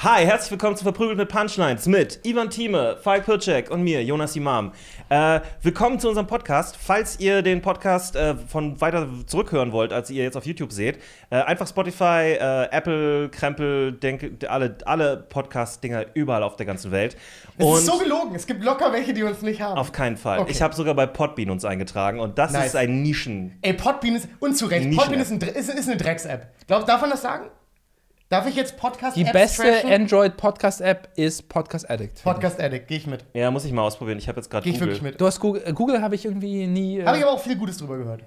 Hi, herzlich willkommen zu Verprügelt mit Punchlines mit Ivan Thieme, Falk Pircek und mir, Jonas Imam. Äh, willkommen zu unserem Podcast. Falls ihr den Podcast äh, von weiter zurückhören wollt, als ihr jetzt auf YouTube seht, äh, einfach Spotify, äh, Apple, Krempel, denk, alle, alle Podcast-Dinger überall auf der ganzen Welt. Es ist so gelogen. Es gibt locker welche, die uns nicht haben. auf keinen Fall. Okay. Ich habe sogar bei Podbean uns eingetragen und das Nice. ist ein Nischen. Ey, Podbean ist unzurecht. Nischen- Podbean ist, ein, ist, ist eine Drecks-App. Darf man das sagen? Darf ich jetzt podcast Die beste Android-Podcast-App ist Podcast Addict. Podcast Addict, gehe ich mit. Ja, muss ich mal ausprobieren. Ich habe jetzt gerade Gehe ich Google. wirklich mit. Du hast Google, Google habe ich irgendwie nie. Äh, Habe ich aber auch viel Gutes drüber gehört.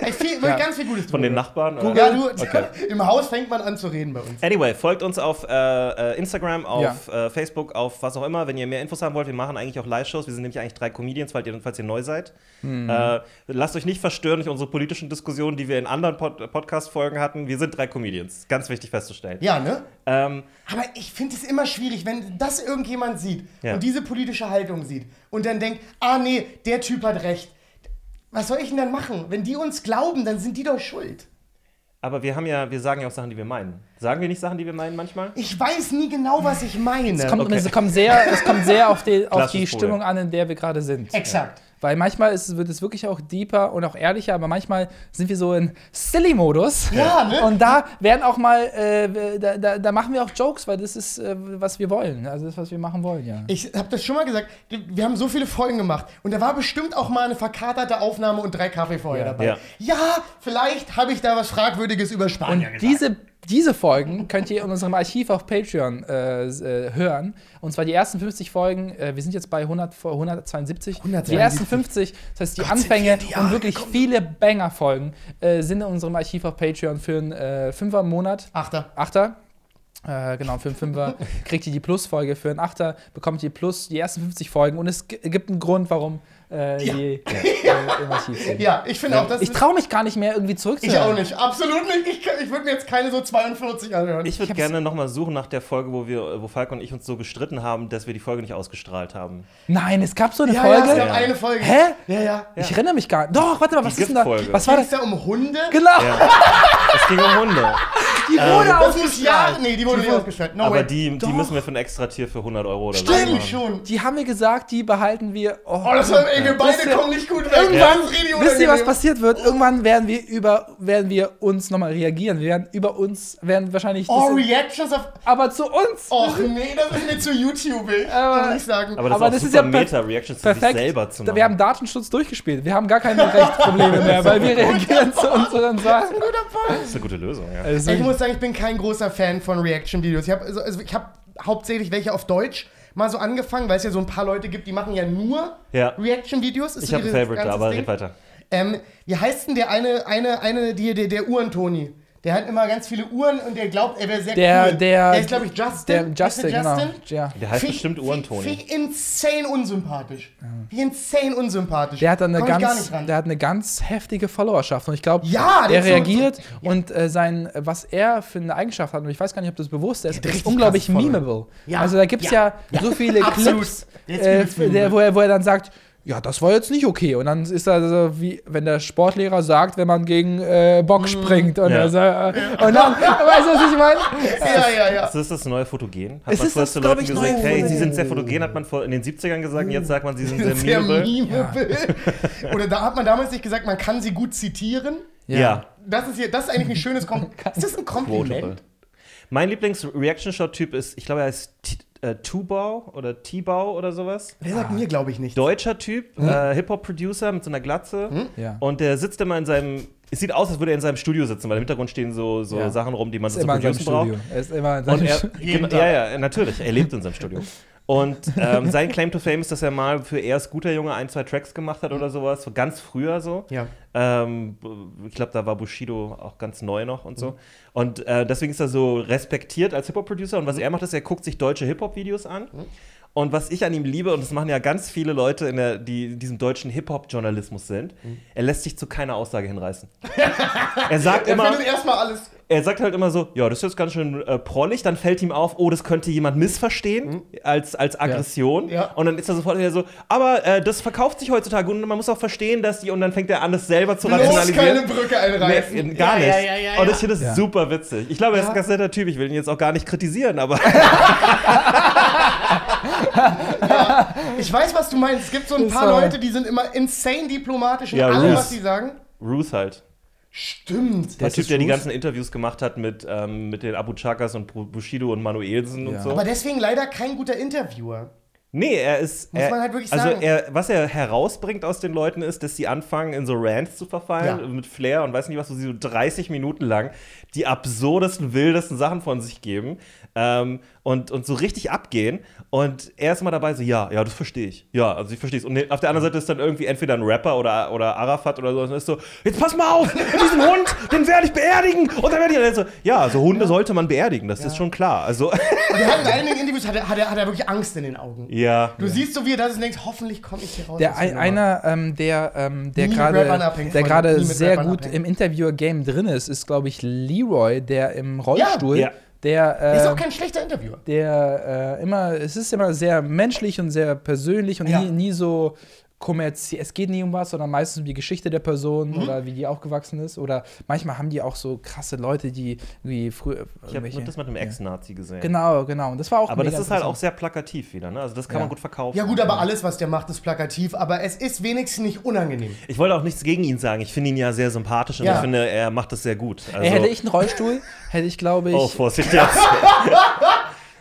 Ey, viel, wirklich ganz viel Gutes drüber Von den gehört. Nachbarn? oder? Ja, du, Okay. im Haus fängt man an zu reden bei uns. Anyway, folgt uns auf äh, äh, Instagram, auf äh, Facebook, auf was auch immer, wenn ihr mehr Infos haben wollt. Wir machen eigentlich auch Live-Shows. Wir sind nämlich eigentlich drei Comedians, falls ihr, falls ihr neu seid. Äh, lasst euch nicht verstören durch unsere politischen Diskussionen, die wir in anderen Pod Podcast-Folgen hatten. Wir sind drei Comedians. Ganz wichtig festzustellen. Ja, ne? Ähm, Aber ich finde es immer schwierig, wenn das irgendjemand sieht Ja. und diese politische Haltung sieht und dann denkt, ah nee, der Typ hat recht. Was soll ich denn dann machen? Wenn die uns glauben, dann sind die doch schuld. aber wir haben ja, wir sagen ja auch Sachen, die wir meinen. Sagen wir nicht Sachen, die wir meinen manchmal? Ich weiß nie genau, was ich meine. es, kommt, Okay. es, kommt sehr, es kommt sehr auf die, auf die Stimmung an, in der wir gerade sind. Exakt. Weil manchmal ist, wird es wirklich auch deeper und auch ehrlicher, aber manchmal sind wir so in Silly-Modus. Ja, ne? Und da werden auch mal, äh, da, da, da machen wir auch Jokes, weil das ist, äh, was wir wollen. Also das, ist, was wir machen wollen, ja. Ich habe das schon mal gesagt. Wir haben so viele Folgen gemacht und da war bestimmt auch mal eine verkaterte Aufnahme und drei Kaffee vorher Ja. dabei. Ja. Ja, vielleicht habe ich da was Fragwürdiges über Spanien Und gesagt. diese, diese Folgen könnt ihr in unserem Archiv auf Patreon äh, äh, hören. Und zwar die ersten 50 Folgen. Äh, wir sind jetzt bei 100, vor 172. Die 172. ersten 50, das heißt die Gott, Anfänge die und wirklich viele Banger-Folgen äh, sind in unserem Archiv auf Patreon für einen äh, Fünfer Monat. Achter. Achter. Äh, genau, für einen Fünfer kriegt ihr die Plus-Folge. Für einen Achter bekommt ihr Plus die ersten 50 Folgen. Und es gibt einen Grund, warum äh, Ja. die äh, im Archiv sind. Ja, ich finde auch, das Ich traue mich gar nicht mehr irgendwie ich zurückzuhören. auch nicht. Absolut nicht. Ich, ich würde mir jetzt keine so 42 anhören. Ich würde gerne nochmal suchen nach der Folge, wo wir, wo Falk und ich uns so gestritten haben, dass wir die Folge nicht ausgestrahlt haben. Nein, es gab so eine ja, Folge. ja, es gab Ja. eine Folge. Hä? Ja, ja. Ich erinnere mich gar nicht. Doch, warte mal, was ist denn da? Was war Ging es das? da um Hunde? Genau, Es ging um Hunde. die wurde Das muss ja. ausgestrahlt. Nee, die wurde nicht wurde- ausgestrahlt. No Aber way. die, die müssen wir für ein Extra-Tier für 100 Euro oder so Eigentlich machen. schon. Die haben wir gesagt, die behalten wir. Oh, Oh, das war, ey, wir beide Wisst ihr- kommen nicht gut weg. Irgendwann, Das ist richtig wisst ihr, was passiert wird? Irgendwann werden wir über, werden wir uns nochmal reagieren. Wir werden über uns, werden wahrscheinlich. Oh, das- Reactions auf. aber zu uns. Och nee, das ist mir zu YouTube, muss ich sagen. Aber das Aber ist auch das ist ja Meta-Reactions zu sich Perfekt. selber zu machen. Wir haben Datenschutz durchgespielt. Wir haben gar keine Rechtsprobleme mehr, weil wir reagieren zu unseren Sachen. Guter Punkt. das ist eine gute Lösung, ja. Also, Ich muss sagen, ich bin kein großer Fan von Reaction-Videos. Ich habe also, also ich hab hauptsächlich welche auf Deutsch mal so angefangen, weil es ja so ein paar Leute gibt, die machen ja nur Ja. Reaction-Videos. Ich so habe ein Favorite, aber Ding. red weiter. Ähm, wie heißt denn der eine, eine, eine, die, der, der Uhren-Toni? Der hat immer ganz viele Uhren und der glaubt, er wäre sehr Der- cool. der- der ist, glaube ich, Justin. der Heißt Justin, genau. Ja. Der heißt Find- bestimmt Uhrentoni. Ich insane unsympathisch. Wie insane unsympathisch. Der hat eine Komm ganz, der hat eine ganz heftige Followerschaft und ich glaube, Ja, der er so- reagiert ja. und äh, sein, was er für eine Eigenschaft hat und ich weiß gar nicht, ob das bewusst ist, hat ist unglaublich memeable. Ja, Also da gibt es ja, ja, so viele. Clips, Der äh, der, wo, er, wo er dann sagt, ja, das war jetzt nicht okay. Und dann ist da so, wie wenn der Sportlehrer sagt, wenn man gegen äh, Mhm. Bock springt. Und, Ja. er sagt, äh, und dann, weißt du, was ich meine? Ja, ja, ja. Ist das das neue Fotogen? Hat Es man ist früher das, zu Leuten ich, gesagt, neue hey, sie sind sehr fotogen, hat man vor, in den 70ern gesagt, jetzt sagt man, sie sind sehr Sehr memeable. memeable. Oder da hat man damals nicht gesagt, man kann sie gut zitieren. Ja. Das ist, hier, das ist eigentlich ein schönes Kompliment. Ist das ein Quotable. Kompliment? Mein Lieblings-Reaction-Shot-Typ ist, ich glaube, er heißt äh, Tubau oder T-Bau oder sowas. Der sagt mir, glaube ich, nicht. Deutscher Typ, äh, Hip-Hop-Producer mit so einer Glatze. Ja. Und der sitzt immer in seinem. Es sieht aus, als würde er in seinem Studio sitzen, weil im Hintergrund stehen so, so Ja. Sachen rum, die man Ist so zum immer braucht. Studio. Er ist immer in seinem Und er, Studio. Genau, ja, ja, natürlich. Er lebt in seinem Studio. Und ähm, sein Claim to Fame ist, dass er mal für Er ist guter Junge ein, zwei Tracks gemacht hat oder sowas, so ganz früher so. Ja. Ähm, ich glaube, da war Bushido auch ganz neu noch und so. Und äh, deswegen ist er so respektiert als Hip-Hop-Producer. Und was er macht, ist, er guckt sich deutsche Hip-Hop-Videos an. Und was ich an ihm liebe, und das machen ja ganz viele Leute, in der, die in diesem deutschen Hip-Hop-Journalismus sind, er lässt sich zu keiner Aussage hinreißen. er sagt Er immer, findet erstmal alles. er sagt halt immer so, ja, das ist jetzt ganz schön äh, prollig, dann fällt ihm auf, oh, das könnte jemand missverstehen als, als Aggression. Ja. Und dann ist er sofort wieder so, aber äh, das verkauft sich heutzutage und man muss auch verstehen, dass die, und dann fängt er an, das selber zu Bloß rationalisieren. keine Brücke einreißen. Nee, gar Ja, nicht. ja, ja, ja, Und ja. ich finde das Ja. super witzig. Ich glaube, er ist ein ganz netter Typ. Ich will ihn jetzt auch gar nicht kritisieren, aber Ich weiß, was du meinst. Es gibt so ein paar Leute, die sind immer insane diplomatisch in Ja, allem, was sie sagen. Ruth halt. Stimmt. Der Typ, der die ganzen Interviews gemacht hat mit, ähm, mit den Abu Chakas und Bu- Bushido und Manuelsen Ja. und so. Aber deswegen leider kein guter Interviewer. Nee, er ist. Muss er, man halt wirklich also sagen. Er, was er herausbringt aus den Leuten ist, dass sie anfangen, in so Rants zu verfallen, Ja. mit Flair und weiß nicht was, wo sie so 30 Minuten lang die absurdesten, wildesten Sachen von sich geben ähm, und, und so richtig abgehen. Und er ist immer dabei so, ja, ja, das verstehe ich. Ja, also ich verstehe es. Und auf der anderen Seite ist dann irgendwie entweder ein Rapper oder, oder Arafat oder so. Und ist so, jetzt pass mal auf, diesen Hund, den werde ich beerdigen. Und dann werde ich. Er so, ja, also Hunde sollte man beerdigen, das ist schon klar. Also, Und er hat in einigen Interviews hat er, hat, er, hat er wirklich Angst in den Augen. ja. Du siehst so, wie er das ist und denkst, hoffentlich komme ich hier raus. Der ein, einer, ähm, der, ähm, der gerade, der gerade sehr Rappern gut abhängen. im Interviewer-Game drin ist, ist, glaube ich, Leroy, der im Rollstuhl, Ja. Der, Er ist äh, auch kein schlechter Interviewer. der äh, immer, es ist immer sehr menschlich und sehr persönlich und Ja. nie, nie so kommerziell, es geht nie um was, sondern meistens um die Geschichte der Person Mhm. oder wie die aufgewachsen ist. Oder manchmal haben die auch so krasse Leute, die irgendwie früher. Ich habe das mit einem ja. Ex-Nazi gesehen. Genau, genau. Und das war auch Aber das ist halt auch sehr plakativ wieder, ne? Also das kann Ja. man gut verkaufen. Ja gut, aber alles, was der macht, ist plakativ. Aber es ist wenigstens nicht unangenehm. Ich wollte auch nichts gegen ihn sagen. Ich finde ihn ja sehr sympathisch und Ja. ich finde, er macht das sehr gut. Also, Ey, hätte ich einen Rollstuhl, hätte ich, glaube ich. oh, Vorsicht jetzt.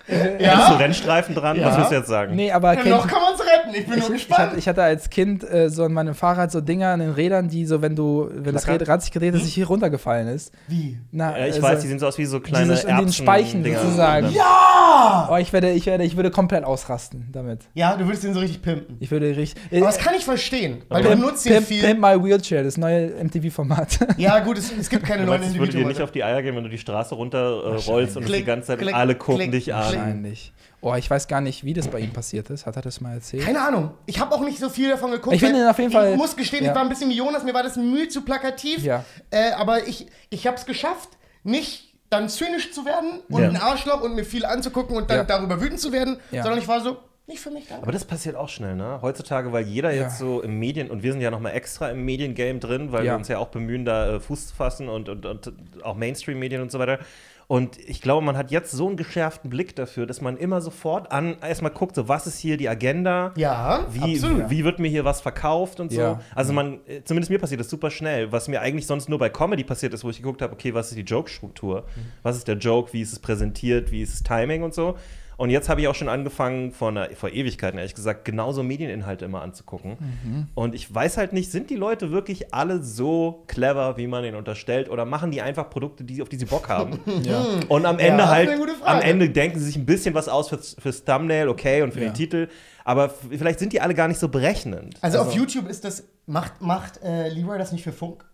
Hast du Rennstreifen dran? Ja. Was willst du jetzt sagen? Nee, aber Ja, kennt, noch kann man es retten. Ich bin nur ich, hatte, gespannt. ich hatte als Kind äh, so an meinem Fahrrad so Dinger an den Rädern, die so, wenn du, wenn das Klackern? Rad, Rad sich gedreht hat, sich hier runtergefallen ist. Wie? Na, Äh, ich also, weiß, die sehen so aus wie so kleine diese- in den Erbsen- Speichen Dinger. sozusagen. Ja! Oh, ich werde, ich werde, ich würde komplett ausrasten damit. Ja, du würdest den so richtig pimpen. Ich würde richtig. Aber das kann ich verstehen, weil du Pimp, benutzt den viel. Pimp My Wheelchair, das neue MTV-Format. Ja gut, es, es gibt keine Du neuen meinst, es würde dir Individuen. nicht auf die Eier gehen, wenn du die Straße runterrollst äh, und die ganze Zeit klick, alle gucken klick, dich an. Wahrscheinlich. Oh, ich weiß gar nicht, wie das bei ihm passiert ist. Hat er das mal erzählt? Keine Ahnung. Ich habe auch nicht so viel davon geguckt. Ich finde auf jeden Fall- Ich muss gestehen, ja. ich war ein bisschen wie Jonas, mir war das Mühe zu plakativ. Ja. Äh, aber ich, ich habe es geschafft, nicht dann zynisch zu werden und Ja. ein Arschloch und mir viel anzugucken und dann Ja. darüber wütend zu werden, Ja. sondern ich war so, nicht für mich, danke. Aber das passiert auch schnell, ne? Heutzutage, weil jeder Ja. jetzt so im Medien, und wir sind ja noch mal extra im Mediengame drin, weil Ja. wir uns ja auch bemühen, da äh, Fuß zu fassen und, und, und auch Mainstream-Medien und so weiter. Und ich glaube, man hat jetzt so einen geschärften Blick dafür, dass man immer sofort an erstmal guckt, so was ist hier die Agenda? ja, Wie, absolut. wie wird mir hier was verkauft und so? Ja. Also man, äh, zumindest mir passiert das super schnell. Was mir eigentlich sonst nur bei Comedy passiert ist, wo ich geguckt habe, okay, was ist die Joke-Struktur? Was ist der Joke? Wie ist es präsentiert? Wie ist das Timing und so? Und jetzt habe ich auch schon angefangen, vor, einer, vor Ewigkeiten ehrlich gesagt, genauso Medieninhalte immer anzugucken. Und ich weiß halt nicht, sind die Leute wirklich alle so clever, wie man ihnen unterstellt? Oder machen die einfach Produkte, die, auf die sie Bock haben? Ja. Und am Ja, Ende ist halt, am. Ende denken sie sich ein bisschen was aus fürs, fürs Thumbnail, okay, und für Ja. die Titel. Aber vielleicht sind die alle gar nicht so berechnend. also, auf YouTube ist das, macht, macht äh, Leroy das nicht für Funk?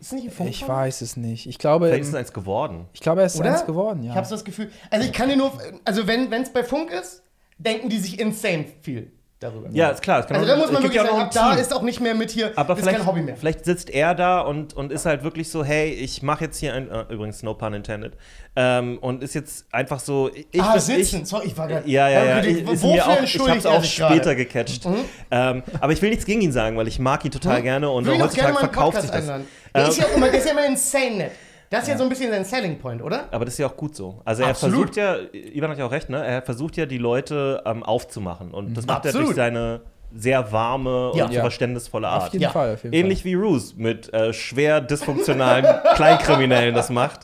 Ist nicht ein Funk? Ich weiß es nicht. Ich glaube, Vielleicht ist es ähm, eins geworden. ich glaube, er ist Oder? eins geworden, ja. Ich habe so das Gefühl. Also ich kann dir nur, also wenn es bei Funk ist, denken die sich insane viel darüber. Ja, ist klar. Es kann Also auch- da muss es man wirklich sagen, ab da ist auch nicht mehr mit hier, aber ist vielleicht, kein Hobby mehr. vielleicht sitzt er da und, und ist halt wirklich so, hey, ich mache jetzt hier ein, äh, übrigens no pun intended, ähm, und ist jetzt einfach so, ich, ah, ich, sitzen. Sorry, ich war gerade. Ja, ja, ja. Ich, ist mir auch, ich es er auch später gerade? gecatcht. Ähm, aber ich will nichts gegen ihn sagen, weil ich mag ihn total gerne und ich gerne heutzutage verkauft sich das. einladen. Der, Ähm, ist ja auch immer, der ist ja immer insane nett. Das ist ja so ein bisschen sein Selling Point, oder? Aber das ist ja auch gut so. Also er Absolut. versucht ja, Ivan hat ja auch recht, ne? Er versucht ja die Leute ähm, aufzumachen. Und das macht er Absolut. durch seine sehr warme Ja. und Ja. verständnisvolle auf Art. jeden Ja. Fall. Auf jeden Ähnlich wie Ruse mit äh, schwer dysfunktionalen Kleinkriminellen das macht.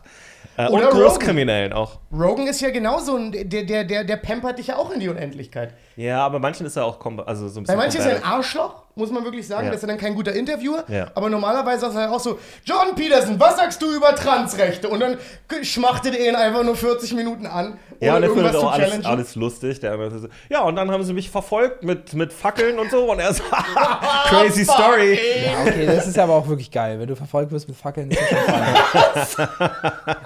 Äh, und Oder Rogan. Großkriminellen auch. Rogan ist ja genauso ein, der, der, der, der pampert dich ja auch in die Unendlichkeit. Ja, aber manchen ist er auch kom- also so ein Bei manchen ist er ein. Arschloch, muss man wirklich sagen. Ja. Das ist dann kein guter Interviewer. Ja. Aber normalerweise ist er auch so: John Peterson, was sagst du über Transrechte? Und dann schmachtet er ihn einfach nur 40 Minuten an, ohne Ja, und er irgendwas findet auch alles, alles lustig. Der immer so, ja, und dann haben sie mich verfolgt mit, mit Fackeln und so. Und er so, crazy story. Ja, okay, das ist aber auch wirklich geil. Wenn du verfolgt wirst mit Fackeln, ist das schon.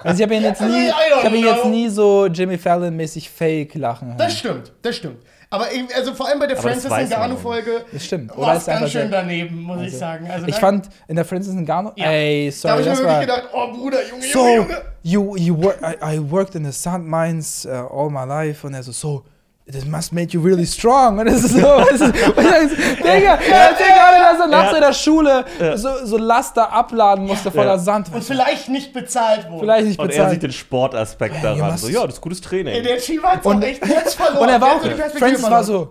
Also ich habe ihn jetzt nie, ich habe ihn jetzt know. nie so Jimmy Fallon-mäßig Fake lachen. Das stimmt, das stimmt. Aber irgendwie, also vor allem bei der Aber Francis Ngannou-Folge Das stimmt. war Oder es ist ganz schön daneben, muss ich sagen. Also, Ich da- fand in der Francis Ngannou, Ja. ey, da sorry, habe ich mir wirklich gedacht, oh Bruder, Junge, so, Junge, Junge. you, you work, I, I worked in the sand mines uh, all my life und er so, so, this must make you really strong. Und das ist so, das ist, so, Digga, er erzählt gerade, dass er nach Ja. seiner Schule so, so Laster abladen musste voller. Sand. Und vielleicht nicht bezahlt wurde. Vielleicht nicht Und er bezahlt. sieht den Sportaspekt daran. So, ja, das ist gutes Training. Der Chief hat echt jetzt verloren. Und er war auch, so Francis war verloren.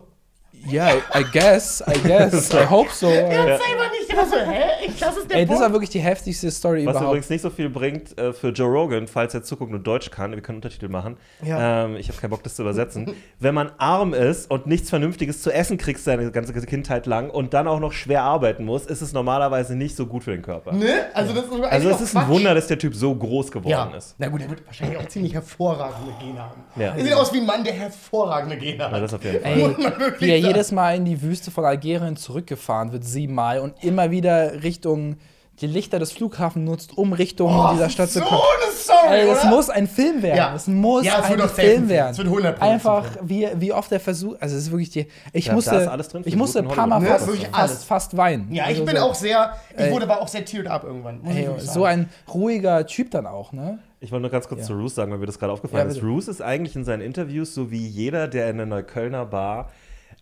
So, yeah, I guess, I guess, I hope so. Er hat selber nicht. Der war so, hä? Ich, das ist der Ey, das war wirklich die heftigste Story Was überhaupt. übrigens nicht so viel bringt äh, für Joe Rogan, falls er zuguckt und Deutsch kann, wir können Untertitel machen. Ja. Ähm, ich habe keinen Bock, das zu übersetzen. Wenn man arm ist und nichts Vernünftiges zu essen kriegt seine ganze Kindheit lang und dann auch noch schwer arbeiten muss, ist es normalerweise nicht so gut für den Körper. Ne? Also, das ist Also es auch ist ein Quatsch. Wunder, dass der Typ so groß geworden Ja. ist. Na gut, er wird wahrscheinlich auch ziemlich hervorragende Gene haben. Ja. Er sieht aus wie ein Mann, der hervorragende Gene hat. Ja, das auf jeden Fall. Ey, jedes Mal in die Wüste von Algerien zurückgefahren wird, siebenmal und immer wieder Richtung die Lichter des Flughafens nutzt, um Richtung Oh, dieser Stadt zu so kommen. eine Story, Ey, das oder? muss ein Film werden. Ja. Es muss Ja, es wird ein Film werden. Es wird 100% Einfach, ein wie, wie oft der Versuch, also es ist wirklich die, ich da musste, ich musste ein paar Mal fast, Ja, alles. fast, fast weinen. Ja, ich Also bin so, auch sehr, ich Ey. wurde aber auch sehr teared up irgendwann. Muss ich Ey, so ein ruhiger Typ dann auch, ne? Ich wollte nur ganz kurz Ja. zu Roos sagen, weil mir das gerade aufgefallen Ja, ist. Roos ist eigentlich in seinen Interviews so wie jeder, der in einer Neuköllner Bar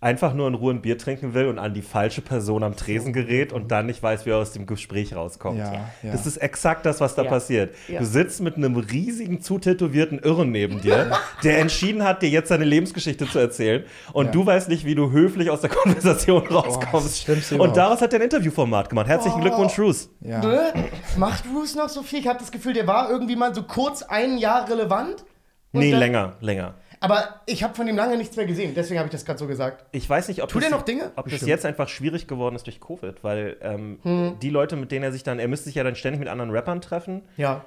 einfach nur in Ruhe ein Bier trinken will und an die falsche Person am Tresen gerät und dann nicht weiß, wie er aus dem Gespräch rauskommt. Ja, ja. Das ist exakt das, was da Ja. passiert. Ja. Du sitzt mit einem riesigen, zutätowierten Irren neben dir, der entschieden hat, dir jetzt seine Lebensgeschichte zu erzählen und Ja. du weißt nicht, wie du höflich aus der Konversation rauskommst. Schlimmste und überhaupt. daraus hat er ein Interviewformat gemacht. Herzlichen Glückwunsch, Roos. Ja. Ne? Macht Bruce noch so viel? Ich habe das Gefühl, der war irgendwie mal so kurz ein Jahr relevant. Und Nee, länger, länger. Aber ich habe von ihm lange nichts mehr gesehen, deswegen habe ich das gerade so gesagt. Ich weiß nicht, ob, Tut das, er noch Dinge? ob das jetzt einfach schwierig geworden ist durch Covid, weil ähm, Hm. die Leute, mit denen er sich dann, er müsste sich ja dann ständig mit anderen Rappern treffen. Ja.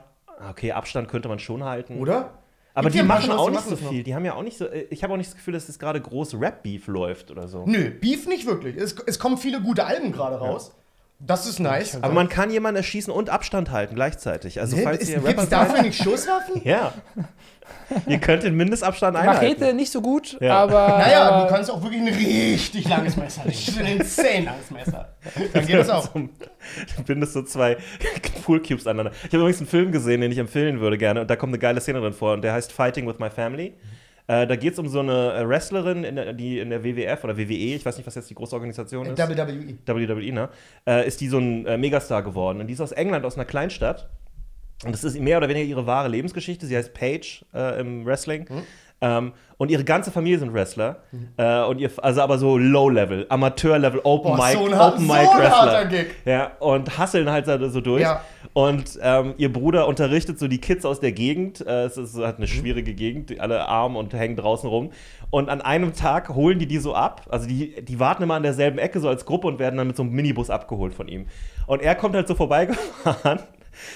Okay, Abstand könnte man schon halten. Oder? Aber Gibt die ja machen auch nicht machen so das noch. viel. Die haben ja auch nicht so. äh, Ich habe auch nicht das Gefühl, dass es gerade groß Rap-Beef läuft oder so. Nö, Beef nicht wirklich. Es, es kommen viele gute Alben gerade raus. Das ist nice. Aber man kann jemanden erschießen und Abstand halten gleichzeitig. Also Hä, falls ihr Gibt's Rapper dafür nicht Schusswaffen? ja. ihr könnt den Mindestabstand einhalten. Machete nicht so gut, Ja. aber. Naja, du kannst auch wirklich ein richtig langes Messer nehmen. Ein insane langes Messer. Dann geht das auch. Du bindest so zwei Poolcubes aneinander. Ich habe übrigens einen Film gesehen, den ich empfehlen würde gerne. Und da kommt eine geile Szene drin vor. Und der heißt Fighting with My Family. Äh, da geht es um so eine äh, Wrestlerin, in der, die in der WWF oder WWE, ich weiß nicht, was jetzt die große Organisation ist. WWE. WWE, ne? Äh, ist die so ein äh, Megastar geworden. Und die ist aus England, aus einer Kleinstadt. Und das ist mehr oder weniger ihre wahre Lebensgeschichte. Sie heißt Paige äh, im Wrestling. Mhm. Ähm, und ihre ganze Familie sind Wrestler. Äh, und ihr, also aber so Low-Level, Amateur-Level, Open Boah, Mic, so Open so Mic ein Wrestler. Ja, und hasseln halt so so durch. Ja. Und ähm, ihr Bruder unterrichtet so die Kids aus der Gegend. Äh, es ist halt eine schwierige Gegend, die alle arm und hängen draußen rum. Und an einem Tag holen die die so ab. Also die, die warten immer an derselben Ecke so als Gruppe und werden dann mit so einem Minibus abgeholt von ihm. Und er kommt halt so vorbeigefahren.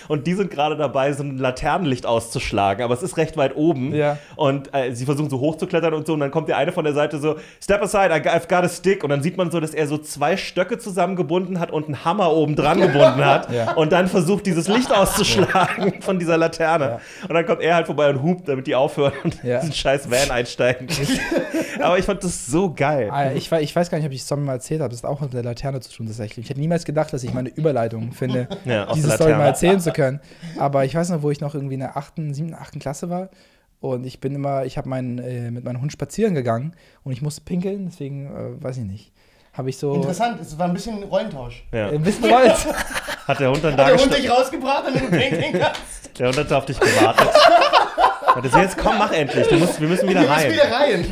Und die sind gerade dabei, so ein Laternenlicht auszuschlagen, aber es ist recht weit oben. Ja. Und äh, sie versuchen so hochzuklettern und so. Und dann kommt der eine von der Seite so: Step aside, I've got a stick. Und dann sieht man so, dass er so zwei Stöcke zusammengebunden hat und einen Hammer oben dran gebunden hat. Ja. Und dann versucht, dieses Licht auszuschlagen von dieser Laterne. Und dann kommt er halt vorbei und hupt, damit die aufhören und in Ja. diesen scheiß Van einsteigen. aber ich fand das so geil. Ah, Ich, ich weiß gar nicht, ob ich es mal erzählt habe. Das hat auch mit der Laterne zu tun, tatsächlich. Ich hätte niemals gedacht, dass ich meine Überleitung finde, Ja, aus diese der Story mal Laterne. Erzählen zu können. Aber ich weiß noch, wo ich noch irgendwie in der 8., 7., 8. Klasse war. Und ich bin immer, ich habe meinen, äh, mit meinem Hund spazieren gegangen und ich musste pinkeln, deswegen, äh, weiß ich nicht. Habe ich so Interessant, es war ein bisschen Rollentausch. Ja. ein bisschen rollt. Hat der Hund dann da Hat der Hund dich rausgebracht, damit du pinkeln kannst? Der Hund hat auf dich gewartet. Er so, jetzt komm, mach endlich. Du musst, wir müssen wieder Du musst rein. wieder rein.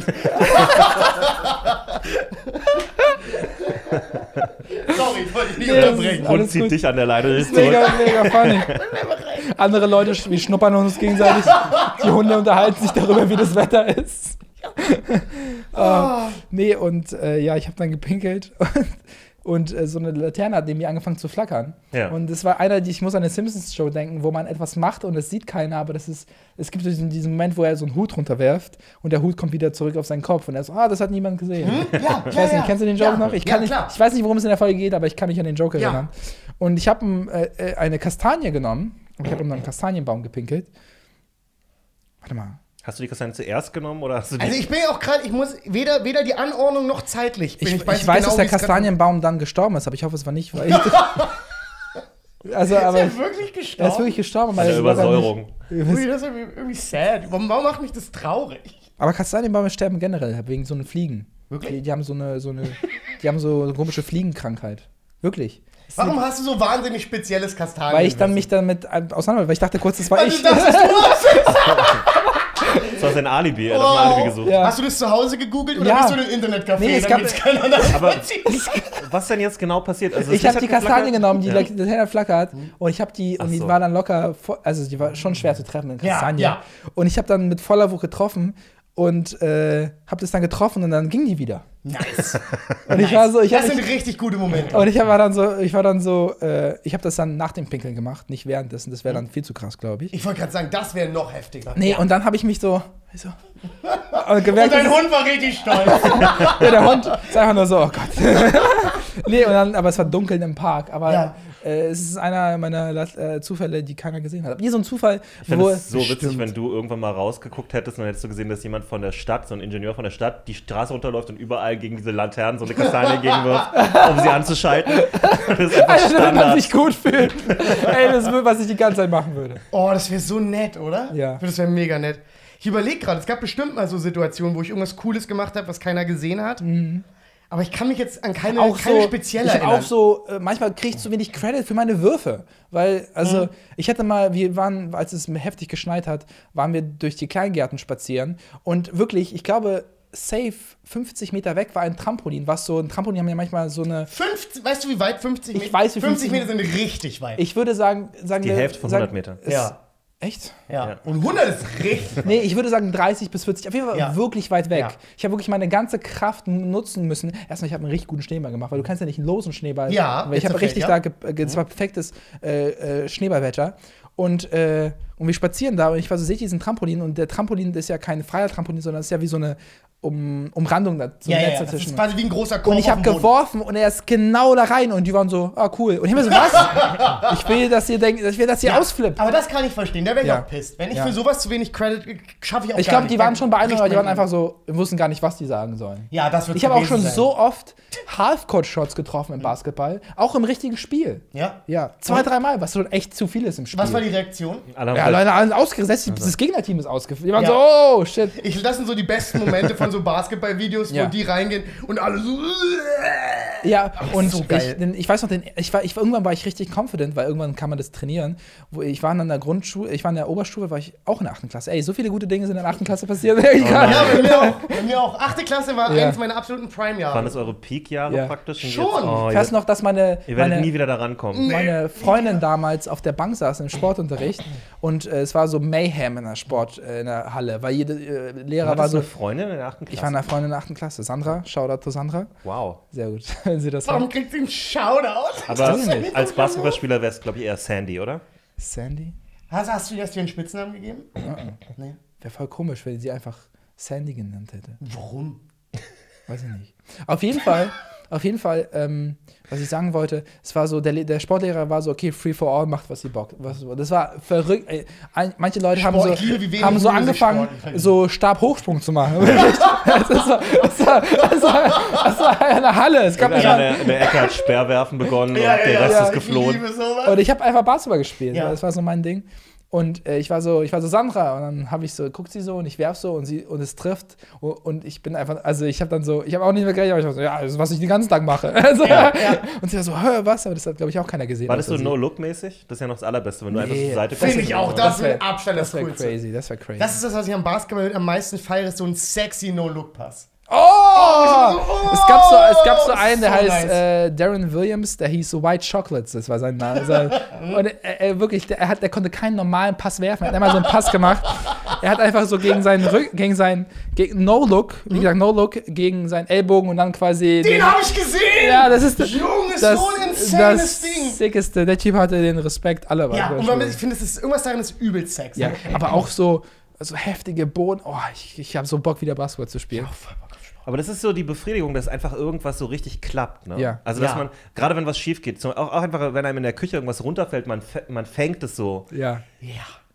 Sorry, ich wollte dich nicht Nee, das unterbrechen. alles zieht gut. dich an der Leine und ist zurück. Mega, mega funny. Andere Leute, wir schnuppern uns gegenseitig. Die Hunde unterhalten sich darüber, wie das Wetter ist. Ah, nee, und äh, ja, ich habe dann gepinkelt und, und äh, so eine Laterne hat neben mir angefangen zu flackern. Ja. Und das war einer, die ich muss an eine Simpsons-Show denken, wo man etwas macht und es sieht keiner, aber das ist, es gibt diesen, diesen Moment, wo er so einen Hut runterwerft und der Hut kommt wieder zurück auf seinen Kopf und er so, ah, das hat niemand gesehen. Ja, Ich weiß nicht, kennst du den Joke ja. noch? Ich, ja, kann nicht, ich weiß nicht, worum es in der Folge geht, aber ich kann mich an den Joke Ja. erinnern. Und ich habe äh, äh, eine Kastanie genommen. und Ich habe unter einen Kastanienbaum gepinkelt. Warte mal. Hast du die Kastanien zuerst genommen oder hast du die. Also ich bin ja auch gerade, ich muss weder, weder die Anordnung noch zeitlich. Bin Ich, ich, nicht weiß, genau, dass der grad- Kastanienbaum dann gestorben ist, aber ich hoffe, es war nicht, weil ich. also, Ist aber er er wirklich ist gestorben? wirklich gestorben. An der es war dann Übersäuerung. nicht- Ui, das ist irgendwie, irgendwie sad. Warum, warum macht mich das traurig? Aber Kastanienbäume sterben generell wegen so einer Fliegen. Wirklich? Die, die haben so eine, so eine, die haben so eine komische Fliegenkrankheit. Wirklich. Warum hast du so wahnsinnig spezielles Kastanien? Weil ich dann mich damit auseinandersetze, weil ich dachte kurz, das war Weil ich. du dachtest, du hast es. Das war sein Alibi, er hat einem Alibi gesucht. Ja. Hast du das zu Hause gegoogelt oder Ja. bist du in ein Internetcafé? Nee, es gab- nachvollziehen. Was denn jetzt genau passiert? Also Ich habe die? Kastanien genommen, die Ja. ja. das Händler flackert und ich habe die Ach und die so. war dann locker, also die war schon schwer zu treffen in Ja, Kastanien. ja. Und ich habe dann mit voller Wucht getroffen und äh, habe das dann getroffen und dann ging die wieder. Nice. Und ich war so, ich Das habe sind richtig gute Momente. und ich war dann so, ich war dann so, äh, ich habe das dann nach dem Pinkeln gemacht, nicht währenddessen. Das wäre dann viel zu krass, glaube ich. Ich wollte gerade sagen, das wäre noch heftiger. Nee, und dann habe ich mich so, so und Und gemerkt, dein dass- Hund war richtig stolz. ja, der Hund ist einfach nur so, oh Gott. nee, und dann, aber es war dunkel im Park. Aber Ja. Äh, es ist einer meiner äh, Zufälle, die keiner gesehen hat. Wie so ein Zufall, Ich finde wo. es so witzig, Stimmt. wenn du irgendwann mal rausgeguckt hättest und dann hättest du gesehen, dass jemand von der Stadt, so ein Ingenieur von der Stadt, die Straße runterläuft und überall gegen diese Laternen so eine Kastanie gegenwirft, um sie anzuschalten. Das ist einfach Alter, wenn man Standard. sich gut fühlt. Ey, das ist, was ich die ganze Zeit machen würde. Oh, das wäre so nett, oder? Ja. Das wäre mega nett. Ich überlege gerade, es gab bestimmt mal so Situationen, wo ich irgendwas Cooles gemacht habe, was keiner gesehen hat. Aber ich kann mich jetzt an keine, Auch keine so, spezielle ich erinnern. auch so, äh, manchmal kriege ich zu wenig Credit für meine Würfe. Weil, also, ich hatte mal, wir waren, als es heftig geschneit hat, waren wir durch die Kleingärten spazieren. Und wirklich, ich glaube, safe 50 Meter weg war ein Trampolin, was so, ein Trampolin haben ja manchmal so eine, 50, weißt du, wie weit 50 Meter Ich weiß, wie 50 50 Meter sind richtig weit. ich würde sagen, sagen Die wir, Hälfte von sagen, 100 Metern. Ist, Ja. Echt? ja. Ja. Und 100 ist richtig. Nee, ich würde sagen 30 bis 40. Auf jeden Fall Ja. wirklich weit weg. Ja. Ich habe wirklich meine ganze Kraft nutzen müssen. Erstmal, ich habe einen richtig guten Schneeball gemacht, weil du kannst ja nicht einen losen Schneeball. Ja, weil ich habe okay, richtig ja. da, ge das war perfektes äh, äh, Schneeballwetter. Und, äh, und wir spazieren da und ich war so, sehe ich diesen Trampolin und der Trampolin ist ja kein freier Trampolin, sondern ist ja wie so eine um Umrandung da, so Ja, ja. Das ist quasi wie ein großer Korb Und ich habe geworfen und er ist genau da rein und die waren so, ah cool. Und ich habe mir so, was? ich will, dass ihr denkt, ich will, dass ihr Ja, ausflippt. Aber das kann ich verstehen, da wäre ich Ja. auch pisst. Wenn ich Ja. für sowas zu wenig Credit schaffe ich auch Ich glaube, die waren schon beeindruckt, aber die waren einfach so, wir wussten gar nicht, was die sagen sollen. Ja, das wird Ich habe auch schon sein. so oft Half-Court-Shots getroffen im Basketball, auch im richtigen Spiel. Ja. Ja, zwei, dreimal, was schon echt zu viel ist im Spiel. Was war die Reaktion? Alle ja, Leute, alles ausgesetzt, das Gegnerteam ist ausgefallen. Die waren Ja. so, oh, shit. Ich, das sind so die besten Momente von so Basketball-Videos, wo Ja. die reingehen und alle so. Ja, und so geil. Ich, ich weiß noch, den, ich war, ich, war- irgendwann war ich richtig confident, weil irgendwann kann man das trainieren. Wo ich war in der Grundschule, ich war in der Oberstufe, war ich auch in der 8. Klasse. Ey, so viele gute Dinge sind in der 8. Klasse passiert. Egal. Ja, bei mir auch. Bei mir auch. Achte Klasse war Ja. eines meiner absoluten waren Prime-Jahre. das eure Peak-Jahre Ja. praktisch? Schon. Jetzt, oh, Ich weiß noch, dass meine, ihr werdet meine, nie wieder da rankommen. meine Freundin damals auf der Bank saß im Sportunterricht und äh, es war so Mayhem in der Sport, äh, in der Halle, weil jede äh, Lehrer War war so. eine Freundin in der 8. Klasse? Ich war eine Freundin in der 8. Klasse. Sandra, Shoutout zu Sandra. wow. Sehr gut, wenn sie das Warum kriegt sie einen Shoutout? Aber als Basketballspieler wärst du, glaube ich, eher Sandy, oder? Sandy? Hast, hast du dir einen Spitznamen gegeben? Nee. Wäre voll komisch, wenn sie einfach Sandy genannt hätte. Warum? Weiß ich nicht. Auf jeden Fall, auf jeden Fall, ähm, was ich sagen wollte, es war so, der, der Sportlehrer war so, okay, free for all, macht was ihr Bock. Was, das war verrückt. Ey, manche Leute haben Sport, so, ich wenig haben so angefangen, so Stabhochsprung zu machen. Das, war, das, war, das, war, das war eine Halle. Es gab nicht Einer mal, in der, in der Ecke hat Speerwerfen begonnen Ja, und ja, der Rest ja, ist Ich geflohen. liebe sowas. und ich habe einfach Basketball gespielt. Ja. Das war so mein Ding. Und äh, ich war so, ich war so Sandra und dann habe ich so, guckt sie so und ich werf so und sie und es trifft und, und ich bin einfach, also ich habe dann so, ich habe auch nicht mehr gerechnet, aber ich war so, ja, das ist, was ich den ganzen Tag mache. Also, Und sie war so, hör was, aber das hat glaube ich auch keiner gesehen. War das so außer sie. No-Look-mäßig? Das ist ja noch das Allerbeste, wenn du einfach Nee, zur Seite das Finde ich auch. Das Das wär- mit Abstand das, Das wäre Coolste. crazy, das wäre crazy. Das ist das, was ich am Basketball am meisten feiere, ist so ein sexy No-Look-Pass. Oh! es, gab so, es gab so einen, der so heißt nice. äh, Darren Williams, der hieß so White Chocolates, das war sein Name. Sein, und er, er wirklich, der, er, hat, der konnte keinen normalen Pass werfen. Er hat einmal so einen Pass gemacht. Er hat einfach so gegen seinen Rücken, gegen seinen, gegen No-Look, wie gesagt, No-Look, gegen seinen Ellbogen und dann quasi. Den habe ich gesehen! Ja, das ist Junge, das, so ein insanes das Ding. Sickeste. Der Typ hatte den Respekt aller Ja, und weil ich finde, es ist, irgendwas darin ist übelst sexy. Ja, aber auch so, so heftige Boden. Oh, ich, ich habe so Bock, wieder Basketball zu spielen. Aber das ist so die Befriedigung, dass einfach irgendwas so richtig klappt. Ne? Ja. Also, dass Ja. man, gerade wenn was schief geht, auch, auch einfach, wenn einem in der Küche irgendwas runterfällt, man, man fängt es so. Ja. Ja.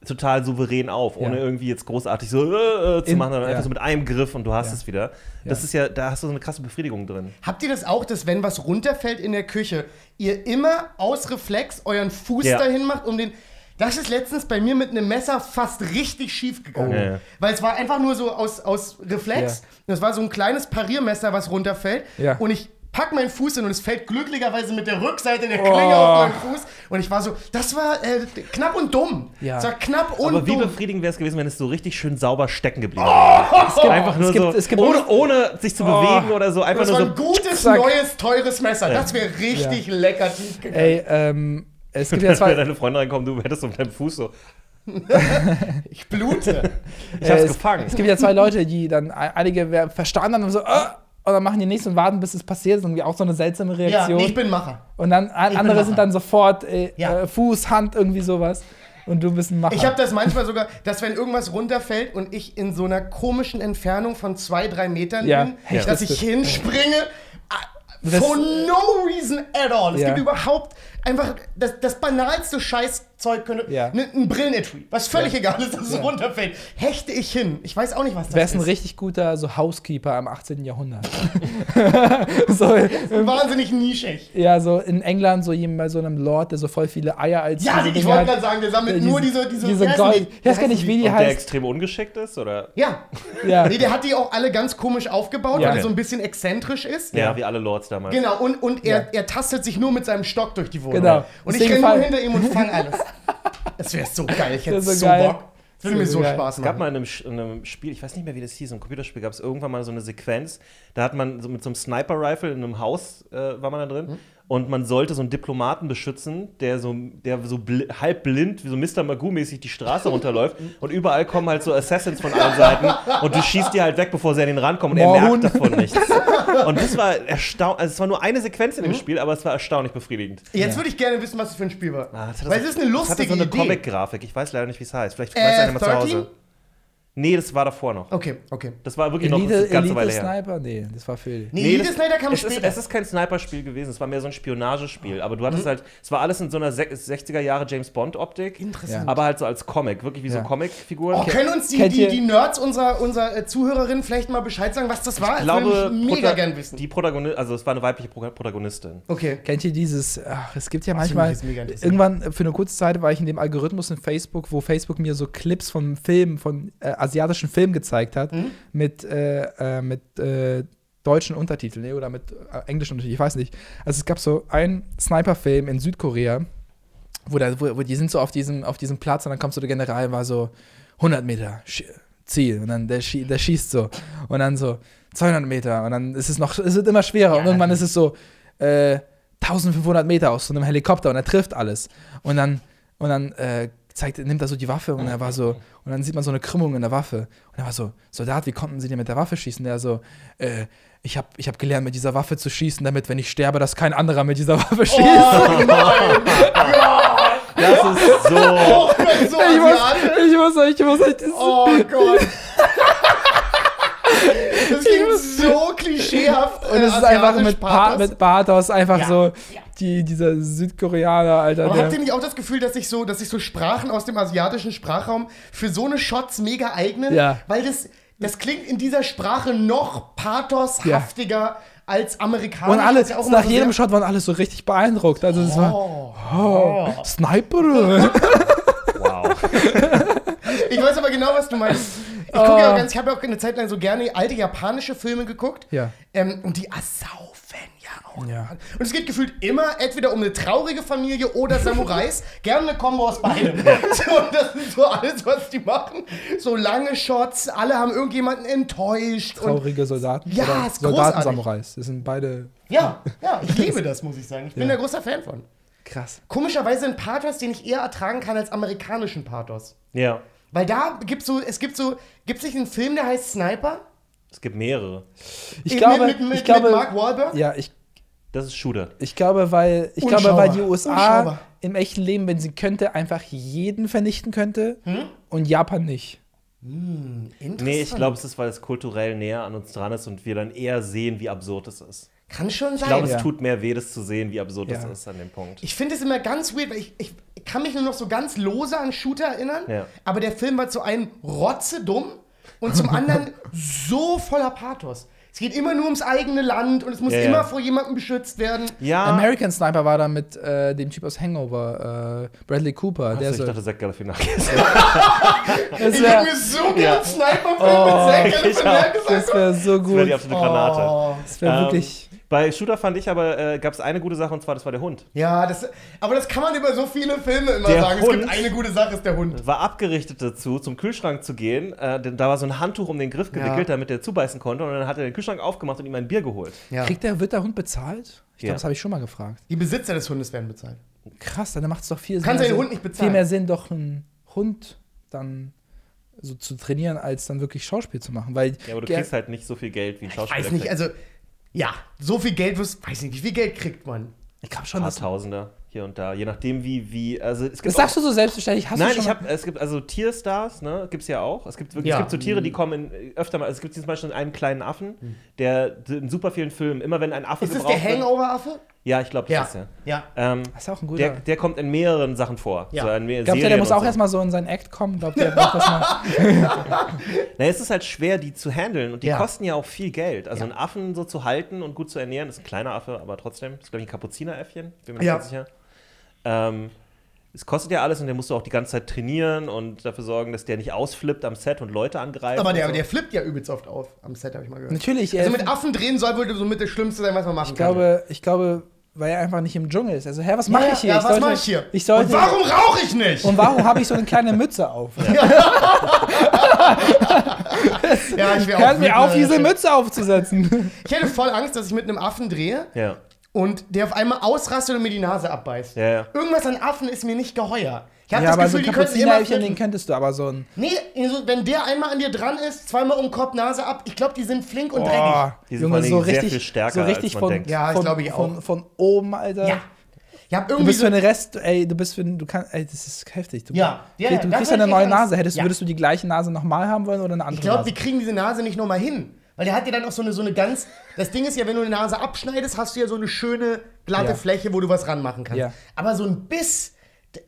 total souverän auf, ohne Ja. irgendwie jetzt großartig so äh, äh, zu In- machen, sondern ja. einfach so mit einem Griff und du hast Ja. es wieder. Das Ja. ist ja, da hast du so eine krasse Befriedigung drin. Habt ihr das auch, dass wenn was runterfällt in der Küche, ihr immer aus Reflex euren Fuß Ja. dahin macht, um den. Das ist letztens bei mir mit einem Messer fast richtig schief gegangen. Oh. Ja, ja. Weil es war einfach nur so aus, aus Reflex. Ja. Das war so ein kleines Pariermesser, was runterfällt. Ja. Und ich pack meinen Fuß hin und es fällt glücklicherweise mit der Rückseite der Oh. Klinge auf meinen Fuß. Und ich war so, das war äh, knapp und dumm. Ja. Es war knapp und Aber wie dumm. befriedigend wäre es gewesen, wenn es so richtig schön sauber stecken geblieben wäre. Einfach nur Es gibt- so, es gibt- ohne, ohne sich zu Oh. bewegen oder so, einfach Das nur war so. ein gutes, zack. neues, teures Messer. Das wäre richtig lecker tief gegangen. Ey, ähm, es gibt ja Wenn zwei. deine Freundin reinkommt, du hättest auf deinem Fuß so. Ich blute. Ich hab's äh, es, gefangen. Es gibt ja zwei Leute, die dann, ein- einige verstanden haben und so, äh, und dann machen die nichts und warten, bis es passiert. Das ist irgendwie auch so eine seltsame ja, Reaktion. ich bin Macher. und dann andere sind dann sofort äh, Ja. äh, Fuß, Hand, irgendwie sowas. Und du bist ein Macher. Ich habe das manchmal sogar, dass wenn irgendwas runterfällt und ich in so einer komischen Entfernung von zwei, drei Metern Ja, bin, ja. dass ich hinspringe. For no reason at all. Es Ja. gibt überhaupt einfach das, das banalste Scheißzeug könnte. Ja. Ne, ein Brillenetui, was völlig egal ist, dass es runterfällt. Hechte ich hin. Ich weiß auch nicht, was das ein ist. richtig guter so Housekeeper im 18. Jahrhundert. so, Wahnsinnig nischig. ja, so in England, so jemand bei so einem Lord, der so voll viele Eier als Ja, diese ich wollte gerade sagen, der sammelt Äh, nur diese, diese, diese Gold. Ich weiß gar nicht, wie die Und der heißt. extrem ungeschickt ist, oder? Ja. Ja. Nee, der hat die auch alle ganz komisch aufgebaut, Ja. weil er so ein bisschen exzentrisch ist. Ja, wie alle Lords damals. Genau, und, und er, Ja. er tastet sich nur mit seinem Stock durch die Wohnung. Genau. Und ich renne nur hinter ihm und fange alles. Das wäre so geil, ich hätte wär so geil. Bock. Das würde mir so geil. Spaß Es gab machen. mal in einem, in einem Spiel, ich weiß nicht mehr, wie das hieß, ein Computerspiel, gab es irgendwann mal so eine Sequenz, da hat man so mit so einem Sniper-Rifle in einem Haus, äh, war man da drin, Mhm. Und man sollte so einen Diplomaten beschützen, der so, der so bl halb blind, wie so Mr. Magoo-mäßig die Straße runterläuft, und überall kommen halt so Assassins von allen Seiten, und du schießt die halt weg, bevor sie an den rankommen, und er Moorhuhn. merkt davon nichts. Und das war erstaunlich, also es war nur eine Sequenz in Mhm. dem Spiel, aber es war erstaunlich befriedigend. Jetzt würde ich gerne wissen, was das für ein Spiel war. Ah, Weil es ist eine das hatte lustige so eine. Comic-Grafik, ich weiß leider nicht, wie es heißt. Vielleicht Äh, weiß einer mal zu 13? Hause. Nee, das war davor noch. Okay, okay. Das war wirklich noch Elite, eine ganze Elite Weile her. Sniper? Nee, das war für. Nee, Nee, Elite das- Sniper kam Es ist, später. es ist kein Sniper-Spiel gewesen, es war mehr so ein Spionagespiel. Aber du Mhm. hattest halt, es war alles in so einer se- 60er Jahre James Bond-Optik. Interessant. Aber halt so als Comic, wirklich wie so Ja. Comic-Figuren. Oh, können uns die, die, die Nerds unserer, unserer äh, Zuhörerinnen vielleicht mal Bescheid sagen, was das war? ich das würde glaube, ich mega Prota- gern wissen. die Protagonistin, also es war eine weibliche Pro Protagonistin. Okay. Kennt ihr dieses, ach, es gibt ja Das manchmal, irgendwann äh, für eine kurze Zeit war ich in dem Algorithmus in Facebook, wo Facebook mir so Clips von Filmen, von äh, asiatischen Filmen gezeigt hat, Mhm. mit, äh, äh, mit äh, deutschen Untertiteln, nee, oder mit äh, englischen Untertiteln, ich weiß nicht. Also es gab so einen Sniper-Film in Südkorea, wo, da, wo, wo die sind so auf diesem, auf diesem Platz und dann kommt so der General war so 100 Meter Ziel und dann der, schie der schießt so und dann so 200 Meter und dann ist es noch, es wird immer schwerer und irgendwann ist es so äh, 1500 Meter aus so einem Helikopter und er trifft alles und dann und dann äh, zeigt, nimmt er so die Waffe und er war so und dann sieht man so eine Krümmung in der Waffe und er war so Soldat, wie konnten Sie denn mit der Waffe schießen? Der so äh, ich habe ich hab gelernt, mit dieser Waffe zu schießen, damit, wenn ich sterbe, dass kein anderer mit dieser Waffe schießt. Oh nein! Das ist so. Oh, ich so Ich muss, ich muss euch, ich muss euch das. Oh Gott. Das klingt so klischeehaft. Und es äh, ist einfach asiatisch mit, pa Pathos. mit Pathos einfach Ja, so, ja. die, dieser Südkoreaner, Alter. Aber habt ihr nicht auch das Gefühl, dass sich so, dass sich so Sprachen aus dem asiatischen Sprachraum für so eine Shots mega eignen? Ja. Weil das, das klingt in dieser Sprache noch pathoshaftiger als amerikanisch. und alle, ja nach so jedem Shot waren alle so richtig beeindruckt. Also es war, Oh. oh, Sniper. Wow. Ich weiß aber genau, was du meinst. Ich Oh. gucke ja auch ganz, ich habe ja auch eine Zeit lang so gerne alte japanische Filme geguckt. Ja. Ähm, und die asaufen ja auch. Ja. Und es geht gefühlt immer entweder um eine traurige Familie oder Samurais. gerne eine Kombo aus beidem. So, und das ist so alles, was die machen. So lange Shots, alle haben irgendjemanden enttäuscht. Und Traurige Soldaten. Ja, oder ist Soldaten großartig. Samurais. Das sind beide ja, ja, ich liebe das, muss ich sagen. Ich bin Ja. da großer Fan von. krass. Komischerweise ein Pathos, den ich eher ertragen kann als amerikanischen Pathos. Ja, Weil da gibt's so, es gibt so, gibt es nicht einen Film, der heißt Sniper? es gibt mehrere. Ich Mit- glaube, mit, mit, ich glaube, mit Mark Wahlberg? ja, ich, Das ist Shooter. ich glaube, weil, ich glaube, weil die USA Unschaubar. im echten Leben, wenn sie könnte, einfach jeden vernichten könnte Hm? und Japan nicht. Interessant. Nee, ich glaube, es ist, weil es kulturell näher an uns dran ist und wir dann eher sehen, wie absurd es ist. Kann schon sein. Ich glaube, Ja. es tut mehr weh, das zu sehen, wie absurd es Ja. ist an dem Punkt. Ich finde es immer ganz weird, weil ich, ich kann mich nur noch so ganz lose an Shooter erinnern, Ja. aber der Film war zu einem rotzedumm und zum anderen so voller Pathos. Es geht immer nur ums eigene Land und es muss Ja, ja. immer vor jemandem beschützt werden. Ja. American Sniper war da mit äh, dem Typ aus Hangover, äh, Bradley Cooper. der Also, ich so, dachte, Zach Galifianakis. das Ich wäre hätte mir so gern Sniper-Film Oh, mit Zack ich Galifianakis das wär so Das wäre die gut. absolute Granate. Oh. Das wäre Ähm, wirklich. Bei Shooter fand ich aber, äh, gab es eine gute Sache und zwar, das war der Hund. Ja, das, aber das kann man über so viele Filme immer Der sagen. Es Hund- gibt eine gute Sache, ist der Hund. War abgerichtet dazu, zum Kühlschrank zu gehen. Äh, denn da war so ein Handtuch um den Griff gewickelt, Ja. damit er zubeißen konnte. Und dann hat er den Kühlschrank aufgemacht und ihm ein Bier geholt. Ja. Kriegt der, wird der Hund bezahlt? Ich Ja. glaube, das habe ich schon mal gefragt. Die Besitzer des Hundes werden bezahlt. Krass, dann macht es doch viel Kann mehr seinen Sinn- Hund nicht bezahlen. Viel mehr Sinn, doch einen Hund dann so zu trainieren, als dann wirklich Schauspiel zu machen. Weil Ja, aber du kriegst halt nicht so viel Geld wie ein Schauspieler. Weiß nicht, also, ja, so viel Geld, wirst- weiß nicht, wie viel Geld kriegt man? ich glaube ein schon, paar dass Tausender hier und da, je nachdem wie, wie, also es gibt Das sagst du so selbstverständlich. Hast Nein, du schon ich habe, es gibt also Tierstars, ne, gibt's ja auch. Es gibt wirklich, Ja. es gibt so Tiere, die kommen in, öfter mal, also es gibt zum Beispiel einen kleinen Affen, Hm. der in super vielen Filmen, immer wenn ein Affe Ist das der wird- Hangover-Affe? Ja, ich glaube, das Ja. ist er. Ja. Ähm, Das ist auch ein guter. der, der kommt in mehreren Sachen vor. Ja. So in mehr Glaubt ihr, der muss auch so. erstmal so in seinen Act kommen? Glaubt der braucht das mal? Naja, es ist halt schwer, die zu handeln und die Ja. kosten ja auch viel Geld. Also Ja. einen Affen so zu halten und gut zu ernähren, ist ein kleiner Affe, aber trotzdem, ist glaube ich ein Kapuzineräffchen, bin mir nicht Ja. ganz sicher. Ähm, es kostet ja alles und den musst du auch die ganze Zeit trainieren und dafür sorgen, dass der nicht ausflippt am Set und Leute angreift. Aber der, so. der flippt ja übelst oft auf am Set, habe ich mal gehört. Natürlich. Also äh, mit Affen drehen soll wohl so mit das Schlimmste sein, was man machen ich kann. glaube, ich glaube, weil er einfach nicht im Dschungel ist. Also, hä, was mache ja, ich hier? Ja, ich was sollte, mache ich hier? Ich sollte, Und warum rauche ich nicht? Und warum habe ich so eine kleine Mütze auf? ja, ich wäre Hört mir auf, diese Mütze aufzusetzen. Ich hätte voll Angst, dass ich mit einem Affen drehe ja. und der auf einmal ausrastet und mir die Nase abbeißt. Ja, ja. Irgendwas an Affen ist mir nicht geheuer. Ich habe Ja, das aber so Gefühl, ein die könnten immer Kapuzineräffchen, den flirten. könntest du, aber so ein. Nee, also, wenn der einmal an dir dran ist, zweimal um Kopf, Nase ab, ich glaube, die sind flink und Oh, dreckig. Die sind allen so Dingen sehr richtig, viel stärker, so richtig als man von, denkt. Ja, ich von, glaube ich von, auch. von oben, Alter. Ja. Ich habe Du irgendwie bist so für den Rest, ey, du bist für den, du kannst, ey, das ist heftig. Du, Ja. Ja, du, ja, kriegst hätte eine neue. Nase. Hättest, Ja. Würdest du die gleiche Nase nochmal haben wollen oder eine andere Ich glaube, wir kriegen diese Nase nicht nochmal hin. Weil der hat ja dann auch so eine, so eine ganz. Das Ding ist ja, wenn du eine Nase abschneidest, hast du ja so eine schöne, glatte Ja. Fläche, wo du was ranmachen kannst. Ja. Aber so ein Biss,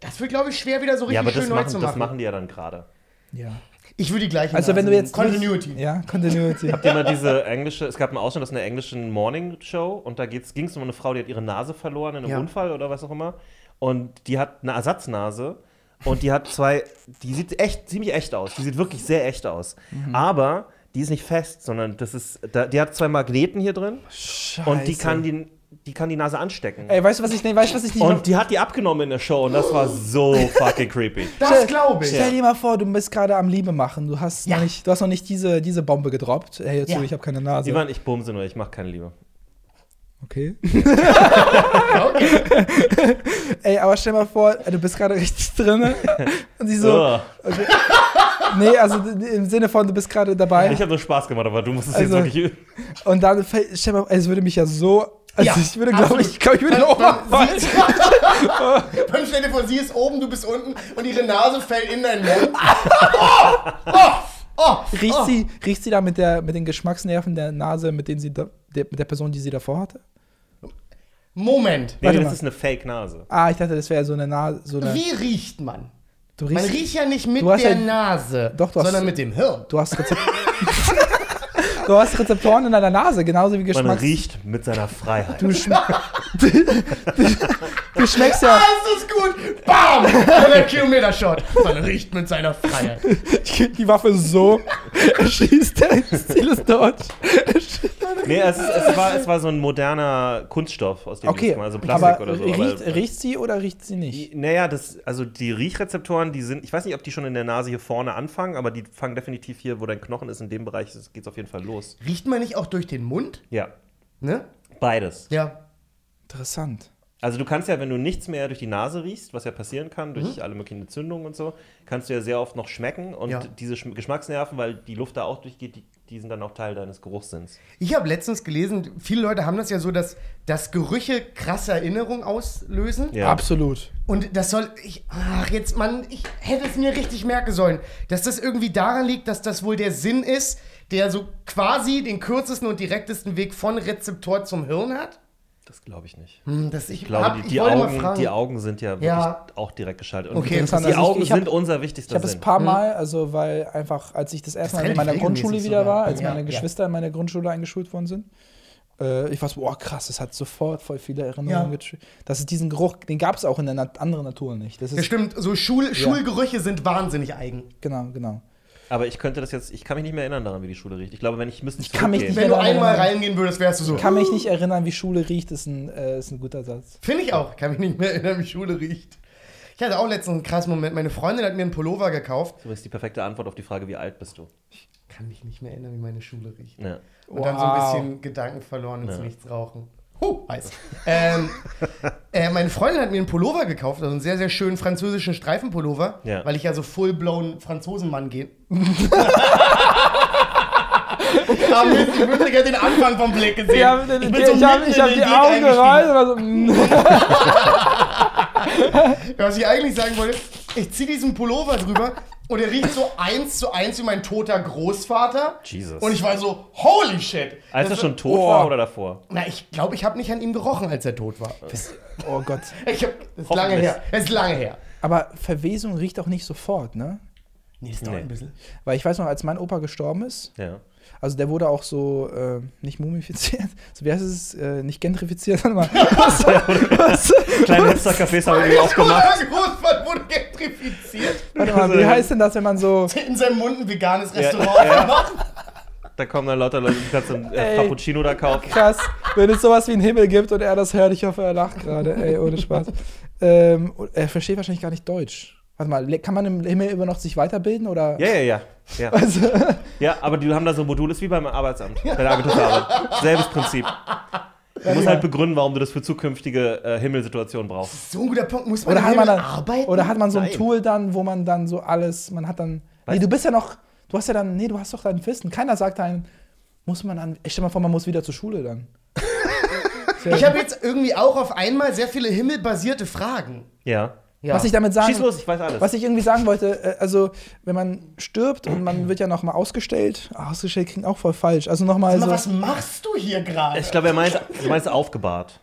das wird, glaube ich, schwer wieder so richtig Ja, aber schön das neu machen, zu das machen. machen die ja dann gerade. ja. Ich würde die gleiche Also, wenn du jetzt. Continuity. Ja, Continuity. Habt ihr mal diese englische, es gab einen Ausschnitt aus einer englischen Morning Show und da ging es um eine Frau, die hat ihre Nase verloren in einem Ja. Unfall oder was auch immer. Und die hat eine Ersatznase und die hat zwei, die sieht echt, ziemlich echt aus. Die sieht wirklich sehr echt aus. Mhm. Aber die ist nicht fest, sondern das ist, da, die hat zwei Magneten hier drin Scheiße. und die kann die, die kann die Nase anstecken. Ey, weißt du, was ich, nee, weißt du, was ich nicht Und die hat die abgenommen in der Show und das war so fucking creepy. Das glaube ich. Stell dir mal vor, du bist gerade am Liebe machen. Du hast, Ja. noch, nicht, du hast noch nicht diese, diese Bombe gedroppt. Hey, jetzt Ja. so, ich habe keine Nase. Ivan, ich bumse nur, ich mache keine Liebe. Okay. Okay. Ey, aber stell mal vor, du bist gerade richtig drin. Und sie so. Ugh. Nee, also im Sinne von, du bist gerade dabei. Ich habe nur Spaß gemacht, aber du musst es Also- jetzt wirklich. Und dann stell mal, es würde mich ja so. Also Ja, ich würde, glaube ich, glaube ich, würde dann umfallen. sieht- Dann stell dir vor, sie ist oben, du bist unten und ihre Nase fällt in deinen Mund. Oh, oh, oh, Riecht, oh. sie, riecht sie da mit, der, mit den Geschmacksnerven der Nase, mit, denen sie da, der, mit der Person, die sie davor hatte? Moment. Nee, Warte das mal. ist eine Fake-Nase. Ah, ich dachte, das wäre so eine Nase. So eine, Wie riecht man? du Man riechst, riecht ja nicht mit der ja- Nase, Doch, du hast- sondern mit dem Hirn. du hast Rezep Du hast Rezeptoren in deiner Nase, genauso wie Man Geschmacks... riecht mit seiner Freiheit. Du, schm du schmeckst Ah, ja. ist das gut! Bam! 100 Kilometer Shot. Man riecht mit seiner Freiheit. Die Waffe so. Er schießt, das Ziel ist dort. Nee, es, ist, es, war, es war so ein moderner Kunststoff, aus dem Okay, das mal, also Plastik aber oder so. riecht, aber, riecht sie oder riecht sie nicht? Naja, das, also die Riechrezeptoren, die sind, ich weiß nicht, ob die schon in der Nase hier vorne anfangen, aber die fangen definitiv hier, wo dein Knochen ist, in dem Bereich geht es auf jeden Fall los. Riecht man nicht auch durch den Mund? Ja, Ne? beides. Ja. Interessant. Also du kannst ja, wenn du nichts mehr durch die Nase riechst, was ja passieren kann, durch Mhm. alle möglichen Entzündungen und so, kannst du ja sehr oft noch schmecken und Ja. diese Schm- Geschmacksnerven, weil die Luft da auch durchgeht, die, die sind dann auch Teil deines Geruchssinns. Ich habe letztens gelesen, viele Leute haben das ja so, dass, dass Gerüche krasse Erinnerungen auslösen. Ja. Absolut. Und das soll, ich, ach jetzt, Mann, ich hätte es mir richtig merken sollen, dass das irgendwie daran liegt, dass das wohl der Sinn ist, der so quasi den kürzesten und direktesten Weg von Rezeptor zum Hirn hat. Das glaube ich nicht. Hm, das, ich Ich glaube, hab- die, ich die, Augen, die Augen sind ja wirklich Ja. auch direkt geschaltet. Und Okay, die, Also ich- Augen ich hab- sind unser Ich wichtigster habe es ein paar Mal, also weil einfach, als ich das erste Mal in meiner Grundschule wieder sogar. war, als Ja, meine ja. Geschwister in meiner Grundschule eingeschult worden sind, äh, ich war so, boah, krass, das hat sofort voll viele Erinnerungen. Ja. getri- Das ist diesen Geruch, den gab es auch in der nat anderen Natur nicht. Das ist, stimmt, so Schul Schulgerüche sind wahnsinnig eigen. genau, genau. Aber ich könnte das jetzt, ich kann mich nicht mehr erinnern daran, wie die Schule riecht. Ich glaube, wenn ich müsste ich kann mich nicht Wenn du einmal reingehen würdest, wärst du so. Ich kann mich nicht erinnern, wie Schule riecht, ist ein, äh, ist ein guter Satz. Finde ich auch. Kann mich nicht mehr erinnern, wie Schule riecht. Ich hatte auch letztens einen krassen Moment. Meine Freundin hat mir einen Pullover gekauft. Das ist die perfekte Antwort auf die Frage, wie alt bist du? Kann mich nicht mehr erinnern, wie meine Schule riecht. Ja. Und dann so ein Wow. bisschen Gedanken verloren ins Ja. Nichts rauchen. Huh, heiß. ähm, äh, meine Freundin hat mir einen Pullover gekauft, also einen sehr, sehr schönen französischen Streifenpullover, Ja. weil ich ja so full-blown Franzosenmann gehe. Ich wünschte, ich hätte den Anfang vom Blick gesehen. Ich habe bin so ich hab, hab die Augen gerollt und war so, mm. Was ich eigentlich sagen wollte, ich ziehe diesen Pullover drüber und er riecht so eins zu eins wie mein toter Großvater. Jesus. Und ich war so, holy shit. Als er schon tot Oh. war oder davor? Na, ich glaube, ich habe nicht an ihm gerochen, als er tot war. oh Gott. Ich hab, das ist lange her. Das ist lange her. Aber Verwesung riecht auch nicht sofort, ne? Nee, das dauert Nee. ein bisschen. Weil ich weiß noch, als mein Opa gestorben ist, Ja. Also der wurde auch so äh, nicht mumifiziert, so wie heißt es, äh, nicht gentrifiziert, mal. Was, was, Kleine Hipster-Cafés haben irgendwie aufgemacht. Großvater wurde gentrifiziert. warte mal, wie heißt denn das, wenn man so. In seinem Mund ein veganes Restaurant ja. gemacht. Da kommen dann lauter Leute, die kannst ein äh, Ey. Cappuccino da kaufen. Krass, wenn es sowas wie einen Himmel gibt und er das hört, ich hoffe, er lacht gerade, ey, ohne Spaß. Ähm, er versteht wahrscheinlich gar nicht Deutsch. Warte mal, kann man im Himmel immer noch sich weiterbilden oder? Ja, ja, ja. Ja, Also, ja aber die haben da so ein Modul, ist wie beim Arbeitsamt, bei der Agentur für Arbeit. Selbes Prinzip. Du musst halt begründen, warum du das für zukünftige äh, Himmelsituationen brauchst. So ein guter Punkt. Muss man oder hat man dann, arbeiten? oder hat man so ein Nein. Tool dann, wo man dann so alles, man hat dann. Nee, Weiß- du bist ja noch, du hast ja dann, nee, du hast doch dein Wissen. Keiner sagt einem, muss man an, ich stell mal vor, man muss wieder zur Schule dann. ich habe jetzt irgendwie auch auf einmal sehr viele himmelbasierte Fragen. Ja. Ja. Was ich damit sagen Schieß los, ich weiß alles. Was ich irgendwie sagen wollte, äh, also wenn man stirbt und man wird ja noch mal ausgestellt, ah, ausgestellt klingt auch voll falsch. Also noch mal Sag mal, so, was machst du hier gerade? ich glaube, er meint, du meinst aufgebahrt.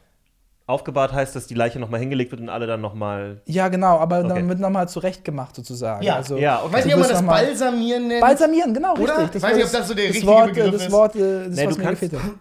Aufgebahrt heißt, dass die Leiche nochmal hingelegt wird und alle dann nochmal. ja genau, aber Okay. dann wird noch mal zurechtgemacht sozusagen. Ja. also, Ja, Ich okay. weiß nicht, Du ob man das Balsamieren nennt. Balsamieren, genau, Oder? richtig. Ich weiß nicht, ob das so der das richtige Wort, äh, Begriff das ist. Wort, äh, das Nee, was du mir kannst- gefehlt hat.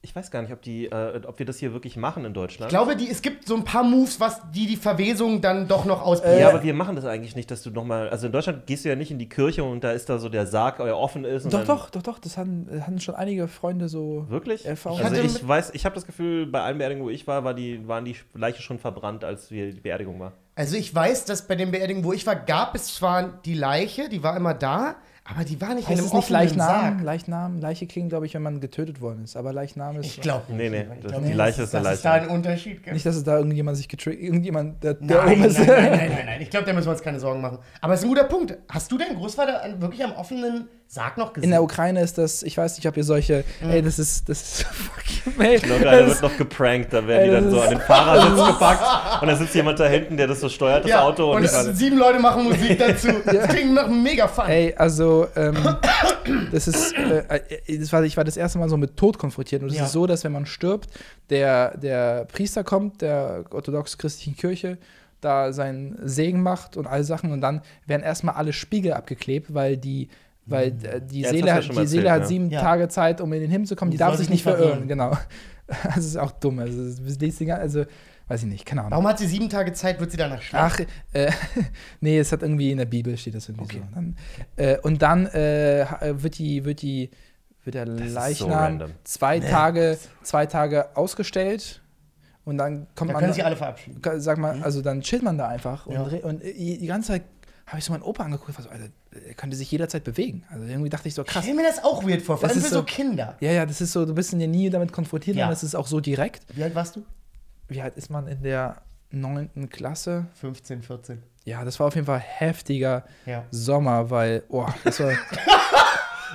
Ich weiß gar nicht, ob, die, äh, ob wir das hier wirklich machen in Deutschland. Ich glaube, die, es gibt so ein paar Moves, was die die Verwesung dann doch noch ausbilden. ja, aber wir machen das eigentlich nicht, dass du nochmal. Also in Deutschland gehst du ja nicht in die Kirche und da ist da so der Sarg, der offen ist. Und Doch, doch, doch, doch, das hatten, hatten schon einige Freunde so. Wirklich? Erfahrung. Also Ich weiß, ich habe das Gefühl, bei allen Beerdigungen, wo ich war, war die, waren die Leiche schon verbrannt, als wir die Beerdigung war. Also ich weiß, dass bei den Beerdigungen, wo ich war, gab es zwar die Leiche, die war immer da, aber die war nicht Heißt in einem nicht offenen Leichnam? Sarg. Leichnam? Leiche klingt, glaube ich, wenn man getötet worden ist. Aber Leichnam ist. Ich glaube Nee, nee, Ich das- glaub die Leiche ist eine dass es Leiche. da einen Unterschied gibt. Nicht, dass es da irgendjemand sich getriggert. Irgendjemand, der, der Nein, oben nein, ist. nein, nein, nein, nein. Ich glaube, da müssen wir uns keine Sorgen machen. Aber es ist ein guter Punkt. Hast du deinen Großvater wirklich am offenen Sarg noch gesehen? In der Ukraine ist das, ich weiß nicht, ob ihr solche, ey, das ist, das ist fucking, ey, Ich glaube, da das, wird noch geprankt, da werden Ey, die dann das so ist- an den Fahrersitz gepackt und dann sitzt jemand da hinten, der das so steuert, das ja, Auto. und Und, sieben Leute machen Musik dazu. Das klingt nach mega fun. ey, also, ähm, das ist, äh, äh, das war, ich war das erste Mal so mit Tod konfrontiert und es Ja. ist so, dass wenn man stirbt, der, der Priester kommt, der orthodox-christlichen Kirche, da seinen Segen macht und all Sachen und dann werden erstmal alle Spiegel abgeklebt, weil die weil äh, die Ja, das Seele, hat, die mal Seele erzählt, hat sieben Ja. Tage Zeit, um in den Himmel zu kommen. Die Die darf sich nicht verirren, verirren. genau. Das ist auch dumm. Also, das also weiß ich nicht, keine Ahnung. Warum hat sie sieben Tage Zeit, wird sie danach schlafen? Ach, äh, nee, es hat irgendwie in der Bibel steht das irgendwie so. Dann, äh, und dann äh, ha- wird die, wird die, wird der so Leichnam random. zwei Tage, zwei Tage ausgestellt und dann kommt Da man, können sich alle verabschieden. sag mal, also dann chillt man da einfach und, Ja. re- und äh, die ganze Zeit habe ich so meinen Opa angeguckt, war so, Alter, er könnte sich jederzeit bewegen. Also irgendwie dachte ich so, Ich krass. stell mir das auch weird vor, vor Das allem für so so- Kinder. Ja, ja, das ist so, du bist ja nie damit konfrontiert, Ja. es ist auch so direkt. Wie alt warst du? Wie alt ist man in der neunten Klasse? 15, 14. Ja, das war auf jeden Fall heftiger Ja. Sommer, weil, oh, das war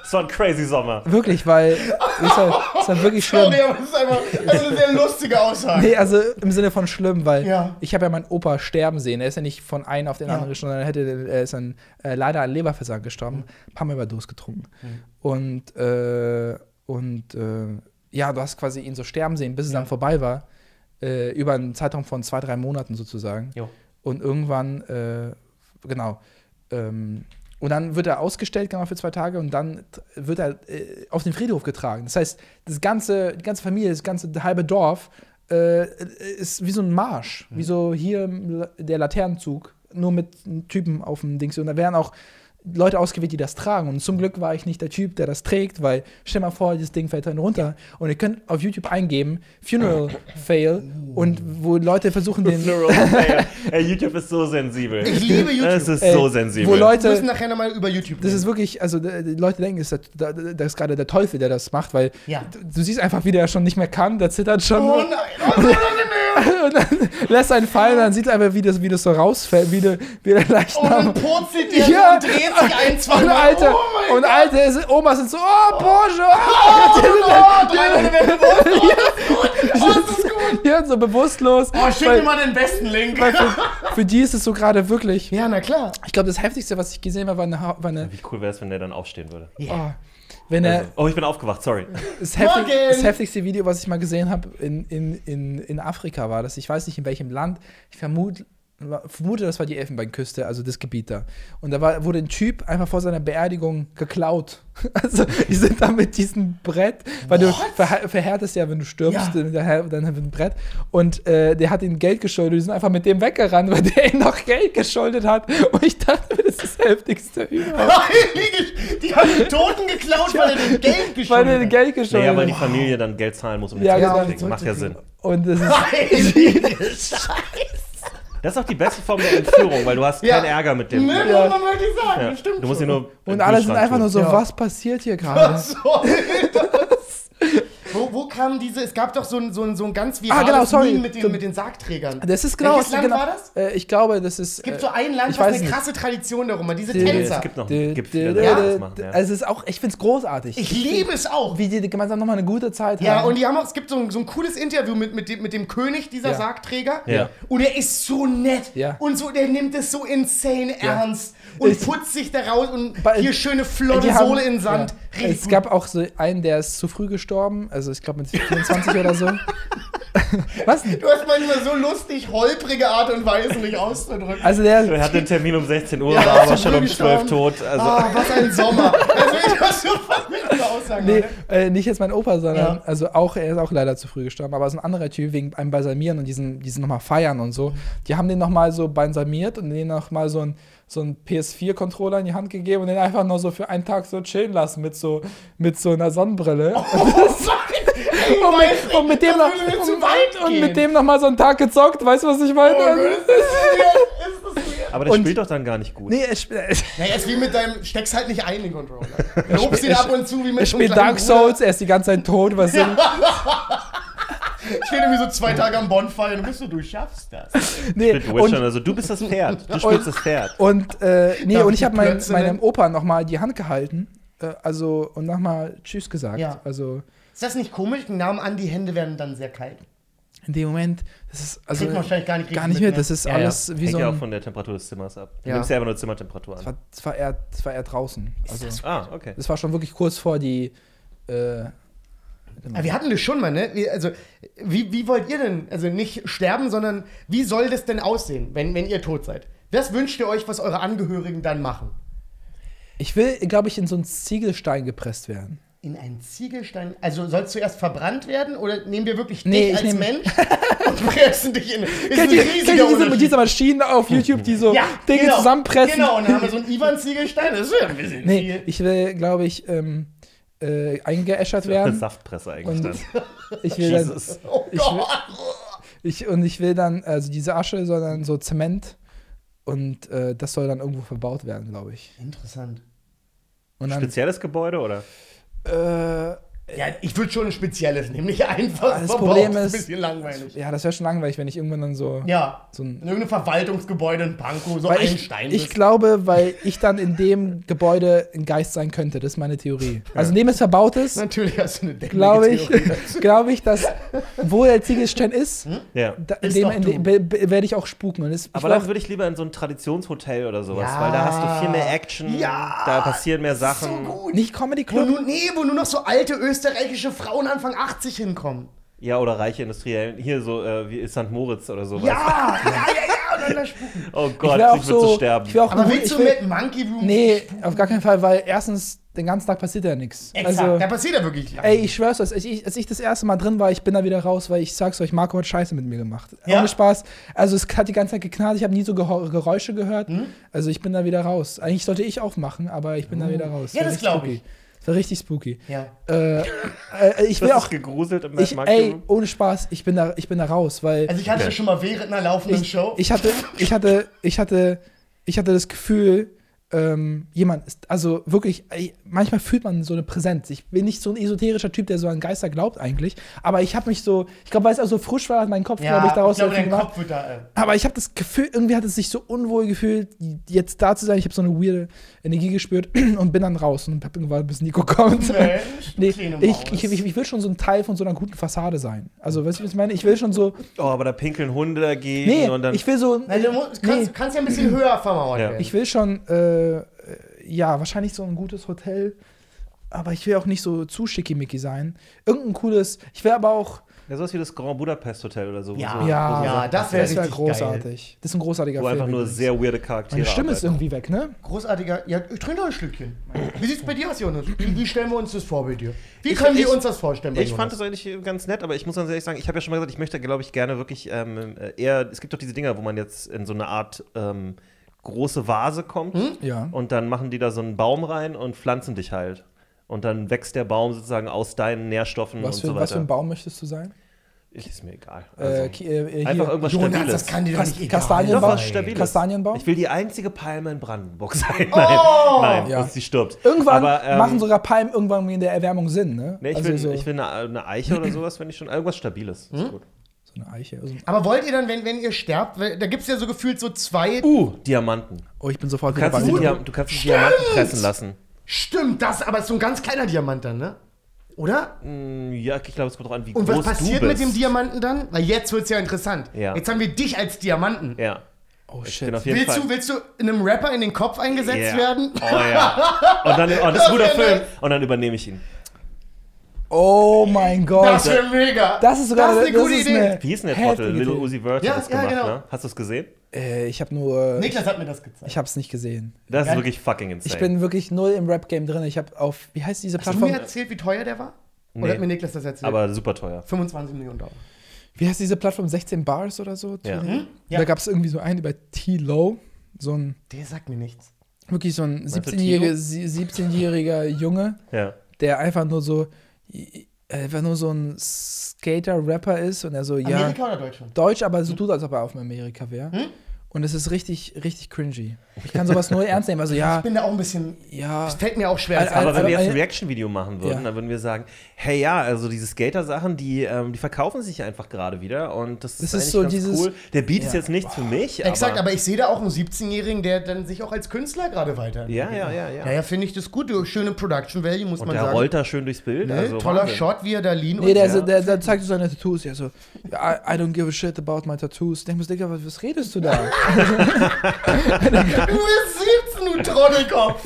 Es war ein crazy Sommer. wirklich, weil, das war, das war wirklich schlimm. Sorry, aber das ist einfach ist eine sehr lustige Aussage. Nee, also im Sinne von schlimm, weil Ja. ich habe ja meinen Opa sterben sehen. Er ist ja nicht von einem auf den Ja. anderen gestorben, sondern er, hätte, er ist dann äh, leider an Leberversagen gestorben. Ein paar Mal Überdos getrunken. Und, äh, und äh, ja, du hast quasi ihn so sterben sehen, bis es dann vorbei war. Äh, über einen Zeitraum von zwei, drei Monaten sozusagen. Jo. Und irgendwann, äh, genau. Ähm, und dann wird er ausgestellt, genau für zwei Tage, und dann wird er äh, auf den Friedhof getragen. Das heißt, das ganze, die ganze Familie, das ganze halbe Dorf äh, ist wie so ein Marsch. Wie so hier der Laternenzug, nur mit einem Typen auf dem Dings. Und da werden auch Leute ausgewählt, die das tragen. Und zum Glück war ich nicht der Typ, der das trägt, weil stell mal vor, dieses Ding fällt dann runter. Und ihr könnt auf YouTube eingeben, Funeral Fail, und wo Leute versuchen, den. Ey, YouTube ist so sensibel. Ich liebe YouTube. Es ist Ey, so sensibel. wo Wir Leute- müssen nachher nochmal über YouTube Das reden. ist wirklich, also d- die Leute denken, das ist, der- das ist gerade der Teufel, der das macht, weil Ja. du, du siehst einfach, wie der schon nicht mehr kann, der zittert schon. Oh nein, oh, so unangenehm. und dann lässt einen fallen, dann sieht er einfach, wie das, wie das so rausfällt, wie, der- wie der Und dann Leichnam. purzelt der Ja. und dreht sich ein, zwei Und alte, oh und alte ist- Omas sind so, oh, Porsche, Oh, oh. Oh, das ist gut. Oh, das ist gut. ja, so bewusstlos. Oh, schick weil, mir mal den besten Link. für, für die ist es so gerade wirklich. Ja, na klar. Ich glaube, das Heftigste, was ich gesehen habe, war eine, war eine Wie cool wäre es, wenn der dann aufstehen würde. oh, wenn er, Also, oh, ich bin aufgewacht, sorry. Das, heftig, das heftigste Video, was ich mal gesehen habe in, in, in, in Afrika war das. Ich weiß nicht in welchem Land. Ich vermute, vermute, das war die Elfenbeinküste, also das Gebiet da. Und da war, wurde ein Typ einfach vor seiner Beerdigung geklaut. Also die sind da mit diesem Brett, weil du verha- verhärtest ja, wenn du stirbst, Ja. dann wir ein Brett. Und äh, der hat ihm Geld geschuldet. Die sind einfach mit dem weggerannt, weil der ihm noch Geld geschuldet hat. Und ich dachte, mir, das ist das heftigste überhaupt. Die haben den Toten geklaut, weil er den Geld Weil geschuldet er hat. Geld geschuldet Naja, weil hat. die Familie dann Geld zahlen muss, um den Ja, ja, genau. Macht ja Sinn. Und das ist Scheiße. Das ist auch die beste Form der Entführung, weil du hast Ja. keinen Ärger mit dem. Ne, Ja. muss man wirklich sagen. Ja. Das stimmt Du musst ihn schon. nur. Und alle sind einfach tun. nur so, Ja. was passiert hier gerade? Sorry, das. Wo, wo kam diese, es gab doch so ein, so ein, so ein ganz virales genau, sorry. Meme mit den, mit den Sargträgern. Das ist genau. Welches Land genau war das? Äh, ich glaube, das ist. Es gibt so ein Land, ich was eine nicht. krasse Tradition darum hat, diese Die- Tänzer. Es gibt noch gibt viele dü- das machen. Ja. Also es ist auch, ich finde es großartig. Ich liebe es auch. Wie die gemeinsam nochmal eine gute Zeit Ja, haben. und die haben auch, es gibt so ein, so ein cooles Interview mit, mit, dem, mit dem König dieser Ja. Sargträger. Ja. Und er ist so nett. Ja. Und so, der nimmt es so insane Ja. ernst. Und putzt sich da raus und hier schöne flotte haben- Sohle in Sand. Ja. Es gut. gab auch so einen, der ist zu früh gestorben. Also ich glaube mit 24 oder so. Was? Du hast manchmal so lustig, holprige Art und Weise, mich auszudrücken. Also der. Er hatte einen Termin um 16 Uhr, Ja, war aber schon um 12 gestorben. tot. Also, Ah, was ein Sommer. Also ich war so verrückte Aussagen. Nee, äh, nicht jetzt mein Opa, sondern Ja. also auch, er ist auch leider zu früh gestorben, aber so ein anderer Typ wegen einem Balsamieren und diesen, diesen nochmal feiern und so. Die haben den nochmal so balsamiert und den nochmal so ein, so ein PS4-Controller in die Hand gegeben und den einfach nur so für einen Tag so chillen lassen mit so, mit so einer Sonnenbrille. Oh! Ey, und, weiß mit, und mit dem das noch, und, zu weit und mit dem noch mal so einen Tag gezockt, weißt du, was ich meine? Oh das das aber der und- spielt doch dann gar nicht gut. nee, er, sp er Naja, ist wie mit deinem, steckst halt nicht ein, den Controller. Lobst ihn ab und zu wie mit er spielt Dark Souls, er ist die ganze Zeit tot, was ja. Bruder. Steht irgendwie so zwei Tage am Bonfire und bist du, du schaffst das. nee, Mit Witcher, und, also du bist das Pferd. Du spielst das Pferd. Und, äh, nee, Darf und ich ich habe mein, meinem? Opa nochmal die Hand gehalten. Äh, also, und nochmal Tschüss gesagt. Ja. Also, Ist das nicht komisch? Den Namen an, die Hände werden dann sehr kalt. in dem Moment, das ist. Also, Kriegt man wahrscheinlich gar nicht gar nicht mit. Das ne? ist Ja, alles ja. wie so Hängt ja auch von der Temperatur des Zimmers ab. Du Ja. nimmst ja einfach nur Zimmertemperatur Das an. war, das, war eher, das war eher draußen. Also, Ah, okay. das war schon wirklich kurz vor die. Äh, Aber wir hatten das schon mal, ne? Wie- Also, wie, wie wollt ihr denn, also nicht sterben, sondern wie soll das denn aussehen, wenn, wenn ihr tot seid? Was wünscht ihr euch, was eure Angehörigen dann machen? ich will, glaube ich, in so einen Ziegelstein gepresst werden. In einen Ziegelstein? Also soll es zuerst verbrannt werden oder nehmen wir wirklich dich ich als nehm- Mensch und pressen dich in. Ist Kennt ein ihr, riesiger kennt ihr diese, diese Maschinen auf YouTube, die so ja, Dinge genau, zusammenpressen? Genau, und dann haben wir so einen Ivan-Ziegelstein. Das ist ja ein bisschen Nee, viel. ich will, glaube ich, ähm, äh, eingeäschert Eine werden. Saftpresse eigentlich Und dann. ich will dann, Jesus. Oh ich Gott. Ich, und ich will dann, also diese Asche soll dann so Zement und äh, das soll dann irgendwo verbaut werden, glaube ich. Interessant. Und dann, Spezielles Gebäude oder? äh, Ja, ich würde schon ein spezielles nehmen, nicht einfach. Das. Problem ein ist- bisschen langweilig. ja, das wäre schon langweilig, wenn ich irgendwann dann so, Ja. so ein. In irgendeinem Verwaltungsgebäude in Pankow, so ein ich, Stein. ich bist. glaube, weil ich dann in dem Gebäude ein Geist sein könnte. Das ist meine Theorie. Also, indem es verbaut ist, Natürlich hast du eine glaube ich, glaube ich, dass wo der Ziegelstein ist, Ja. da, in dem, dem be- be- werde ich auch spuken. Und das, Aber dann würde ich lieber in so ein Traditionshotel oder sowas, Ja. weil da hast du viel mehr Action, Ja. da passieren mehr So Sachen. gut. nicht Comedy Wo Club. nur, nee, wo nur noch so alte österreichische Frauen Anfang 80 hinkommen. Ja, oder reiche Industriellen. Hier so, äh, wie St. Moritz oder so. Ja, ja, ja, ja. Oh Ich Gott, auch ich würde so so. sterben. Ich will auch Aber willst ich du will, mit Monkey Room? Nee, auf gar keinen Fall, weil erstens, den ganzen Tag passiert ja nichts. Exakt, Also, da passiert ja wirklich ey, ich schwör's euch, als ich, als ich das erste Mal drin war, ich bin da wieder raus, weil ich sag's euch, Marco hat Scheiße mit mir gemacht. Ja? Ohne Spaß. Also es hat die ganze Zeit geknallt, ich habe nie so Geräusche gehört. Hm? Also ich bin da wieder raus. Eigentlich sollte ich aufmachen, aber ich bin da wieder raus. Ja, das richtig glaub spooky. ich. Das war richtig spooky. Ja. Äh, äh, ich Du will hast auch. gegruselt im Ich, ey, ohne Spaß, ich bin da, ich bin da raus, weil Also ich hatte das schon mal während einer laufenden ich, Show. ich hatte, ich hatte, ich hatte, ich hatte das Gefühl, ähm, jemand ist, also wirklich, manchmal fühlt man so eine Präsenz. Ich bin nicht so ein esoterischer Typ, der so an Geister glaubt eigentlich, aber ich habe mich so, ich glaube, weil es auch so frisch war, hat mein Kopf, glaube ich, daraus ich viel dein gemacht. Kopf wird da. Äh, Aber ich habe das Gefühl, irgendwie hat es sich so unwohl gefühlt, jetzt da zu sein. Ich habe so eine weirde Energie gespürt und bin dann raus und habe gewartet, bis Nico kommt. Mensch, Nee, ich, ich, ich, ich will schon so ein Teil von so einer guten Fassade sein. Also, weißt du, was ich meine? Ich will schon so. Oh, aber da pinkeln Hunde dagegen Nee, und dann. ich will so. Nein, du musst, kannst, Nee. kannst ja ein bisschen höher vermauert Ja. Ich will schon, äh, äh, ja, wahrscheinlich so ein gutes Hotel. Aber ich will auch nicht so zu schickimicki sein. Irgendein cooles. Ich will aber auch. ja, sowas wie das Grand Budapest Hotel oder so. Ja. so, Ja, so ja, das wäre richtig großartig. Das ist ein großartiger Wo Film. einfach nur sehr weirde Charaktere Meine Stimme ist irgendwie weg, ne? Großartiger. Ja, ich trinke noch ein Stückchen. Wie sieht's bei dir aus, Jonas? Wie, wie stellen wir uns das vor bei dir? Wie Ich- können wir uns das vorstellen Ich Jonas? fand das eigentlich ganz nett, aber ich muss ganz ehrlich sagen, ich habe ja schon mal gesagt, ich möchte, glaube ich, gerne wirklich ähm, äh, eher. Es gibt doch diese Dinger, wo man jetzt in so eine Art ähm, große Vase kommt Hm? Ja. und dann machen die da so einen Baum rein und pflanzen dich halt. Und dann wächst der Baum sozusagen aus deinen Nährstoffen Was und für, so was für weiter. ein Baum möchtest du sein? Ich, ist mir egal. Äh, Also, äh, hier, einfach irgendwas Jonas, Stabiles. das kann dir doch Kas nicht Kastanienbaum? Kastanienbaum? Ich will die einzige Palme in Brandenburg sein. Nein, Oh! nein, Ja. sie stirbt. Irgendwann Aber, ähm, machen sogar Palmen irgendwann in der Erwärmung Sinn, ne? Nee, ich, also will, so, ich will eine, eine Eiche oder sowas, wenn ich schon irgendwas Stabiles. Hm? Ist gut. So eine Eiche. Also, Aber wollt ihr dann, wenn, wenn ihr sterbt, weil, da gibt es ja so gefühlt so zwei. Uh, Diamanten. oh, ich bin sofort Du wieder kannst, bei du kannst diese Diamanten pressen lassen. Stimmt, das, aber ist so ein ganz kleiner Diamant dann, ne? Oder? Mm, Ja, ich glaube, es kommt drauf an, wie Und groß was passiert du mit bist. dem Diamanten dann? Weil jetzt wird's ja interessant. Ja. Jetzt haben wir dich als Diamanten. Ja, Oh shit. bin auf jeden Willst Fall. du, willst du einem Rapper in den Kopf eingesetzt Yeah. werden? Oh ja. Und dann, oh, das ist ein guter Film. Und dann übernehme ich ihn. Oh mein Gott. Das wäre mega. Das ist sogar das ist eine gute ist Idee. eine Wie hieß denn der Trottel? Little. Uzi Vert Ja, hat das ja, gemacht, genau. ne? Hast du es gesehen? Äh, ich habe nur. Niklas hat mir das gezeigt. Ich habe es nicht gesehen. Das ist Geil. wirklich fucking insane. Ich bin wirklich null im Rap-Game drin. Ich habe auf, wie heißt diese Hast du Plattform? mir erzählt, wie teuer der war? Oder Nee. hat mir Niklas das erzählt? aber super teuer. 25 Millionen Dollar. Wie heißt diese Plattform? 16 Bars oder so? Ja. Mhm. Ja. Da gab es irgendwie so einen über T-Low. So ein, Der sagt mir nichts. wirklich so ein du 17-jähriger 17-jähriger Junge, Ja. der einfach nur so, einfach nur so ein Skater-Rapper ist und er so, ja, Amerika oder Deutschland? Deutsch, aber so tut, als ob er auf Amerika wäre. Hm? Und es ist richtig, richtig cringy. Ich kann sowas nur ernst nehmen. Also ja, Ich bin da auch ein bisschen. ja. Es fällt mir auch schwer. Al- das al- Aber wenn wir jetzt ein Reaction-Video machen würden, ja. dann würden wir sagen, hey ja, also diese Skater-Sachen, die, ähm, die verkaufen sich einfach gerade wieder und das, Das ist, ist so ganz dieses- cool. Der Beat ist Ja. jetzt nichts für mich, Exakt, aber, aber ich sehe da auch einen 17-Jährigen, der dann sich auch als Künstler gerade weiter. Ja, ja, ja, ja. Naja, finde ich das gut. Schöne Production Value, muss und man der sagen. rollt da schön durchs Bild. Ne? also Toller Wahnsinn. Shot, wie er da lean Nee, der, Ja. der, der zeigt so seine Tattoos. Ja, so, I, I don't give a shit about my tattoos. Ich denke mir, Digga, was redest du da? Du bist 17, du Trottelkopf.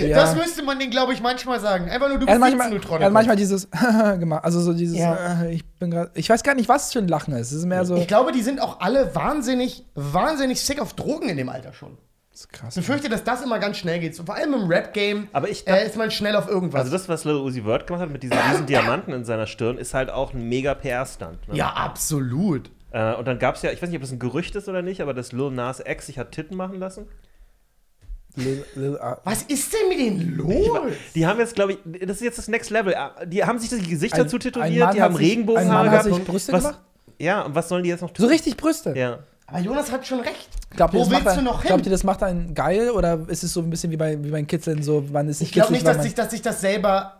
Ja. Das müsste man den, glaube ich, manchmal sagen. Einfach nur, du er bist 17, manchmal, du er Trottelkopf. hat manchmal dieses gemacht. Also so dieses, Ja. äh, ich bin gerade, ich weiß gar nicht, was es für ein Lachen ist. Es ist mehr so, ich glaube, die sind auch alle wahnsinnig, wahnsinnig sick auf Drogen in dem Alter schon. das ist krass. Ich befürchte, dass das immer ganz schnell geht. So, vor allem im Rap-Game Aber ich äh, ist man schnell auf irgendwas. Also das, was Lil Uzi Vert gemacht hat mit diesen riesen Diamanten in seiner Stirn, ist halt auch ein mega PR-Stunt. Ne? ja, absolut. Äh, und dann gab es ja, ich weiß nicht, ob das ein Gerücht ist oder nicht, aber dass Lil Nas Ex sich hat Titten machen lassen. Lil, Lil, ah, Was ist denn mit denen los? Die haben jetzt, glaube ich, das ist jetzt das Next Level. Äh, Die haben sich das Gesicht Ein- dazu tätowiert, die haben Regenbogenhaare Mann hat gehabt. sich Brüste was, gemacht? Ja, und was sollen die jetzt noch tun? so richtig Brüste. Ja. Aber Jonas hat schon recht. Glaubt ihr, Wo das macht willst du noch hin? Glaubt ihr, das macht einen geil oder ist es so ein bisschen wie bei, wie beim Kitzeln, so, man ist nicht Ich glaube nicht, dass sich, dass sich das selber.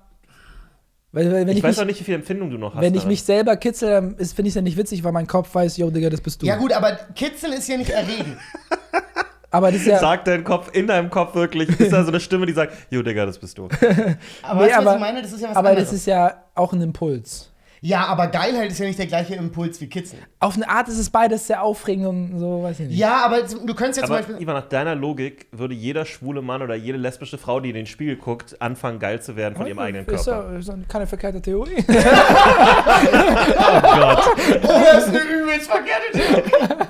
weil, weil, wenn Ich, ich, weiß mich, auch nicht, wie viel Empfindung du noch hast. wenn ich daran. mich selber kitzel, dann ist- finde ich es ja nicht witzig, weil mein Kopf weiß, yo, Digga, das bist du. Ja, gut, aber Kitzeln ist ja nicht erregen. Aber das ist ja. Sagt dein Kopf in deinem Kopf wirklich, ist da so eine Stimme, die sagt, Jo, Digga, das bist du. Aber Nee, weißt du, was aber- ich meine? Das ist ja was aber anderes. das ist ja auch ein Impuls. Ja, aber Geilheit ist ja nicht der gleiche Impuls wie Kitzeln. Auf eine Art ist es beides sehr aufregend und so, weiß ich nicht. Ja, aber du könntest ja zum Aber Beispiel. Ivan, nach deiner Logik würde jeder schwule Mann oder jede lesbische Frau, die in den Spiegel guckt, anfangen geil zu werden von ihrem eigenen ist Körper. ja, ist ja keine verkehrte Theorie. Oh, das ist eine übelst verkehrte Theorie.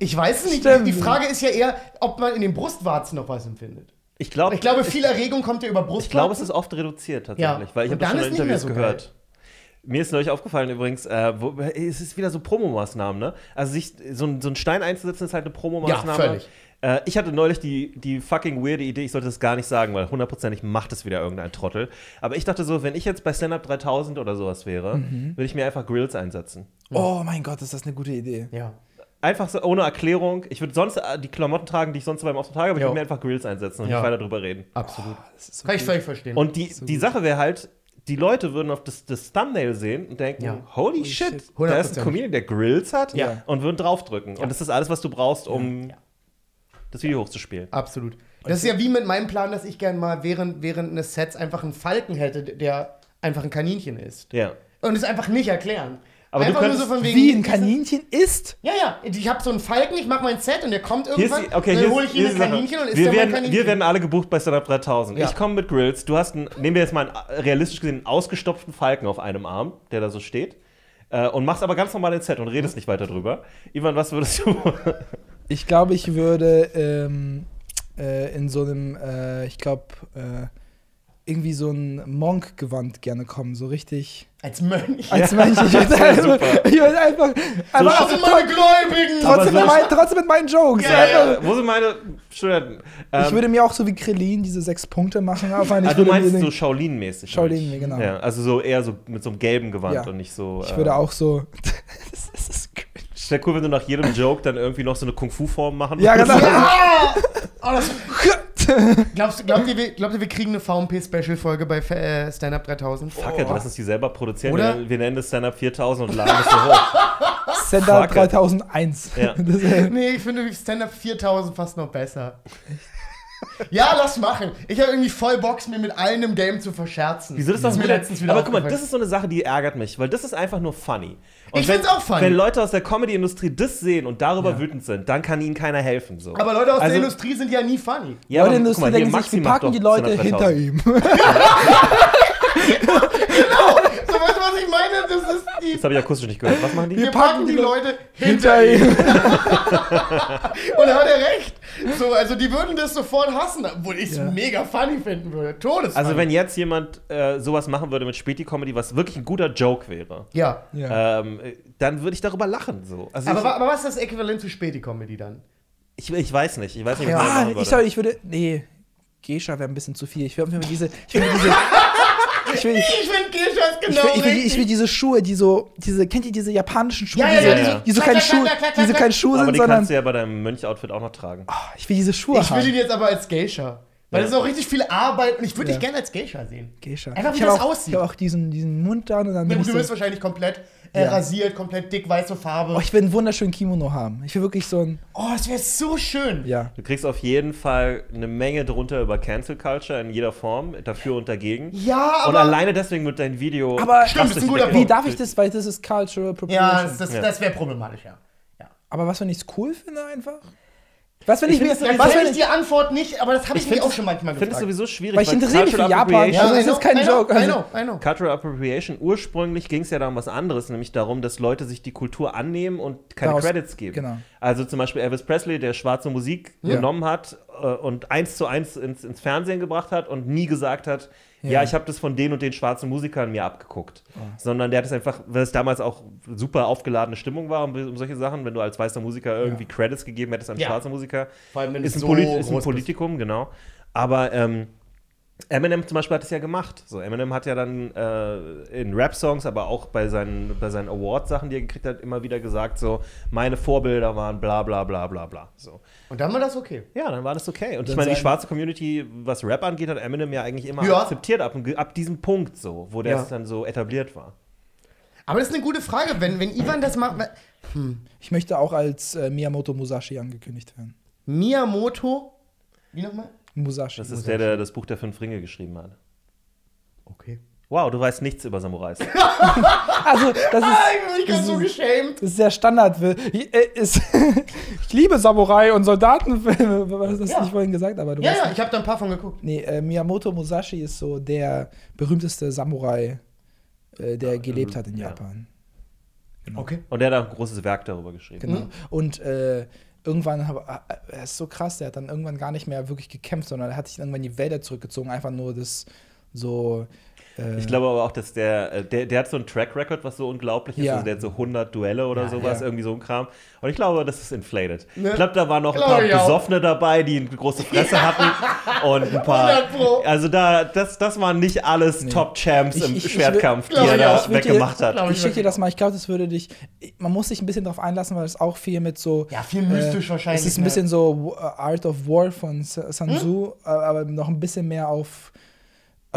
Ich weiß es nicht. Stimmt. Die Frage ist ja eher, ob man in den Brustwarzen noch was empfindet. Ich glaube, Ich glaube, viel Erregung kommt ja über Brustwarzen. ich glaube, es ist oft reduziert tatsächlich, Ja. weil ich habe das schon in ist nicht mehr Interviews so gehört. Mir ist neulich aufgefallen übrigens, äh, wo, es ist wieder so Promomaßnahmen, ne? Also sich so, ein- so einen Stein einzusetzen ist halt eine Promomaßnahme. Ja, völlig. Äh, ich hatte neulich die, die fucking weirde Idee, ich sollte das gar nicht sagen, weil hundertprozentig macht es wieder irgendein Trottel. Aber ich dachte so, wenn ich jetzt bei Stand Up 3000 oder sowas wäre, Mhm. würde ich mir einfach Grills einsetzen. oh mein Gott, ist das eine gute Idee. Ja. Einfach so ohne Erklärung. Ich würde sonst äh, die Klamotten tragen, die ich sonst beim Auftritt trage, aber ich Jo. würde mir einfach Grills einsetzen und Ja. nicht weiter drüber reden. Absolut. Das ist so Kann ich gut. völlig verstehen. Und die, die Sache wäre halt, die Leute würden auf das, das Thumbnail sehen und denken, Ja. holy, shit, shit. da ist 100%. ein Comedian, der Grills hat Ja. und würden draufdrücken. Und das ist alles, was du brauchst, um Ja. das Video hochzuspielen. Absolut. Das ist ja wie mit meinem Plan, dass ich gern mal während, während eines Sets einfach einen Falken hätte, der einfach ein Kaninchen ist. Ja. Und es einfach nicht erklären. Aber du einfach könntest- Wie ein Kaninchen ist? Ja, ja. Ich habe so einen Falken, ich mache mein Set und der kommt Hier ist irgendwann. die, okay, dann hier hole ist, ich ihm hier ein ist die Sache. Kaninchen und ist wir werden, Kaninchen. wir werden alle gebucht bei Stand Up 3000. Ja. Ich komme mit Grills. Du hast einen, nehmen wir jetzt mal einen realistisch gesehen einen ausgestopften Falken auf einem Arm, der da so steht. Äh, und machst aber ganz normal ins Set und redest nicht weiter drüber. Ivan, was würdest du? Ich glaube, ich würde ähm, äh, in so einem, äh, ich glaube, äh, irgendwie so ein Monk-Gewand gerne kommen, so richtig. Als Mönch. Als Mensch. Ich würde einfach, ich würde einfach, sind meine Gläubigen! Trotzdem, so- mit mein, trotzdem mit meinen Jokes. Ja, äh, wo sind meine Studenten? Ähm, Ich würde mir auch so wie Krillin diese sechs Punkte machen. Aber ich ah, du meinst mir so Shaolin-mäßig. Shaolin, genau. Ja, also so eher so mit so einem gelben Gewand Ja. und nicht so. ich äh, würde auch so. das, das ist cringe. Wäre cool, wenn du nach jedem Joke dann irgendwie noch so eine Kung-Fu-Form machen Ja, würdest. genau. Ah! Oh, das, glaubst, du- glaubt, ihr, wir- glaubt ihr, wir kriegen eine VMP-Special-Folge bei äh, Stand Up 3000? Fuck it, lass uns die selber produzieren. Oder? Wir, wir nennen das Stand-Up 4000 und laden das so hoch. Fuck it. 3001. Ja. Das ist, Nee, ich finde Stand Up 4000 fast noch besser. Ja, lass machen. Ich habe irgendwie voll Box, mir mit allen im Game zu verscherzen. Wieso das ist doch mir wieder, letztens wieder Aber guck mal, das ist so eine Sache, die ärgert mich, weil das ist einfach nur funny. Und Ich wenn- find's auch funny. Wenn Leute aus der Comedy-Industrie das sehen und darüber Ja. wütend sind, dann kann ihnen keiner helfen. So. Aber Leute aus Also- der Industrie sind ja nie funny. ja, Leute aber in der Industrie denken sich, wir macht packen die Leute 200.000. hinter ihm. So, weißt du, was ich meine? Das ist die. Das habe ich akustisch nicht gehört. Was machen die? Wir packen die Leute hinter Hinter ihm. Und da hat er recht. So, also die würden das sofort hassen, obwohl ich es Ja. mega funny finden würde. Todes. Also wenn jetzt jemand äh, sowas machen würde mit Späti-Comedy, was wirklich ein guter Joke wäre, Ja. Ja. ähm, äh, dann würde ich darüber lachen. So. Also Aber, ich, aber was ist das Äquivalent zu Späti-Comedy dann? ich, ich weiß nicht. Ich weiß nicht, was Ja. Ah, machen ich, würde. soll, ich würde. Nee, Gescha wäre ein bisschen zu viel. Ich würde mir diese. Ich würde diese. Ich will, Ich finde Gescha ist ich, genau will, ich, will, ich richtig. will diese Schuhe, die so, diese, kennt ihr diese japanischen Schuhe, Ja, die, ja, so, ja, die, ja. die so keine Schuhe, die so keine Schuhe aber sind, die sondern kannst du ja bei deinem Mönch-Outfit auch noch tragen. oh, ich will diese Schuhe Ich will haben. ihn jetzt aber als Geisha. Weil Ja. das ist auch richtig viel Arbeit und ich würde Ja. dich gerne als Geisha sehen. Geisha. Einfach, wie ich das auch, aussieht. Ich habe auch diesen, diesen Mund da und dann bin Du ich bist so, wahrscheinlich komplett äh, Ja. rasiert, komplett dick, weiße Farbe. oh, ich will einen wunderschönen Kimono haben. Ich will wirklich so ein, Oh, das wäre so schön. ja. Du kriegst auf jeden Fall eine Menge drunter über Cancel Culture in jeder Form, dafür und dagegen. Ja, und aber. alleine deswegen wird dein Video. Aber- Stimmt, das ist ein guter drastisch Wie Punkt. darf ich das, weil das ist Cultural Appropriation. ja, das, das, Ja. das wäre problematisch, ja. ja. Aber was, wenn ich es cool finde einfach? Was, wenn ich, Ich mir, find's was, Was wenn ich, ich die Antwort nicht, aber das habe ich, mich find's- auch schon manchmal Ich finde es gefragt. sowieso schwierig. weil ich interessiere mich für Japan. Appropriation- Also, das I ist kein I know, Joke. I Also, know, I know. Cultural Appropriation, ursprünglich ging es ja da um was anderes, nämlich darum, dass Leute sich die Kultur annehmen und keine Daraus- Credits geben. genau. Also zum Beispiel Elvis Presley, der schwarze Musik Ja. genommen hat äh, und eins zu eins ins, ins Fernsehen gebracht hat und nie gesagt hat, ja, Ja. ich habe das von den und den schwarzen Musikern mir abgeguckt. Oh. Sondern der hat es einfach, weil es damals auch super aufgeladene Stimmung war um, um solche Sachen, wenn du als weißer Musiker irgendwie Credits gegeben hättest an Ja. schwarze Musiker, Vor allem, wenn ist es ein, so Polit ist ein Politikum, genau. Aber ähm, Eminem zum Beispiel hat es ja gemacht. So, Eminem hat ja dann äh, in Rap-Songs, aber auch bei seinen, bei seinen Award-Sachen, die er gekriegt hat, immer wieder gesagt, so, meine Vorbilder waren bla bla bla bla bla. So. Und dann war das okay. Ja, dann war das okay. Und ich meine, die schwarze Community, was Rap angeht, hat Eminem ja eigentlich immer Ja. akzeptiert, ab, ab diesem Punkt so, wo der Ja. es dann so etabliert war. Aber das ist eine gute Frage, wenn, wenn Ivan das macht. weil- ich möchte auch als äh, Miyamoto Musashi angekündigt werden. Miyamoto. Wie nochmal? Musashi. Das ist der, der das Buch der fünf Ringe geschrieben hat. Okay. Wow, du weißt nichts über Samurais. Also, das ist, Ich bin so geschämt. das ist sehr Standard. Ich, äh, ist, ich liebe Samurai und Soldatenfilme. Was hast du Ja. nicht vorhin gesagt? Aber du Ja, weißt ja, ich habe da ein paar von geguckt. Nee, äh, Miyamoto Musashi ist so der berühmteste Samurai, äh, der gelebt hat in ja. Japan. Okay. Und der hat auch ein großes Werk darüber geschrieben. Genau. Und äh, irgendwann, hab- äh, er ist so krass, der hat dann irgendwann gar nicht mehr wirklich gekämpft, sondern er hat sich irgendwann in die Wälder zurückgezogen, einfach nur das so. Äh, Ich glaube aber auch, dass der, äh, der, der hat so einen Track Record, was so unglaublich ist. Ja. Also der hat so 100 Duelle oder sowas, ja. irgendwie so ein Kram. Und ich glaube, das ist inflated. Ne? Ich glaube, da waren noch ein paar ich. Besoffene dabei, die eine große Fresse hatten. Und ein paar. 100 Pro. Also da, das, das waren nicht alles Top-Champs Ich- im ich- ich Schwertkampf, will- die er ich da Ich weggemacht hat. ich schicke dir das mal, ich glaube, das würde dich. Man muss sich ein bisschen darauf einlassen, weil es auch viel mit so. Ja, viel mystisch wahrscheinlich, Es ist ein ne? bisschen so äh, Art of War von Sa- Sun Tzu, äh, aber noch ein bisschen mehr auf, äh,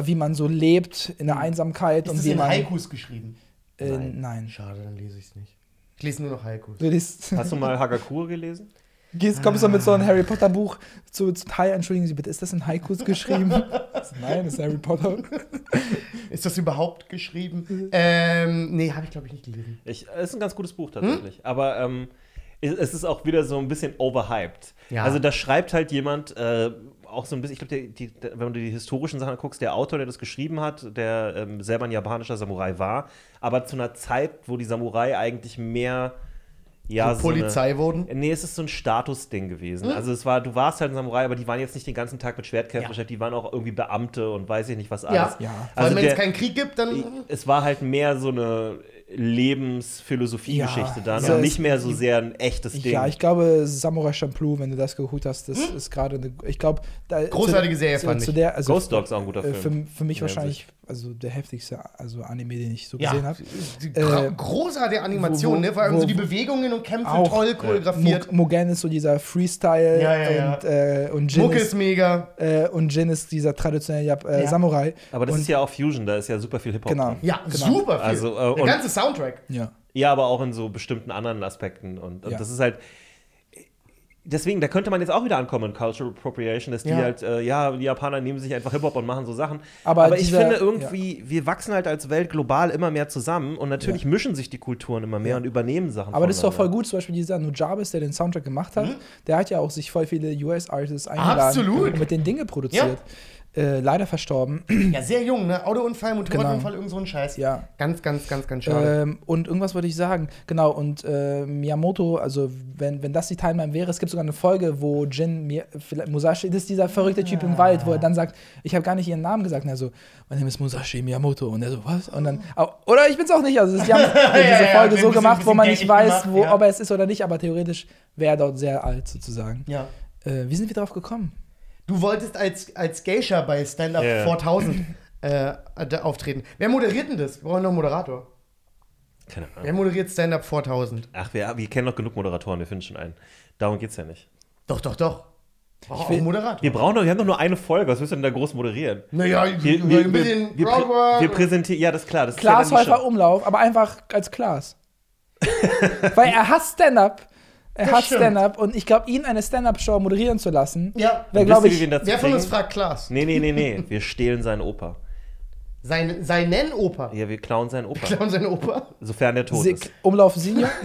wie man so lebt in der Einsamkeit Ist und das wie in man. Haikus geschrieben? Äh, nein. Schade, dann lese ich es nicht. Ich lese nur noch Haikus. Du liest, Hast du mal Hagakure gelesen? gehst, kommst du mit so einem Harry Potter Buch zu, zu Teil, entschuldigen Sie bitte, ist das in Haikus geschrieben? Nein, das ist Harry Potter. Ist das überhaupt geschrieben? ähm, nee, habe ich glaube ich nicht gelesen. Ich, es ist ein ganz gutes Buch tatsächlich. Aber ähm, es es ist auch wieder so ein bisschen overhyped. Ja. Also da schreibt halt jemand äh, auch so ein bisschen, ich glaube, wenn du die historischen Sachen guckst, der Autor, der das geschrieben hat, der ähm, selber ein japanischer Samurai war, aber zu einer Zeit, wo die Samurai eigentlich mehr ja, So so eine- Polizei wurden? Nee, es ist so ein Statusding gewesen. Also es war, du warst halt ein Samurai, aber die waren jetzt nicht den ganzen Tag mit Schwertkämpfen Ja. beschäftigt, die waren auch irgendwie Beamte und weiß ich nicht was Ja. alles. Ja. Vor Also allem, wenn es keinen Krieg gibt, dann. es war halt mehr so eine Lebensphilosophie-Geschichte Ja, dann also und nicht mehr so sehr ein echtes Ding. Ja, ich glaube, Samurai Champloo, wenn du das geguckt hast, das ist gerade eine. Ich glaube, da. Hm? Großartige zu, Serie, zu, fand zu ich. der, also, Ghost Dogs auch ein guter äh, Film. Für, für mich Ja, wahrscheinlich, also der heftigste also Anime, den ich so Ja, gesehen habe. Äh, großartige Animation, wo- ne? Vor allem wo- so die Bewegungen und Kämpfe Auch, toll choreografiert. Mo- Mugen ist so dieser Freestyle Ja, ja, ja. und, äh, und Jin ist, ist mega. äh, und Jin ist dieser traditionelle Jap äh, Ja. Samurai. Aber das und, ist ja auch Fusion, da ist ja super viel Hip-Hop. Genau. drin. Ja, Genau. super viel. Also, äh, Der und- ganze Soundtrack. Ja. Ja, aber auch in so bestimmten anderen Aspekten. Und, und Ja. das ist halt. Deswegen, da könnte man jetzt auch wieder ankommen in Cultural Appropriation, dass die Ja. halt, äh, ja, die Japaner nehmen sich einfach Hip-Hop und machen so Sachen. Aber Aber, ich dieser- finde irgendwie, wir wachsen halt als Welt global immer mehr zusammen und natürlich Ja. mischen sich die Kulturen immer mehr und übernehmen Sachen. Aber das ist doch voll gut, zum Beispiel dieser Nujabes, der den Soundtrack gemacht hat, der hat ja auch sich voll viele US-Artists eingeladen Absolut. und mit den Dinge produziert. Äh, leider verstorben. Ja, sehr jung, ne? Autounfall, Motorradunfall, Genau. irgend so ein Scheiß. ja. Ganz, ganz, ganz, ganz schade. Ähm, und irgendwas wollte ich sagen. Genau, und äh, Miyamoto, also wenn, wenn das die Timeline wäre, es gibt sogar eine Folge, wo Jin Mi Musashi, das ist dieser verrückte Typ im Wald, wo er dann sagt, ich habe gar nicht ihren Namen gesagt. Und er so, mein Name ist Musashi Miyamoto. Und er so, was? Und dann, oder ich bin's auch nicht. Also die haben diese ja, Folge ein so bisschen- gemacht, wo man nicht weiß, gemacht, wo, ja. ob er es ist oder nicht, aber theoretisch wäre er dort sehr alt sozusagen. ja. Äh, wie sind wir darauf gekommen? Du wolltest als, als Geisha bei Stand Up Ja. 4000 äh, auftreten. Wer moderiert denn das? Wir brauchen noch einen Moderator. Keine Ahnung. Wer moderiert Stand Up 4000? Ach, wir, wir kennen doch genug Moderatoren, wir finden schon einen. Darum geht's ja nicht. Doch, doch, doch. Auch will- einen Moderator. Wir brauchen doch, wir haben doch nur eine Folge, was willst du denn da groß moderieren? naja, Wir, wir, wir, ein bisschen wir, wir, wir präsentieren, ja, das ist klar. Das Klaas ist ja. Umlauf, aber einfach als Klaas. Weil er hasst Stand-up. Er Das stimmt. Stand-up und ich glaube, ihn eine Stand-up-Show moderieren zu lassen, Ja. wäre, glaube ich, wir Wer von uns kriegen? fragt Klaas? Nee, nee, nee, nee. Wir stehlen seine Oper. Sein, seinen Opa. Ja, wir klauen seinen Opa. Klauen seinen Opa? Sofern der tot Sick. ist. Umlauf Senior.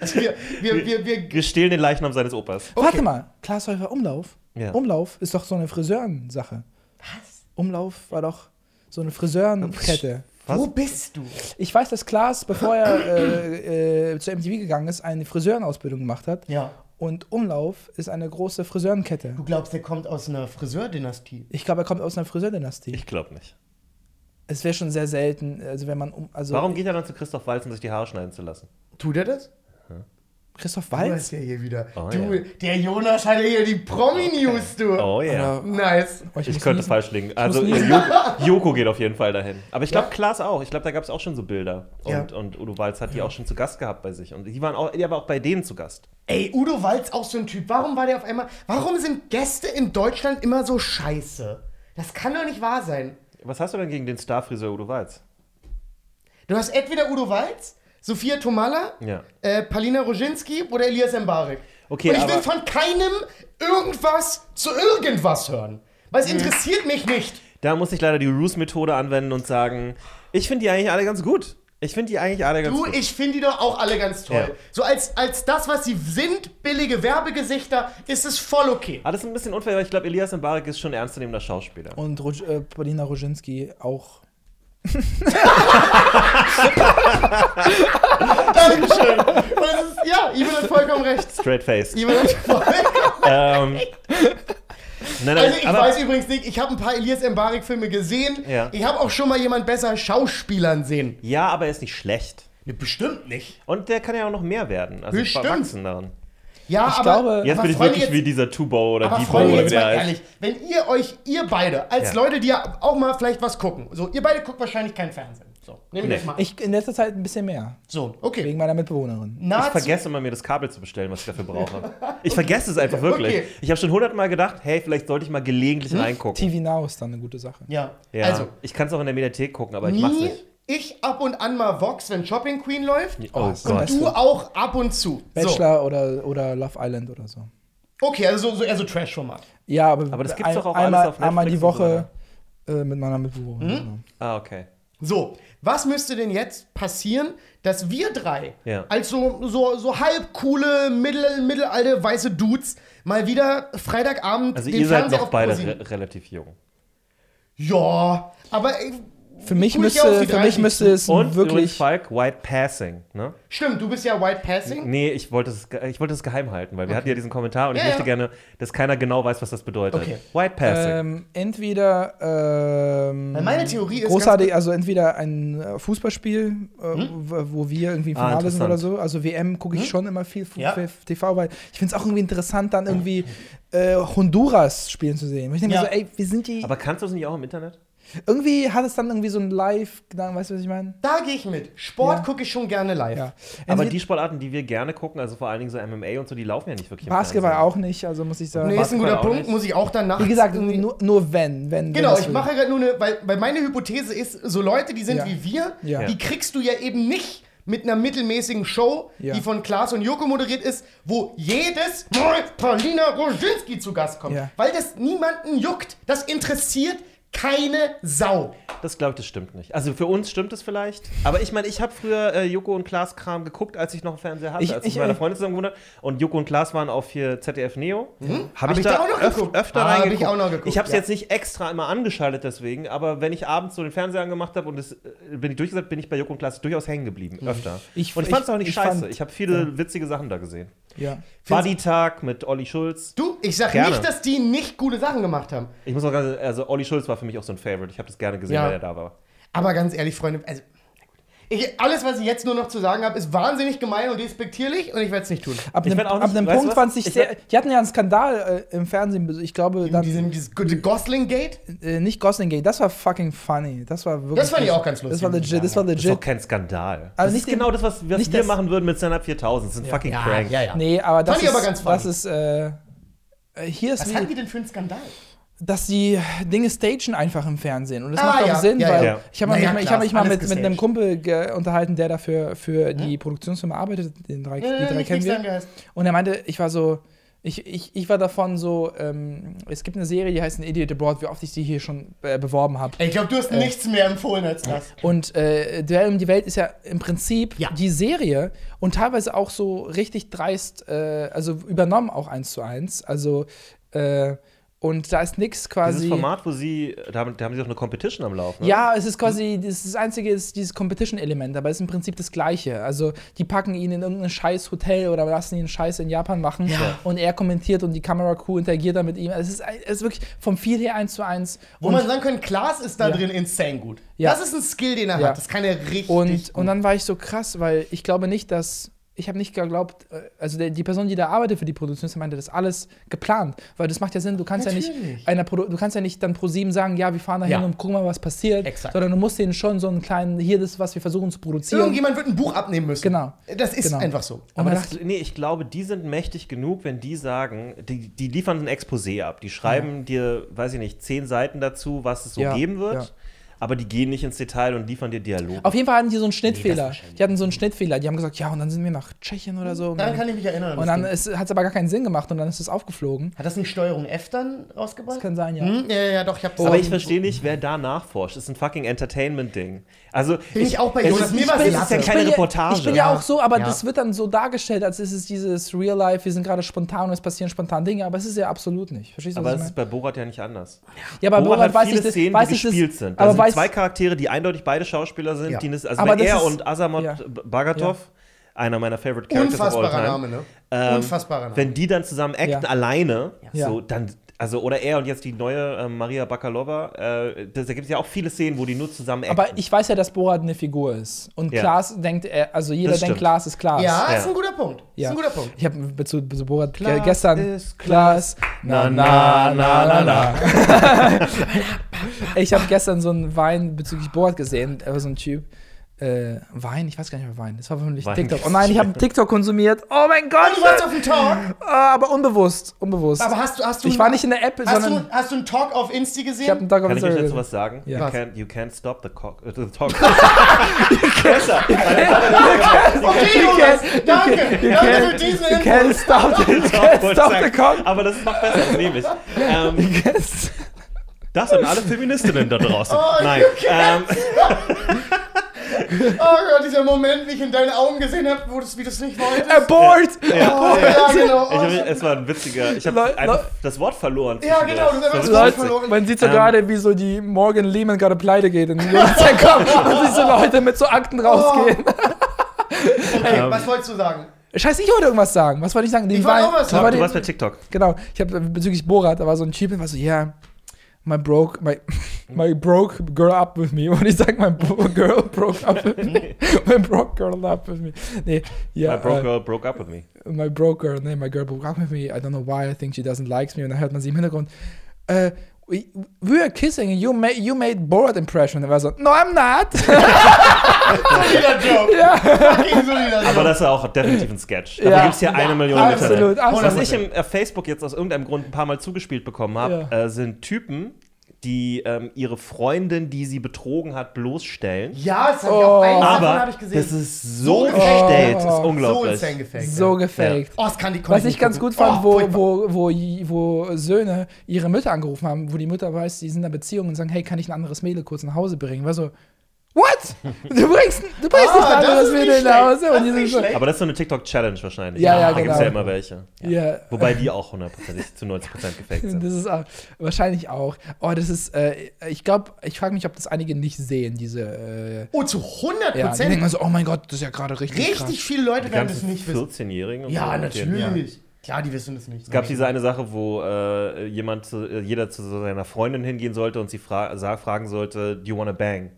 Also wir, wir, wir, wir, Wir stehlen den Leichnam seines Opas. Warte mal, Klaas Häufer Umlauf. Ja. Umlauf ist doch so eine Friseurensache. Was? Umlauf war doch so eine Friseurenkette. Was? wo bist du? Ich weiß, dass Klaas, bevor er äh, äh, zur MTV gegangen ist, eine Friseurenausbildung gemacht hat. Ja. Und Umlauf ist eine große Friseurenkette. Du glaubst, der kommt aus einer Friseurdynastie? Ich glaube, er kommt aus einer Friseurdynastie. Ich glaube nicht. Es wäre schon sehr selten, also wenn man um, also Warum geht er dann zu Christoph Walz, um sich die Haare schneiden zu lassen? Tut er das? Christoph Du hast Walz? ja hier wieder. Oh, du, ja. der Jonas hat ja hier die Promi-News, du. Oh ja. Oder- Nice. Oh, Ich muss könnte niesen. falsch liegen. Also. Joko, Joko geht auf jeden Fall dahin. Aber ich glaube, Ja. Klaas auch. Ich glaube, da gab es auch schon so Bilder. Ja. Und, und Udo Walz hat die auch schon zu Gast gehabt bei sich. Und die waren auch, der war auch bei denen zu Gast. Ey, Udo Walz auch so ein Typ. Warum war der auf einmal. Warum sind Gäste in Deutschland immer so scheiße? Das kann doch nicht wahr sein. Was hast du denn gegen den Starfriseur Udo Walz? Du hast entweder Udo Walz, Sophia Tomalla, Ja. äh, Palina Roginski oder Elias Mbarek. Okay, Und ich will aber- von keinem irgendwas zu irgendwas hören. Weil es interessiert mich nicht. Da muss ich leider die Roos-Methode anwenden und sagen, ich finde die eigentlich alle ganz gut. Ich finde die eigentlich alle ganz Du, gut. ich finde die doch auch alle ganz toll. Ja. So als, als das, was sie sind, billige Werbegesichter, ist es voll okay. Alles ein bisschen unfair, weil ich glaube, Elias Mbarek ist schon ein ernstzunehmender Schauspieler. Und Rog äh, Paulina Roginski auch. Dankeschön. Ist, ja, Ivan hat vollkommen recht. Straight faced. Ivan hat vollkommen ähm, nein, nein, Also ich weiß übrigens nicht, ich habe ein paar Elias Mbarek-Filme gesehen. Ja. Ich habe auch schon mal jemand besser Schauspielern sehen. Ja, aber er ist nicht schlecht. Nee, bestimmt nicht. Und der kann ja auch noch mehr werden. Also Bestimmt. verwachsen daran. Ja, Ich aber, glaube- Jetzt aber bin ich Freunde, wirklich jetzt, wie dieser Tubo oder Debo Freunde, oder wie der mal heißt. ehrlich, wenn ihr euch, ihr beide, als Ja. Leute, die ja auch mal vielleicht was gucken, so, ihr beide guckt wahrscheinlich kein Fernsehen. So, nehmen wir Nee. das mal. Ich in letzter Zeit ein bisschen mehr. so, okay. Wegen meiner Mitbewohnerin. Ich Nahezu- vergesse immer, mir das Kabel zu bestellen, was ich dafür brauche. Ich vergesse es einfach wirklich. Okay. Ich habe schon hundertmal gedacht, hey, vielleicht sollte ich mal gelegentlich reingucken. TV Now ist dann eine gute Sache. Ja. Ja, also, ich kann es auch in der Mediathek gucken, aber ich mach's nie, nicht. Ich ab und an mal Vox, wenn Shopping Queen läuft. Oh ist Gott. Du auch ab und zu. So. Bachelor oder, oder Love Island oder so. Okay, also so, so eher so Trash-Format. Ja, aber, Aber das gibt's doch auch einmal, alles auf einmal die Netflix und Woche äh, mit meiner Mitbewohnerin. Hm? genau. Ah, okay. So, was müsste denn jetzt passieren, dass wir drei Ja. als so, so, so halb coole, mittel, mittelalte, weiße Dudes mal wieder Freitagabend Also den ihr seid Fernseher noch auf beide re relativ jung. Ja, aber ey, Für mich ich müsste, für mich 30 müsste es Und wirklich. Falk, White Passing, ne? stimmt, du bist ja White Passing. Nee, ich wollte es ich wollte es geheim halten, weil wir hatten ja diesen Kommentar und ich Ja, möchte ja. gerne, dass keiner genau weiß, was das bedeutet. Okay. White Passing. Ähm, entweder ähm, Weil meine Theorie ist großartig, also entweder ein äh, Fußballspiel, äh, wo- wo wir irgendwie im Ah, Finale sind oder so. Also WM gucke ich schon immer viel Ja. TV, weil ich finde es auch irgendwie interessant, dann irgendwie äh, Honduras spielen zu sehen. Ich denke Ja. mir so, ey, wir sind die. aber kannst du es nicht auch im Internet? Irgendwie hat es dann irgendwie so ein Live-Gedanken, weißt du, was ich meine? Da gehe ich mit. Sport Ja. gucke ich schon gerne live. Ja. Aber die Sportarten, die wir gerne gucken, also vor allen Dingen so MMA und so, die laufen ja nicht wirklich Basketball auch nicht, also muss ich sagen. Nee, ist ein guter Punkt, nicht. muss ich auch dann nachts Wie gesagt, nur, nur wenn, wenn. Genau, wenn ich mache gerade nur eine, weil, weil meine Hypothese ist, so Leute, die sind Ja. wie wir, Ja. die kriegst du ja eben nicht mit einer mittelmäßigen Show, Ja. die von Klaas und Joko moderiert ist, wo jedes Mal Paulina Roginski zu Gast kommt. Ja. Weil das niemanden juckt. Das interessiert keine Sau. Das glaube ich, das stimmt nicht. Also für uns stimmt es vielleicht. Aber ich meine, ich habe früher äh, Joko und Klaas Kram geguckt, als ich noch einen Fernseher hatte, Ich- als ich, ich- mit meiner Freundin zusammen gewohnt habe. Und Joko und Klaas waren auf hier ZDF Neo. Habe Hab ich, ich da, auch noch öf geguckt. öfter Hab ich reingeguckt. auch noch geguckt, Ich habe es ja. jetzt nicht extra immer angeschaltet deswegen, aber wenn ich abends so den Fernseher angemacht habe und es, äh, bin ich durchgesagt, bin ich bei Joko und Klaas durchaus hängen geblieben. Öfter. Ich- und ich fand es auch nicht ich scheiße. fand- ich habe viele witzige Sachen da gesehen. Ja. Buddy-Tag mit Olli Schulz. Du, ich sag Gerne. nicht, dass die nicht gute Sachen gemacht haben. Ich muss auch ganz, also Olli Schulz war für mich auch so ein Favorite. Ich habe das gerne gesehen, Ja. weil er da war. Aber ganz ehrlich, Freunde, also. Ich, alles, was ich jetzt nur noch zu sagen habe, ist wahnsinnig gemein und despektierlich und ich werde es nicht tun. Ab Ich einem, auch ab nicht- einem Punkt fand Ich sehr. Die hatten ja einen Skandal äh, im Fernsehen. Ich glaube, dann, Diesen, dieses gute Gosling-Gate? äh, nicht Gosling Gate. Das war fucking funny. Das war wirklich. Das fand ich auch ganz lustig, Das war ich legit. Das war Das ist legit. doch kein Skandal. Also das nicht ist den- genau das, was, was nicht wir das- machen würden mit Stand-Up 4000. Das sind fucking Prank. ja, ja. Nee, aber das Fand ich ist. aber ganz funny. das ist. Äh, äh, hier ist Was hatten wie, die denn für einen Skandal? Dass die Dinge stagen einfach im Fernsehen. Und das Ah, macht auch ja, Sinn, ja, weil ja. ich habe Naja, mich, ich hab mich mal mit, mit einem. Kumpel unterhalten, der dafür für die Produktionsfirma arbeitet. Den drei, die drei Hm? Äh, kennen wir. Und er meinte, ich war so, ich, ich, ich war davon so, ähm, es gibt eine Serie, die heißt An Idiot Abroad, wie oft ich sie hier schon äh, beworben habe. Ich glaube, du hast nichts mehr empfohlen als das. Und äh, Duell um die Welt ist ja im Prinzip die Serie und teilweise auch so richtig dreist, äh, also übernommen auch eins zu eins. Also, äh, und da ist nichts quasi. Dieses Format, wo sie, da haben, da haben sie doch eine Competition am Laufen. ne? Ja, es ist quasi, das, das einzige ist dieses Competition-Element, aber es ist im Prinzip das Gleiche. Also, die packen ihn in irgendein scheiß Hotel oder lassen ihn Scheiß in Japan machen und er kommentiert und die Kameracrew interagiert dann mit ihm. Also, es ist, es ist wirklich vom Feel her eins zu eins. Wo man sagen kann, Klaas ist da Ja. drin insane gut. Ja. Das ist ein Skill, den er Ja. hat. Das kann er richtig Und, gut. und dann war ich so krass, weil ich glaube nicht, dass. Ich habe nicht geglaubt, äh, also der, die Person, die da arbeitet für die Produktion, meinte, das ist alles geplant. Weil das macht ja Sinn, du kannst ja nicht Natürlich. einer Produ du kannst ja nicht dann pro sieben sagen, ja, wir fahren da hin Ja. und gucken mal, was passiert. Exakt. Sondern du musst denen schon so einen kleinen, hier das, was wir versuchen zu produzieren. Irgendjemand wird ein Buch abnehmen müssen. Genau. Das ist Genau. einfach so. Und Aber das, dachte, nee, ich glaube, die sind mächtig genug, wenn die sagen, die, die liefern ein Exposé ab. Die schreiben dir, weiß ich nicht, zehn Seiten dazu, was es so Ja, geben wird. Aber die gehen nicht ins Detail und liefern dir Dialog. Auf jeden Fall hatten die so einen Schnittfehler. wahrscheinlich die hatten so einen Schnittfehler. Die haben gesagt, ja, und dann sind wir nach Tschechien oder so. Daran dann, kann ich mich erinnern. und dann hat es aber gar keinen Sinn gemacht und dann ist es aufgeflogen. Hat das nicht Steuerung F dann rausgebracht? Das kann sein, ja. Hm? Ja, ja, ja, doch, ich hab's aber ich verstehe nicht, wer da nachforscht. Das ist ein fucking Entertainment-Ding. Also, Bin ich auch bei Jonas. ist Mir war's es ist ja Ich keine bin Reportage. Ja, ich bin ja, auch so, aber Ja. das wird dann so dargestellt, als ist es dieses Real Life, wir sind gerade spontan und es passieren spontan Dinge, aber es ist ja absolut nicht. Verstehst du, aber es ich ist bei Borat ja nicht anders. Ja, bei Borat Borat hat weiß viele ich das, Szenen, weiß die ich das, gespielt sind. Da aber sind weiß, zwei Charaktere, die eindeutig beide Schauspieler sind. Ja. Die also Aber er ist- und Asamot ja. Bagatov, einer meiner favorite Characters of all Unfassbarer time. Name, ne? Ähm, Unfassbarer Name. Wenn die dann zusammen acten, Ja. alleine, Ja. so, dann, also, oder er und jetzt die neue äh, Maria Bakalova, äh, das, da gibt es ja auch viele Szenen, wo die nur zusammen acten. aber ich weiß ja, dass Borat eine Figur ist. Und Ja. Klaas denkt, er, also jeder Das denkt. Klaas ist Klaas. ja, Ja. ist ein guter Punkt. Ja. Ist ein guter Punkt. Ich habe zu, zu Borat ge Klaas gestern ist Klaas. Na, na, na, na, na. ich habe gestern so einen Wein bezüglich Borat gesehen. Er war so ein Typ. Äh, Wein? Ich weiß gar nicht mehr Wein. Das war vermutlich Wein. TikTok. Oh nein, ich habe TikTok konsumiert. Oh mein Gott. Du warst auf dem Talk, Ah, aber unbewusst. Unbewusst. aber hast du, hast du ich war nicht in der App, hast sondern du, hast du einen Talk auf Insti ich habe gesehen? einen Tag auf Kann ich euch Instagram dazu gesehen. was sagen? Ja. You, Was? can't, you can't stop the, cock, the talk. Okay, Jonas, danke. You Danke can't- für diesen You can't stop the, you can't stop the cock. Aber das ist noch besser, das nehme ich. Ähm, Yes. das sind alle Feministinnen da draußen. Oh, Nein. Ähm, Gott, dieser Moment, wie ich in deinen Augen gesehen habe, wo das, wie das nicht wolltest. Abort! Oh, ja, genau. ich Oh, hab, es war ein witziger. Ich habe das Wort verloren. Ja, genau, du hast das Wort verloren. Man sieht so Ähm, gerade, wie so die Morgan Lehman gerade pleite geht und Jonathan kommt und sich so Leute mit so Akten rausgehen. okay, Ähm, was wolltest du sagen? Scheiße, ich wollte irgendwas sagen. Was wollte ich sagen? Den Ich wollte auch was sagen. Du warst bei TikTok. Genau, ich habe bezüglich Borat, da war so ein Typ, der war so, yeah, my broke, my, my broke girl up with me. Und ich sag, my bro girl broke up with me. my broke girl up with me. Nee, ja, My broke äh, girl broke up with me. my broke girl, nee, my girl broke up with me. I don't know why, I think she doesn't like me. Und dann hört man sie im Hintergrund, äh, uh, we, we were kissing and you made, you made Borat impression. Und er war so, no, I'm not. Solider Joke. Ja. Aber das ist auch definitiv ein Sketch. Dafür Ja. gibt es ja eine Ja, Million absolut, Internet. absolut. Und was ich im äh, Facebook jetzt aus irgendeinem Grund ein paar Mal zugespielt bekommen habe, äh, sind Typen, die ähm, ihre Freundin, die sie betrogen hat, bloßstellen. Ja, das habe ich auch. Eins davon Aber habe ich gesehen. das ist so So gestellt, das ist Oh. so unglaublich. insane gefaked. so ja. gefaked. Oh, das kann die Was ich ganz gut fand, oh, wo, wo, wo, wo Söhne ihre Mütter angerufen haben, wo die Mutter weiß, die sind in einer Beziehung und sagen, hey, kann ich ein anderes Mädel kurz nach Hause bringen? War so, what? Du bringst, du bringst Ah, nicht anderes Mädel nicht nach Hause? Und Das die ist sind nicht so. Aber das ist so eine TikTok-Challenge wahrscheinlich. Ja, ja, Da gibt es genau. ja immer welche. ja. Wobei die auch hundertprozentig zu 90% gefaked sind. Das ist auch, wahrscheinlich auch. Oh, das ist, äh, ich glaube, ich frage mich, ob das einige nicht sehen, diese, äh, Oh, zu 100 ja, die denken so, oh mein Gott, das ist ja gerade richtig krass. Richtig viele Leute werden das nicht wissen. 14-Jährigen. und Ja, so, natürlich. Klar, die wissen das nicht. Es gab diese eine Sache, wo äh, jemand, zu, äh, jeder zu seiner Freundin hingehen sollte und sie fra fragen sollte, do you wanna bang?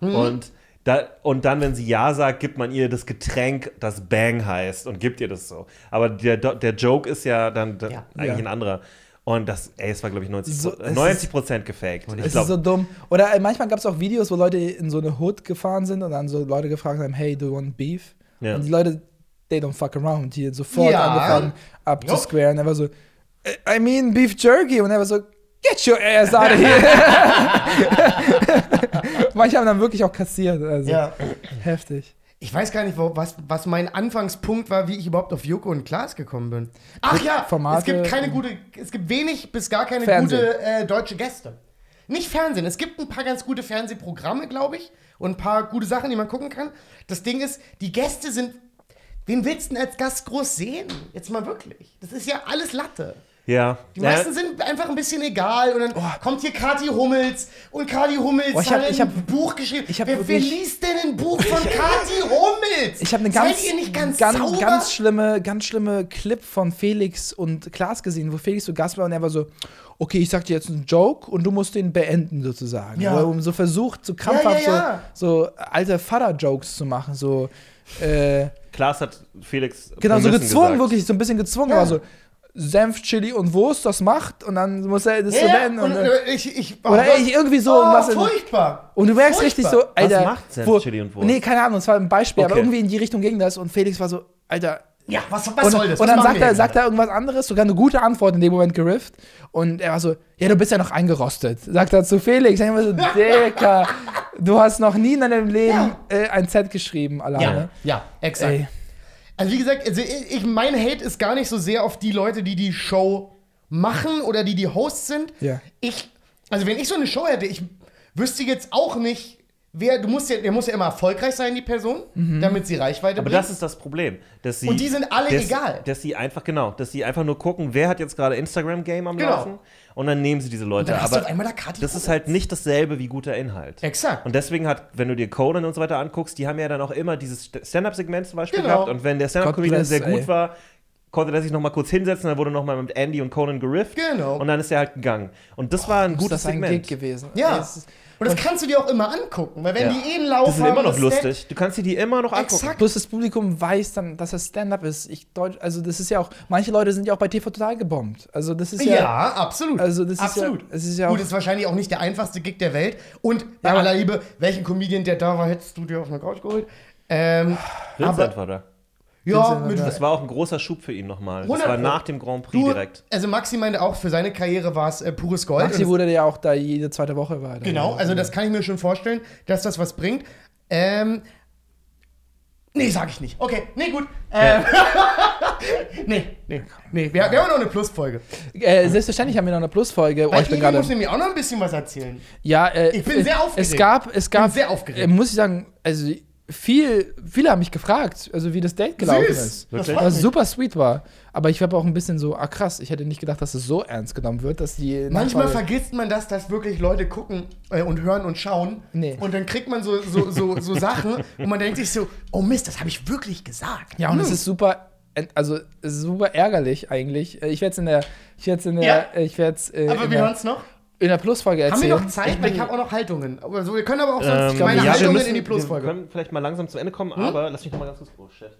Mhm. Und, da, und dann, wenn sie ja sagt, gibt man ihr das Getränk, das Bang heißt und gibt ihr das so. Aber der, der Joke ist ja dann da- Ja. eigentlich Ja. ein anderer. Und das, ey, es war, glaube ich, 90, So, Pro- es 90 Prozent gefaked. Ich Das ist so dumm. Oder äh, manchmal gab es auch Videos, wo Leute in so eine Hood gefahren sind und dann so Leute gefragt haben, hey, do you want beef? Ja. Und die Leute, they don't fuck around, die sofort Ja. angefangen Yup. abzusquaren. Er war so, "I- I mean beef jerky. Und er war so, get your ass out of here. Manche haben dann wirklich auch kassiert. Also Ja. heftig. Ich weiß gar nicht, wo, was, was mein Anfangspunkt war, wie ich überhaupt auf Joko und Klaas gekommen bin. Ach ja, Formate- es gibt keine gute, es gibt wenig bis gar keine Fernsehen. gute äh, deutsche Gäste. Nicht Fernsehen, es gibt ein paar ganz gute Fernsehprogramme, glaube ich, und ein paar gute Sachen, die man gucken kann. Das Ding ist, die Gäste sind, wen willst du denn als Gast groß sehen? Jetzt mal wirklich. Das ist ja alles Latte. Ja. Die Ja, meisten sind einfach ein bisschen egal und dann kommt hier Kathi Hummels und Kathi Hummels Oh, ich hab- hat ich ein hab- Buch geschrieben. ich hab wer, wer liest denn ein Buch von Kathi Hummels? Ich habe eine ganz, ganz, ganz, ganz schlimme, ganz schlimme Clip von Felix und Klaas gesehen, wo Felix so Gast war und er war so, okay, ich sag dir jetzt einen Joke und du musst den beenden sozusagen. Ja. Wo er so versucht, so krampfhaft Ja, ja, ja. So, so alte Vater-Jokes zu machen, so äh, Klaas hat Felix. genau so gezwungen, gesagt. wirklich so ein bisschen gezwungen, Ja. aber so Senf, Chili und Wurst das macht und dann muss er das so ja, beenden. und, Und, äh, ich, ich, oh, oder was- ey, irgendwie so oh, was furchtbar. Und du merkst richtig so, Furchtbar. Alter. macht Senf, wo- Chili und Wurst? Nee, keine Ahnung, es war ein Beispiel, aber Okay. irgendwie in die Richtung ging das und Felix war so, Alter, Ja, was, was und, soll das? Und Was dann sagt er, sagt er irgendwas anderes, sogar eine gute Antwort in dem Moment gerifft. Und er war so, ja, du bist ja noch eingerostet. Sagt er zu Felix. Ich mir so, Dicker, du hast noch nie in deinem Leben äh, ein Z geschrieben alleine. Ja, ja, exakt. Ey. Also wie gesagt, also ich, mein Hate ist gar nicht so sehr auf die Leute, die die Show machen oder die die Hosts sind. Ja. Ich, also wenn ich so eine Show hätte, ich wüsste jetzt auch nicht, wer, du musst ja, der muss ja immer erfolgreich sein, die Person, damit sie Reichweite Aber bringt. das ist das Problem. Dass sie, Und die sind alle dass, egal. Dass sie einfach, genau, dass sie einfach nur gucken, wer hat jetzt gerade Instagram-Game am Genau. Laufen und dann nehmen sie diese Leute. dann hast du Aber auf einmal da Kati das ist halt nicht dasselbe wie guter Inhalt. Exakt. Und deswegen hat, wenn du dir Conan und so weiter anguckst, die haben ja dann auch immer dieses St- Stand-Up-Segment zum Beispiel Genau. gehabt. Und wenn der Stand-Up-Comedian sehr gut ey. war, konnte er sich noch mal kurz hinsetzen, dann wurde noch mal mit Andy und Conan gerifft. Genau. Und dann ist er halt gegangen. Und das war ein gutes das ein Segment. Gig gewesen? Ja. Ey, Und das kannst du dir auch immer angucken, weil wenn Ja. die eh einen Lauf Das ist haben, immer noch lustig. Du kannst dir die immer noch angucken. Exakt. Plus das Publikum weiß dann, dass das Stand-up ist. Ich Deutsch, also das ist ja auch, manche Leute sind ja auch bei TV total gebombt. Also das ist Ja, ja, absolut. Also das ist absolut. ja- es ist ja Gut, ist wahrscheinlich auch nicht der einfachste Gig der Welt. Und bei Ja, aller Liebe, welchen Comedian, der da war, hättest du dir auf eine Couch geholt? Ähm, Vincent aber, war da. Ja, mit, Das war auch ein großer Schub für ihn nochmal. Das 100 war nach dem Grand Prix du, direkt. also Maxi meinte auch, für seine Karriere war es äh, pures Gold. Maxi wurde ja auch da jede zweite Woche er da. Genau, also das kann ich mir schon vorstellen, dass das was bringt. Ähm, nee, sag ich nicht. Okay, nee, gut. Ähm, nee, nee, nee. Wir, wir haben noch eine Plusfolge. Äh, selbstverständlich haben wir noch eine Plusfolge. Oh, ich bin ich gerade. muss nämlich auch noch ein bisschen was erzählen. Ja, äh, Ich bin sehr aufgeregt. Es gab, es gab, sehr aufgeregt. Äh, muss ich sagen, also viel, viele haben mich gefragt, also wie das Date gelaufen Süß. ist. Das Wirklich? Was super sweet war. Aber ich war auch ein bisschen so, ah krass, ich hätte nicht gedacht, dass es so ernst genommen wird, dass die. Manchmal Nachbarn- vergisst man das, dass wirklich Leute gucken äh, und hören und schauen. Nee. Und dann kriegt man so, so, so, so Sachen und man denkt sich so, oh Mist, das habe ich wirklich gesagt. Ja, und es Hm. ist super, also es ist super ärgerlich eigentlich. Äh, Ich werde es in der, ich werde in der, Ja. äh, ich werde äh, Aber wir hören es noch. In der Plusfolge Haben erzählen. wir noch Zeit? Weil ich habe auch noch Haltungen. Also wir können aber auch sonst Ähm, meine ja, Haltungen müssen- in die Plusfolge. Wir können vielleicht mal langsam zum Ende kommen, aber lass mich noch mal ganz kurz, oh shit,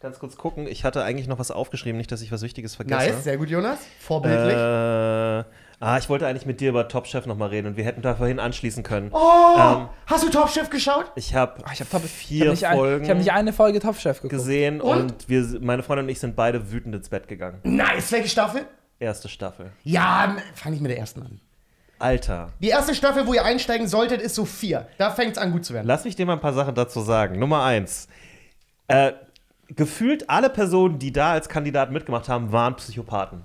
ganz kurz gucken. Ich hatte eigentlich noch was aufgeschrieben, nicht, dass ich was Wichtiges vergesse. Nice, sehr gut, Jonas. Vorbildlich. Äh, ah, ich wollte eigentlich mit dir über Top Chef noch mal reden und wir hätten da vorhin anschließen können. oh, ähm, hast du Top Chef geschaut? Ich habe Ah, ich habe vier hab nicht, ein, Folgen ich hab nicht eine Folge Top Chef geguckt. gesehen Und? und, wir, meine Freundin und ich sind beide wütend ins Bett gegangen. Nice, welche Staffel? Erste Staffel. Ja, fange ich mit der ersten an. Alter. Die erste Staffel, wo ihr einsteigen solltet, ist so vier. Da fängt es an, gut zu werden. Lass mich dir mal ein paar Sachen dazu sagen. Nummer eins. Äh, gefühlt alle Personen, die da als Kandidat mitgemacht haben, waren Psychopathen.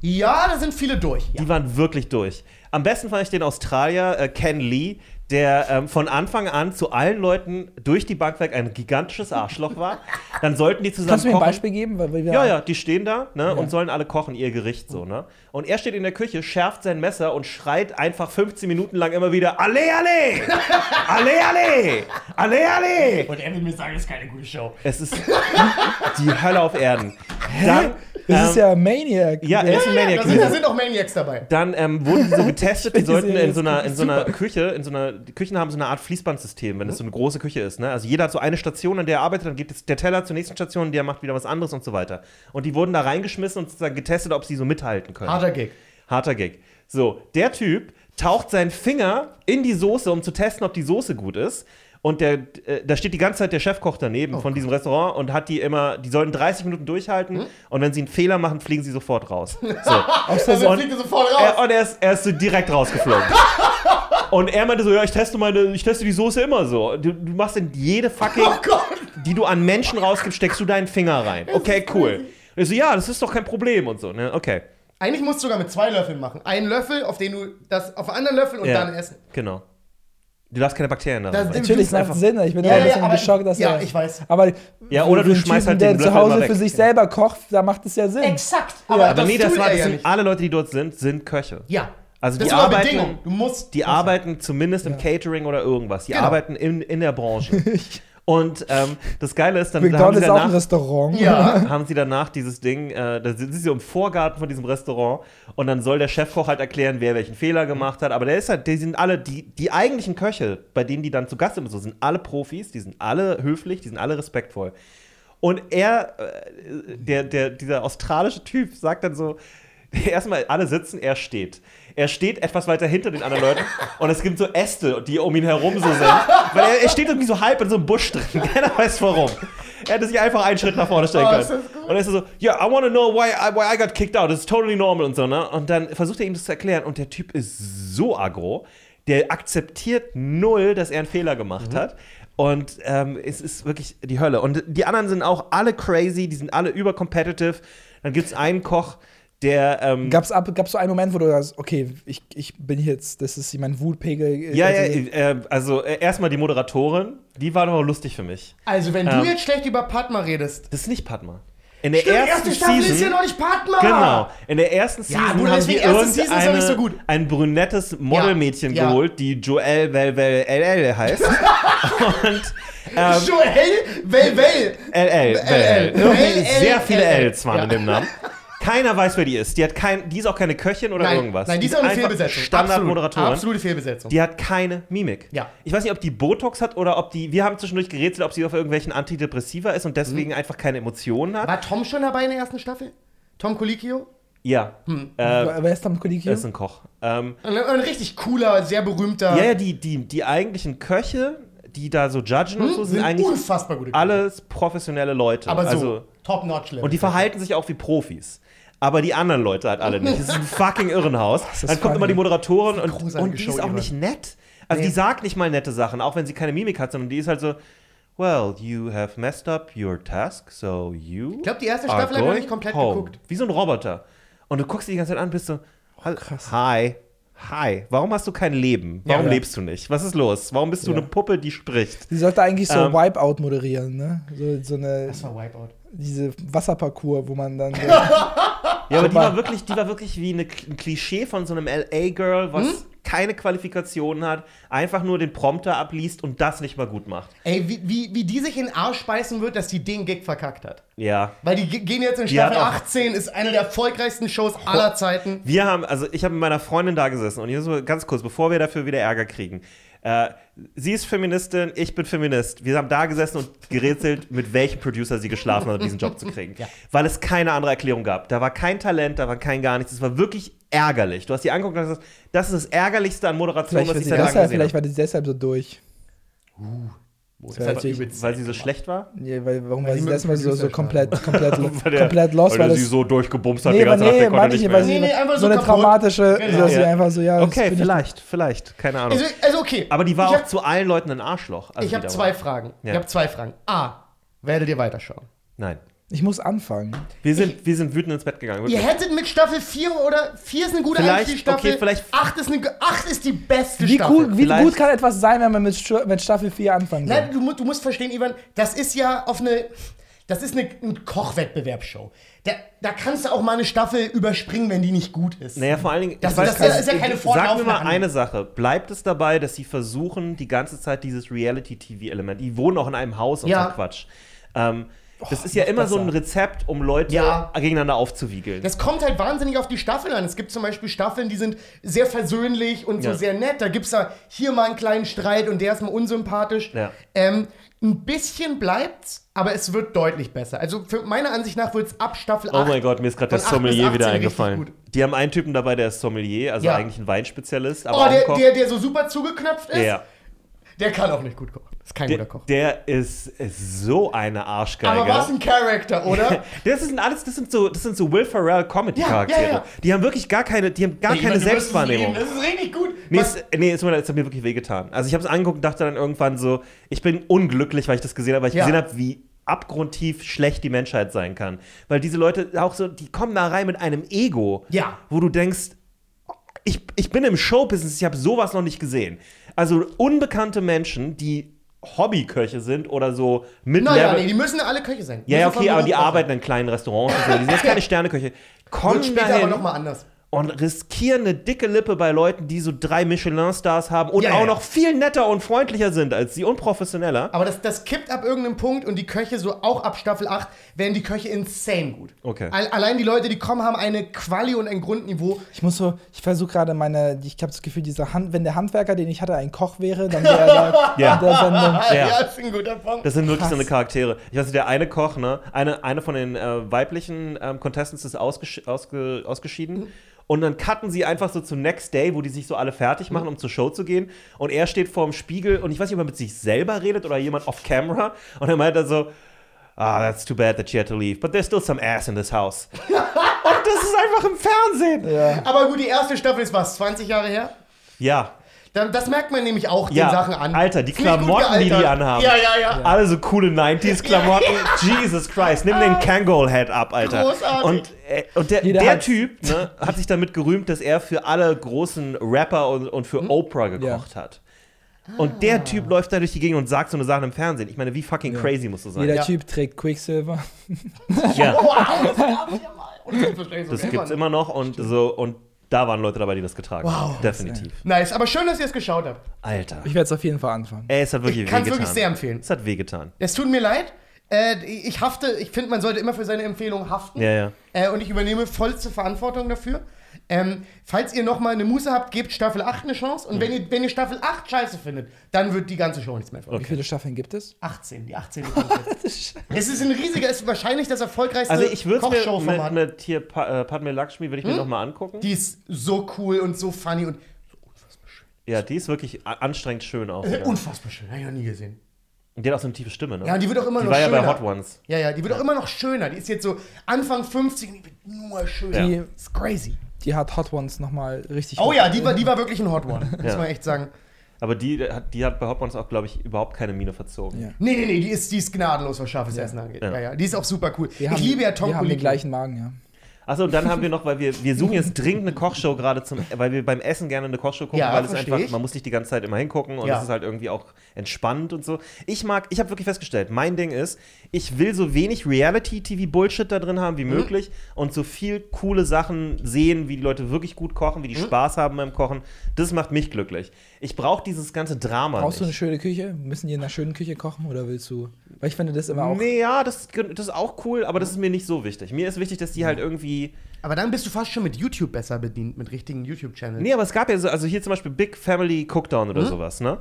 Ja, da sind viele durch. Ja. Die waren wirklich durch. Am besten fand ich den Australier äh, Ken Lee, der ähm, von Anfang an zu allen Leuten durch die Bank weg ein gigantisches Arschloch war. Dann sollten die zusammen Kannst du mir ein. Beispiel geben? Weil wir Ja, ja, die stehen da ne, und sollen alle kochen, ihr Gericht so, ne? Und er steht in der Küche, schärft sein Messer und schreit einfach 15 Minuten lang immer wieder: Alle, alle! Alle, alle! Alle, alle! Und er will mir sagen, das ist keine gute Show. Es ist die Hölle auf Erden. Dann, Das ist ähm, ja Maniac. ja, er ist ein Ja, Maniac. da, sind, da sind auch Maniacs dabei. Dann ähm, wurden die so getestet, die sollten in so einer, in so einer. Küche, in so einer, die Küchen haben so eine Art Fließbandsystem, wenn es so eine große Küche ist. Ne? Also jeder hat so eine Station, an der er arbeitet, dann geht der Teller zur nächsten Station, der macht wieder was anderes und so weiter. Und die wurden da reingeschmissen und sozusagen getestet, ob sie so mithalten können. Harter Gig. Harter Gig. So, der Typ taucht seinen Finger in die Soße, um zu testen, ob die Soße gut ist. Und der, äh, da steht die ganze Zeit der Chefkoch daneben Oh von diesem Restaurant und hat die immer, die sollen 30 Minuten durchhalten Hm? und wenn sie einen Fehler machen, fliegen sie sofort raus. So. Also Und- fliegt er sofort raus. Er, und er ist, er ist so direkt rausgeflogen. und er meinte so, ja, ich teste meine, ich teste die Soße immer so. Du, du machst in jede fucking, oh Gott. die du an Menschen rausgibst, steckst du deinen Finger rein. Okay, cool. Und ich so, ja, das ist doch kein Problem und so, ne? Okay. Eigentlich musst du sogar mit zwei Löffeln machen. Einen Löffel, auf den du das auf einen anderen Löffel und Ja, dann essen. Genau. Du darfst keine Bakterien da Das- rein. Natürlich Du- macht einfach- Sinn. Ich bin Ja, ja, ein ja, bisschen aber- geschockt, dass ja, er. ich weiß. Aber Ja, oder du schmeißt Typen, halt der den zu Löffel Hause für sich selber kocht, da macht es ja Sinn. Exakt. Aber Aber nee, das, tut war, er das ja sind nicht. alle Leute, die dort sind, sind Köche. Ja. Also das die arbeiten, Bedingung. Du musst. die arbeiten zumindest im Catering oder irgendwas. Die Genau. arbeiten in, in der Branche. Und ähm, das Geile ist, dann haben McDonald's sie ist auch ein danach, Restaurant. Ja. haben sie danach dieses Ding, äh, da sind sie so im Vorgarten von diesem Restaurant und dann soll der Chefkoch halt erklären, wer welchen Fehler gemacht hat. Aber der ist halt, die sind alle, die, die eigentlichen Köche, bei denen die dann zu Gast sind, so, sind alle Profis, die sind alle höflich, die sind alle respektvoll. Und er, äh, der, der, dieser australische Typ, sagt dann so: erstmal, alle sitzen, er steht. Er steht etwas weiter hinter den anderen Leuten und es gibt so Äste, die um ihn herum so sind. Weil er, er steht irgendwie so halb in so einem Busch drin. Keiner weiß warum. Er hätte sich einfach einen Schritt nach vorne stellen Oh, können. gut. Und er ist so, yeah, I want to know why I, why I got kicked out. It's totally normal und so, ne? Und dann versucht er ihm das zu erklären und der Typ ist so aggro, der akzeptiert null, dass er einen Fehler gemacht hat. Und ähm, es ist wirklich die Hölle. Und die anderen sind auch alle crazy, die sind alle übercompetitive. Dann gibt es einen Koch, der. Ähm, Gab's, ab, gab's so einen Moment, wo du sagst, okay, ich, ich bin jetzt, das ist mein Wutpegel. äh, ja, ja, also, äh, also äh, erstmal die Moderatorin, die war doch lustig für mich. Also, wenn Ähm. du jetzt schlecht über Padma redest. Das ist nicht Padma. In der Stimmt, die ersten erste Staffel Season, ist ja noch nicht Padma! Genau. In der ersten Ja, Season Bruder, haben sie deswegen erste Season ist noch irgendeine, nicht so gut. ein brünettes Modelmädchen Ja, ja. geholt, die Joelle Vel Vel LL heißt. Und ähm, Joel, well, well. LL, LL. Sehr viele Ls waren Ja. in dem Namen. Keiner weiß, wer die ist. Die, hat kein, die ist auch keine Köchin oder Nein, irgendwas. nein, die ist auch eine Fehlbesetzung. Standardmoderatorin. Absolut, absolute Fehlbesetzung. Die hat keine Mimik. Ja. Ich weiß nicht, ob die Botox hat oder ob die. Wir haben zwischendurch gerätselt, ob sie auf irgendwelchen Antidepressiva ist und deswegen einfach keine Emotionen hat. War Tom schon dabei in der ersten Staffel? Tom Colicchio? Ja. Hm. Äh, Wer ist mit Kollege er ist ein Koch. Ähm, Ein, ein richtig cooler, sehr berühmter. ja, ja, die, die, die eigentlichen Köche, die da so judgen und so, sind, sind eigentlich unfassbar gute alles professionelle Leute. Aber so, also, top-notch-Level. und die verhalten sich auch wie Profis. Aber die anderen Leute halt alle nicht. Das ist ein fucking Irrenhaus. Dann kommt funny. immer die Moderatorin und, und die Show, ist auch nicht nett. Also Nee. die sagt nicht mal nette Sachen, auch wenn sie keine Mimik hat, sondern die ist halt so, well, you have messed up your task, so you Ich glaube, die erste Staffel habe ich noch nicht komplett home. geguckt. Wie so ein Roboter. Und du guckst sie die ganze Zeit an, bist so, krass. hi, hi, warum hast du kein Leben? Warum Ja. lebst du nicht? Was ist los? Warum bist du Ja. eine Puppe, die spricht? Sie sollte eigentlich so Ähm. Wipeout moderieren, ne? So, so eine, Das war Wipeout. diese Wasserparcours, wo man dann. Ja, aber die war wirklich, die war wirklich wie eine, ein Klischee von so einem LA-Girl, was Hm? keine Qualifikationen hat, einfach nur den Prompter abliest und das nicht mal gut macht. Ey, wie, wie, wie die sich in den Arsch beißen wird, dass die den Gig verkackt hat. Ja. Weil die ge- gehen jetzt in Staffel hat auch- 18, ist eine der erfolgreichsten Shows aller Zeiten. Wir haben, also ich habe mit meiner Freundin da gesessen und hier so ganz kurz, bevor wir dafür wieder Ärger kriegen. Äh, sie ist Feministin, ich bin Feminist. Wir haben da gesessen und gerätselt, mit welchem Producer sie geschlafen hat, um diesen Job zu kriegen. Weil es keine andere Erklärung gab. Da war kein Talent, da war kein gar nichts. Es war wirklich ärgerlich. Du hast die angeguckt und gesagt, das ist das Ärgerlichste an Moderation, vielleicht was ich sie seit langem gesehen vielleicht habe. war die deshalb so durch. Das natürlich- Weil sie so schlecht war? Nee, weil, warum Weil war sie erstmal so, so komplett, komplett, Weil der- komplett lost, weil weil sie so durchgebumst hat nee, die ganze Nacht, nee, der konnte meinte ich nicht weil sie Nee, nee, einfach so so eine kaputt. traumatische, Genau. dass sie Ja. einfach so, ja. das Okay, vielleicht, vielleicht. Keine Ahnung. Also, also okay. Aber die war ich auch hab, zu allen Leuten ein Arschloch. als Ich habe zwei. Fragen. Ja. Ich habe zwei Fragen. A. Werdet ihr weiterschauen? Nein. Ich muss anfangen. Wir sind, wir sind wütend ins Bett gegangen. Ihr wirklich. hättet mit Staffel 4 oder 4 ist eine gute Vielleicht, Einstiegsstaffel. okay, vielleicht- 8 ist, eine, 8 ist die beste Wie, Staffel. cool, wie Vielleicht- gut kann etwas sein, wenn man mit, mit Staffel 4 anfangen soll? Nein, du, du musst verstehen, Ivan, das ist ja auf eine. Das ist eine, eine Kochwettbewerbsshow. Da, da kannst du auch mal eine Staffel überspringen, wenn die nicht gut ist. Naja, vor allen Dingen, Das- ich weiß das ist ja- keine Sag mir mal eine Sache. Bleibt es dabei, dass sie versuchen, die ganze Zeit dieses Reality-TV-Element, die wohnen auch in einem Haus und Ja. so Quatsch. Ähm, das ist ja immer so ein besser. Rezept, um Leute Ja. gegeneinander aufzuwiegeln. Das kommt halt wahnsinnig auf die Staffel an. Es gibt zum Beispiel Staffeln, die sind sehr versöhnlich und so Ja. sehr nett. Da gibt es da hier mal einen kleinen Streit und der ist mal unsympathisch. Ja. Ähm, ein bisschen bleibt's, aber es wird deutlich besser. Also für meiner Ansicht nach wird es ab Staffel 8. Oh mein Gott, mir ist gerade der Von 8 bis Sommelier wieder 18 richtig eingefallen. Die haben einen Typen dabei, der ist Sommelier, also Ja. eigentlich ein Weinspezialist. Aber Oh, der, der, der so super zugeknöpft ist, ja. Der kann auch nicht gut kochen. Ist kein Der, guter Koch. der ist, ist so eine Arschgeige. Aber was ein Charakter, oder? Das sind alles, das sind so, das sind so Will Ferrell Comedy-Charaktere. Ja, ja, ja. Die haben wirklich gar keine, die haben gar Ey, keine es Selbstwahrnehmung. Das ist richtig gut. Nee, es, nee es, hat mir wirklich wehgetan. Also ich habe es angeguckt und dachte dann irgendwann so, ich bin unglücklich, weil ich das gesehen habe, weil ich gesehen habe, wie abgrundtief schlecht die Menschheit sein kann. Weil diese Leute auch so, die kommen da rein mit einem Ego, Ja. wo du denkst, ich, ich bin im Showbusiness, ich habe sowas noch nicht gesehen. Also unbekannte Menschen, die Hobbyköche sind oder so Mid-Level. naja, nee, die müssen alle Köche sein. ja, okay, aber die arbeiten in kleinen Restaurants und so. Die sind jetzt keine Sterneköche. Kommen Wird später dahin aber nochmal anders. Und riskieren eine dicke Lippe bei Leuten, die so drei Michelin-Stars haben und Ja, auch ja. noch viel netter und freundlicher sind als sie und professioneller. Aber das, das kippt ab irgendeinem Punkt und die Köche, so auch ab Staffel 8, werden die Köche insane gut. Okay. Al- Allein die Leute, die kommen, haben eine Quali und ein Grundniveau. Ich muss so, ich versuche gerade meine, ich habe das Gefühl, dieser Hand, wenn der Handwerker, den ich hatte, ein Koch wäre, dann wäre er da Ja. in der Sendung. Ja. das ist ein guter Punkt. Das sind wirklich so Krass. eine Charaktere. Ich weiß nicht, der eine Koch, ne, eine, eine von den äh, weiblichen ähm, Contestants ist ausgesch ausge ausgeschieden. Und dann cutten sie einfach so zum Next Day, wo die sich so alle fertig machen, um zur Show zu gehen. Und er steht vorm Spiegel und ich weiß nicht, ob er mit sich selber redet oder jemand off camera. Und er meint dann so, ah, that's too bad that she had to leave, but there's still some ass in this house. und das ist einfach im Fernsehen. Ja. Aber gut, die erste Staffel ist was, 20 Jahre her? Ja. Dann, das merkt man nämlich auch Ja, den Sachen an. Alter, die Klamotten, die die anhaben. Ja, ja, ja. Alle so coole 90s-Klamotten. Jesus Christ, nimm den Kangol-Head ab, Alter. Großartig. Und, äh, und der, der. Typ ne, hat sich damit gerühmt, dass er für alle großen Rapper und, und für Oprah gekocht hat. Und der Typ läuft da durch die Gegend und sagt so eine Sache im Fernsehen. Ich meine, wie fucking crazy musst du sein? Jeder Ja. Typ trägt Quicksilver. Ja, Wow, das gab's ja mal. Und das gibt's immer noch und so und da waren Leute dabei, die das getragen haben. Definitiv. Nice, aber schön, dass ihr es geschaut habt. Alter. Ich werde es auf jeden Fall anfangen. Ey, es hat wirklich Ich kann's wehgetan. wirklich sehr empfehlen. Es hat wehgetan. Es tut mir leid. Äh, ich hafte, ich finde, man sollte immer für seine Empfehlungen haften. Ja, ja. Äh, und ich übernehme vollste Verantwortung dafür. Ähm, falls ihr noch mal eine Muße habt, gebt Staffel 8 eine Chance. Und wenn, ihr, wenn ihr Staffel 8 scheiße findet, dann wird die ganze Show nichts mehr von euch. Wie viele Staffeln gibt es? 18, die 18. kommt jetzt. es ist ein riesiger, es ist wahrscheinlich das erfolgreichste Also ich würde es mir mit, mit hier pa äh, Padme Lakshmi würde ich mir noch mal angucken. Die ist so cool und so funny und ja, die ist wirklich anstrengend schön auch. äh, Ja. unfassbar schön. Habe ich noch nie gesehen. Und die hat auch so eine tiefe Stimme, ne? Ja, die wird auch immer die noch war ja schöner. bei Hot Ones. Ja, ja, die wird auch immer noch schöner. Die ist jetzt so Anfang 50 und die wird nur schöner. Die, ist crazy. Die hat Hot Ones nochmal richtig. Oh ja, die war, die war wirklich ein Hot One. Muss Ja. man echt sagen. Aber die hat, die hat bei Hot Ones auch, glaube ich, überhaupt keine Miene verzogen. Ja. Nee, nee, nee, die ist, die ist gnadenlos, was scharfes Essen angeht. Ja. Ja. ja, die ist auch super cool. Wir ich haben, liebe ja Tom Wir haben den gleichen Magen, ja. Achso, und dann haben wir noch, weil wir, wir suchen jetzt dringend eine Kochshow gerade zum, weil wir beim Essen gerne eine Kochshow gucken, Ja, weil es einfach, ich. man muss nicht die ganze Zeit immer hingucken und Ja. es ist halt irgendwie auch entspannt und so. Ich mag, ich habe wirklich festgestellt, mein Ding ist, ich will so wenig Reality-TV-Bullshit da drin haben Mhm. wie möglich und so viel coole Sachen sehen, wie die Leute wirklich gut kochen, Mhm. wie die Spaß haben beim Kochen. Das macht mich glücklich. Ich brauche dieses ganze Drama Brauchst du eine nicht. schöne Küche? Müssen die in einer schönen Küche kochen oder willst du. Weil ich finde das immer auch. Nee, ja, das, das ist auch cool, aber das ist mir nicht so wichtig. Mir ist wichtig, dass die halt irgendwie Aber dann bist du fast schon mit YouTube besser bedient, mit richtigen YouTube-Channels. Nee, aber es gab ja so, also hier zum Beispiel Big Family Cookdown Mhm. oder sowas, ne?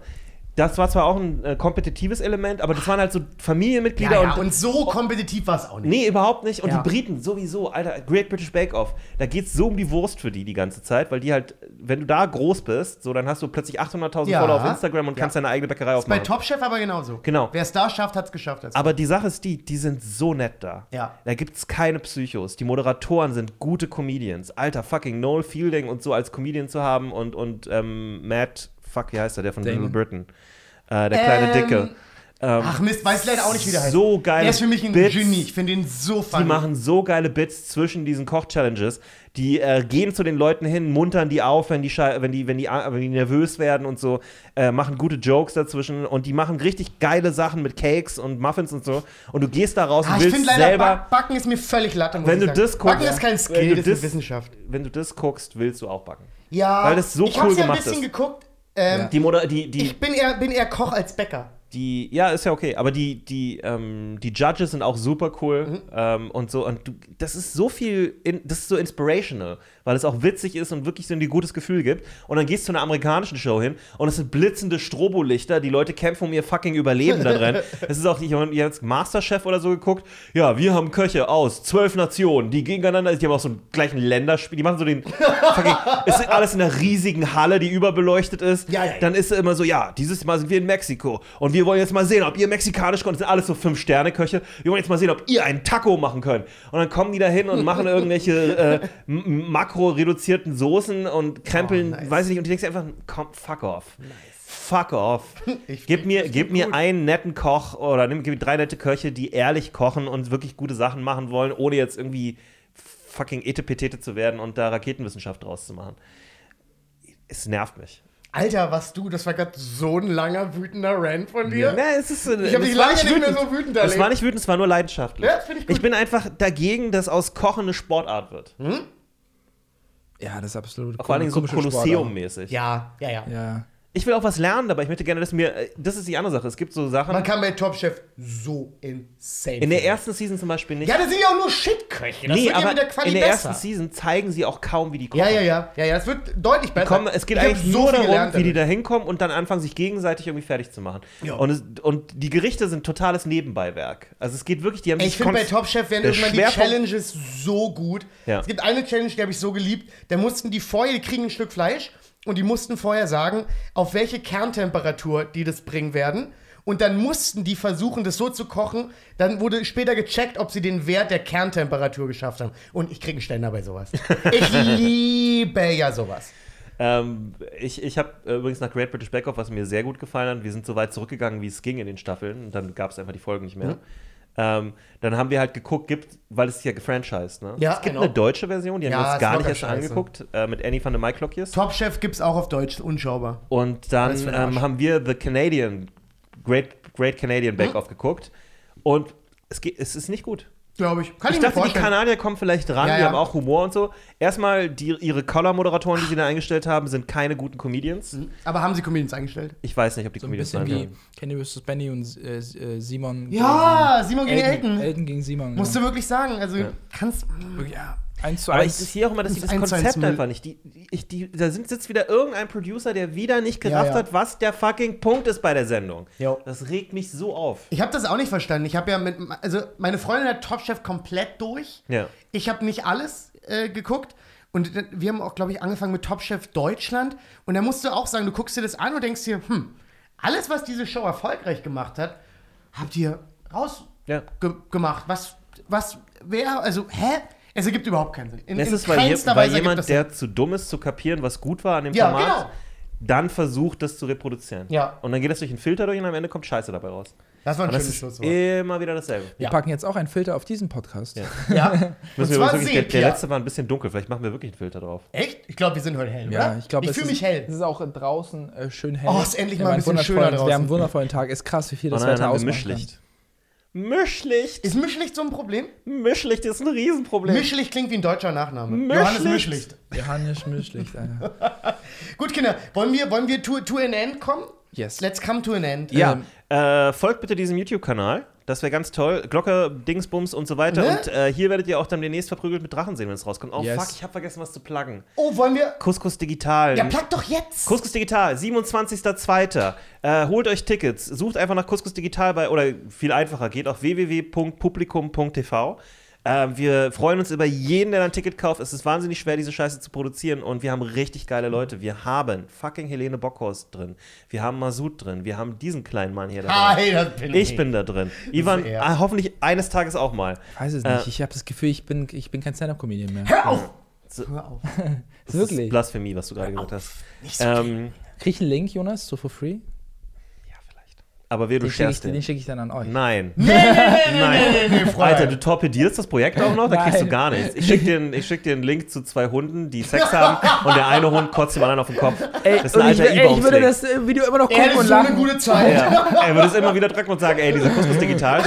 Das war zwar auch ein äh, kompetitives Element, aber das waren halt so ja, Familienmitglieder ja, und, und so kompetitiv war es auch nicht. Nee, überhaupt nicht. Und Ja. die Briten sowieso, Alter, Great British Bake Off. Da geht's so um die Wurst für die die ganze Zeit, weil die halt, wenn du da groß bist, so dann hast du plötzlich 800.000 Ja. Follower auf Instagram und Ja. kannst deine eigene Bäckerei Bei aufmachen. Top Chef aber genauso. Genau. Wer es da schafft, hat es geschafft. Aber die Sache ist die, die sind so nett da. Ja. Da gibt's keine Psychos. Die Moderatoren sind gute Comedians. Alter, fucking Noel Fielding und so als Comedian zu haben und, und ähm, Matt, fuck, wie heißt er, der von Damon. Little Britain? Äh, der kleine Ähm, Dicke. Ähm, Ach Mist, weiß leider auch nicht, wie der heißt. so geile Der ist für mich ein Bits. Genie. Ich finde ihn so funny. Die machen so geile Bits zwischen diesen Koch-Challenges. Die äh, gehen zu den Leuten hin, muntern die auf, wenn die, wenn die, wenn die, wenn die nervös werden und so, äh, machen gute Jokes dazwischen und die machen richtig geile Sachen mit Cakes und Muffins und so. Und du gehst da raus Ah, und ich willst finde leider, selber, Back- Backen ist mir völlig latte, Wenn ich du das guckst- Backen ist kein Wenn Skill, du das, ist Wissenschaft. wenn du das guckst, willst du auch backen. Ja, Weil das so ich cool hab's ja ein gemacht bisschen ist. geguckt. Ähm, Die Moder die, die, Ich bin eher, bin eher Koch als Bäcker. die, ja, ist ja okay, aber die, die, ähm, die Judges sind auch super cool Mhm. ähm, und so. Und du, das ist so viel, in, das ist so inspirational, weil es auch witzig ist und wirklich so ein gutes Gefühl gibt. Und dann gehst du zu einer amerikanischen Show hin und es sind blitzende Strobolichter, die Leute kämpfen um ihr fucking Überleben da drin. Es ist auch, ich habe jetzt Masterchef oder so geguckt. Ja, wir haben Köche aus zwölf Nationen, die gegeneinander, die haben auch so einen gleichen Länderspiel, die machen so den fucking, es ist alles in einer riesigen Halle, die überbeleuchtet ist. Ja, ja, ja. Dann ist immer so, ja, dieses Mal sind wir in Mexiko und wir wollen jetzt mal sehen, ob ihr mexikanisch könnt. Das sind alles so Fünf-Sterne-Köche. Wir wollen jetzt mal sehen, ob ihr einen Taco machen könnt. Und dann kommen die da hin und machen irgendwelche äh, m- makro-reduzierten Soßen und krempeln, Oh, nice. weiß ich nicht, und denkst dir einfach, komm, fuck off. Fuck off. Ich Gib mir, gib mir gut. einen netten Koch oder nimm, gib mir drei nette Köche, die ehrlich kochen und wirklich gute Sachen machen wollen, ohne jetzt irgendwie fucking Etepetete zu werden und da Raketenwissenschaft draus zu machen. Es nervt mich. Alter, was du, das war gerade so ein langer, wütender Rant von dir. Na, es ist, äh, Ich hab es dich lange nicht mehr so wütend Es erlebt. war nicht wütend, es war nur leidenschaftlich. Ja, ich ich bin einfach dagegen, dass aus Kochen eine Sportart wird. Ja, das ist absolut. Vor Dingen so Kolosseum-mäßig. Ja, ja, ja. Ja. Ich will auch was lernen, aber ich möchte gerne, dass mir. äh, Das ist die andere Sache. Es gibt so Sachen. Man kann bei Top Chef so insane. in der ersten Season zum Beispiel nicht. Ja, das sind ja auch nur Shitköche. Das nee, aber mit der Quali in der besser. ersten Season zeigen sie auch kaum, wie die kochen. Ja, ja, ja, ja, ja, das wird deutlich besser. Kommen, es geht Ich eigentlich so nur darum, gelernt wie die da hinkommen und dann anfangen, sich gegenseitig irgendwie fertig zu machen. Ja. Und, es, und die Gerichte sind totales Nebenbeiwerk. Also es geht wirklich, die haben Ey, Ich finde, bei Top Chef werden irgendwann die Challenges so gut. Ja. Es gibt eine Challenge, die habe ich so geliebt. Da mussten die vorher, die kriegen ein Stück Fleisch und die mussten vorher sagen, auf welche Kerntemperatur die das bringen werden. und dann mussten die versuchen, das so zu kochen. Dann wurde später gecheckt, ob sie den Wert der Kerntemperatur geschafft haben. Und ich kriege einen Ständer bei sowas. Ich liebe ja sowas. Ähm, ich ich habe äh, übrigens nach Great British Bake Off, was mir sehr gut gefallen hat, wir sind so weit zurückgegangen, wie es ging in den Staffeln. Und dann gab es einfach die Folgen nicht mehr. Mhm. Ähm, dann haben wir halt geguckt, gibt, weil es ist ja gefranchised, ne? Ja, es gibt genau. eine deutsche Version, die haben Ja, wir uns gar nicht erst scheiße. angeguckt, äh, mit Annie van der Maiklokjes. Top Chef gibt's auch auf Deutsch, unschaubar. Und dann ähm, haben wir The Canadian, Great, Great Canadian. Bake Off geguckt. Und es, geht, es ist nicht gut. Glaube ich. Kann Ich ich, mir dachte, die. Kanadier kommen vielleicht ran, Ja, die ja. haben auch Humor und so. Erstmal, die, ihre Color-Moderatoren, die sie da eingestellt haben, sind keine guten Comedians. Aber haben sie Comedians eingestellt? Ich weiß nicht, ob die So ein Comedians bisschen sein wie. Kenny vs. Benny und äh, äh, Simon. Ja, Simon gegen gegen Elton. Elton. Gegen Simon. Musst du genau. wirklich sagen. Also, kannst. Ja, eins zu Aber eins. ich sehe auch immer, dass Das eins Konzept einfach nicht. Die, die, ich, die, da sind, sitzt wieder irgendein Producer, der wieder nicht Ja, gerafft ja. hat, was der fucking Punkt ist bei der Sendung. Jo. Das regt mich so auf. Ich habe das auch nicht verstanden. Ich habe ja mit. Also, meine Freundin hat Top Chef komplett durch. Ja. Ich habe nicht alles äh, geguckt. Und wir haben auch, glaube ich, angefangen mit Top Chef Deutschland. Und da musst du auch sagen, du guckst dir das an und denkst dir, hm, alles, was diese Show erfolgreich gemacht hat, habt ihr Ja. rausgemacht. Was, was, wer, also, hä? Es ergibt überhaupt keinen Sinn. In, Es ist, weil, je, weil jemand, das der Sinn. zu dumm ist, zu kapieren, was gut war an dem Ja, Format, genau. dann versucht, das zu reproduzieren. Ja. Und dann geht das durch einen Filter durch und am Ende kommt Scheiße dabei raus. Das war ein Und das schönes Schlusswort. immer wieder dasselbe. Wir Ja. packen jetzt auch einen Filter auf diesen Podcast. Ja. Ja. Müssen wir wirklich, der, der letzte war ein bisschen dunkel. Vielleicht machen wir wirklich einen Filter drauf. Echt? Ich glaube, wir sind heute hell, Ja, oder? ich glaube, ich es fühle ist- mich hell. Es ist auch draußen äh, schön hell. Oh, ist endlich Wir mal haben ein bisschen einen schöner wundervollen- Wir haben draußen. einen wundervollen Tag. Ist krass, wie viel das Und dann Wetter haben wir ausmachen Mischlicht. Ist Mischlicht so ein Problem? Mischlicht ist ein Riesenproblem. Mischlicht klingt wie ein deutscher Nachname. Mischlicht. Johannes Mischlicht. Johannes Mischlicht, Alter. Gut, Kinder, wollen wir, wollen wir to, to an end kommen? Yes. Let's come to an end. Ja, Ähm, äh, folgt bitte diesem YouTube-Kanal. Das wäre ganz toll. Glocke, Dingsbums und so weiter. Ne? Und äh, hier werdet ihr auch dann demnächst verprügelt mit Drachen sehen, wenn es rauskommt. Oh Yes. fuck, ich habe vergessen, was zu pluggen. Oh, wollen wir. Couscous Digital. Ja, plug doch jetzt! Couscous Digital, 27.02. Äh, holt euch Tickets. Sucht einfach nach Couscous Digital bei, oder viel einfacher, geht auf www.publikum.tv. Äh, wir freuen uns über jeden, der ein Ticket kauft. Es ist wahnsinnig schwer, diese Scheiße zu produzieren und wir haben richtig geile Leute. Wir haben fucking Helene Bockhorst drin. Wir haben Masud drin. Wir haben diesen kleinen Mann hier da drin. Hi, das bin Ich bin da drin. Ivan, ah, hoffentlich eines Tages auch mal. weiß es Äh, nicht. Ich habe das Gefühl, ich bin, ich bin kein Stand-Up-Comedian mehr. Hör auf! So- Hör auf. Das ist Wirklich. Blasphemie, was du gerade gesagt hast. Nicht so Ähm, Krieg ich einen Link, Jonas, so for free? Aber wer du Den schicke ich, scherst den. den schick ich dann an euch. Nein. Nee, nee, nee, nee, Nein. nee, nee, nee, Fräulein. Alter, du torpedierst das Projekt auch noch? Da kriegst du Nein. gar nichts. Ich schick dir, schick dir einen Link zu zwei Hunden, die Sex haben und der eine Hund kotzt dem anderen auf den Kopf. Ey, das ist ein und ich, alter ey, ich würde das äh, Video immer noch Er gucken hatte und so eine lachen. gute Zeit. Ja. Er würde es immer wieder drücken und sagen, ey, diese Couscous Digital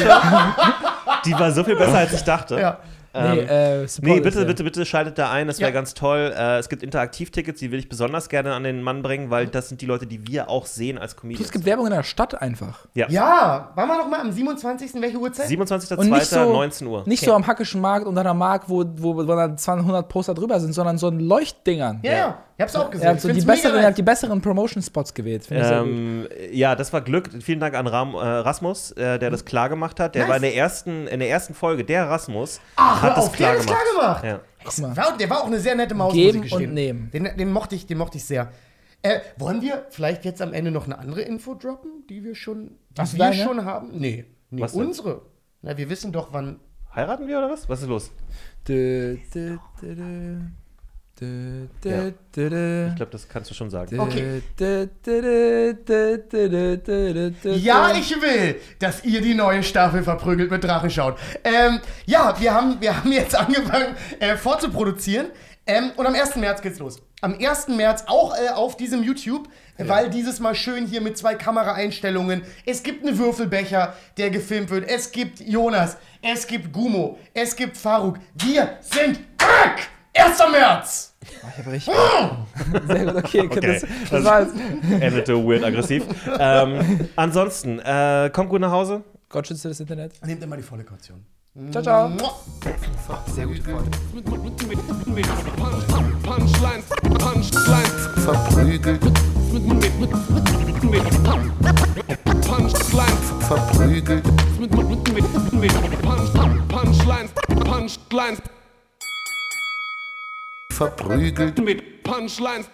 die war so viel besser, als ich dachte. Ja. Nee, Ähm, äh, Nee, support bitte, es, bitte, bitte schaltet da ein, das wäre Ja. ganz toll. Äh, es gibt Interaktivtickets, die will ich besonders gerne an den Mann bringen, weil das sind die Leute, die wir auch sehen als Ja. Comedians. Es gibt Werbung in der Stadt einfach. Ja, waren wir noch mal am 27. welche Uhrzeit? 27.02. Und nicht so, 19 Uhr. Nicht so am Hackischen Markt unter der Mark, wo, wo, wo dann 200 Poster drüber sind, sondern so ein Leuchtdingern. ja, ja, ich hab's auch gesehen. Er hat so Ich die, besseren, er hat die besseren Promotion-Spots gewählt. Ähm, ja, das war Glück. Vielen Dank an Ram, äh, Rasmus, äh, der das klar gemacht hat. Der Nice. war in der ersten, in der ersten Folge, der Rasmus, Ach, hat hör das auf, klar der hat gemacht. das klar gemacht. Ja. War, der war auch eine sehr nette Maus, Geben muss ich und nehmen. Den, den, mochte ich, den mochte ich sehr. Äh, wollen wir vielleicht jetzt am Ende noch eine andere Info droppen, die wir schon, die du wir deine? schon haben? Nee, nee Was denn? unsere. Na, wir wissen doch, wann. Heiraten wir oder was? Was ist los? Dö, dö. Dö, dö, ja. Ich glaube, das kannst du schon sagen. Okay. Ja, ich will, dass ihr die neue Staffel verprügelt mit Drache schaut. Ähm, ja, wir haben, wir haben jetzt angefangen äh, vorzuproduzieren. Ähm, und am 1. März geht's los. Am 1. März auch äh, auf diesem YouTube, ja. weil dieses Mal schön hier mit zwei Kameraeinstellungen. Es gibt einen Würfelbecher, der gefilmt wird. Es gibt Jonas. Es gibt Gumo. Es gibt Faruk. Wir sind back! 1. März! Ich hab richtig. Sehr gut, okay. Okay. Das, das war jetzt. Endete weird aggressiv. ähm, ansonsten, äh, kommt gut nach Hause. Gott schütze das Internet. Nehmt immer die volle Kaution. Ciao, ciao. Sehr gute Folge. Punchlines, Punchlines, verprügelt, Punchlines, verprügelt, Punchlines, Punchlines, verprügelt. mit Punchlines.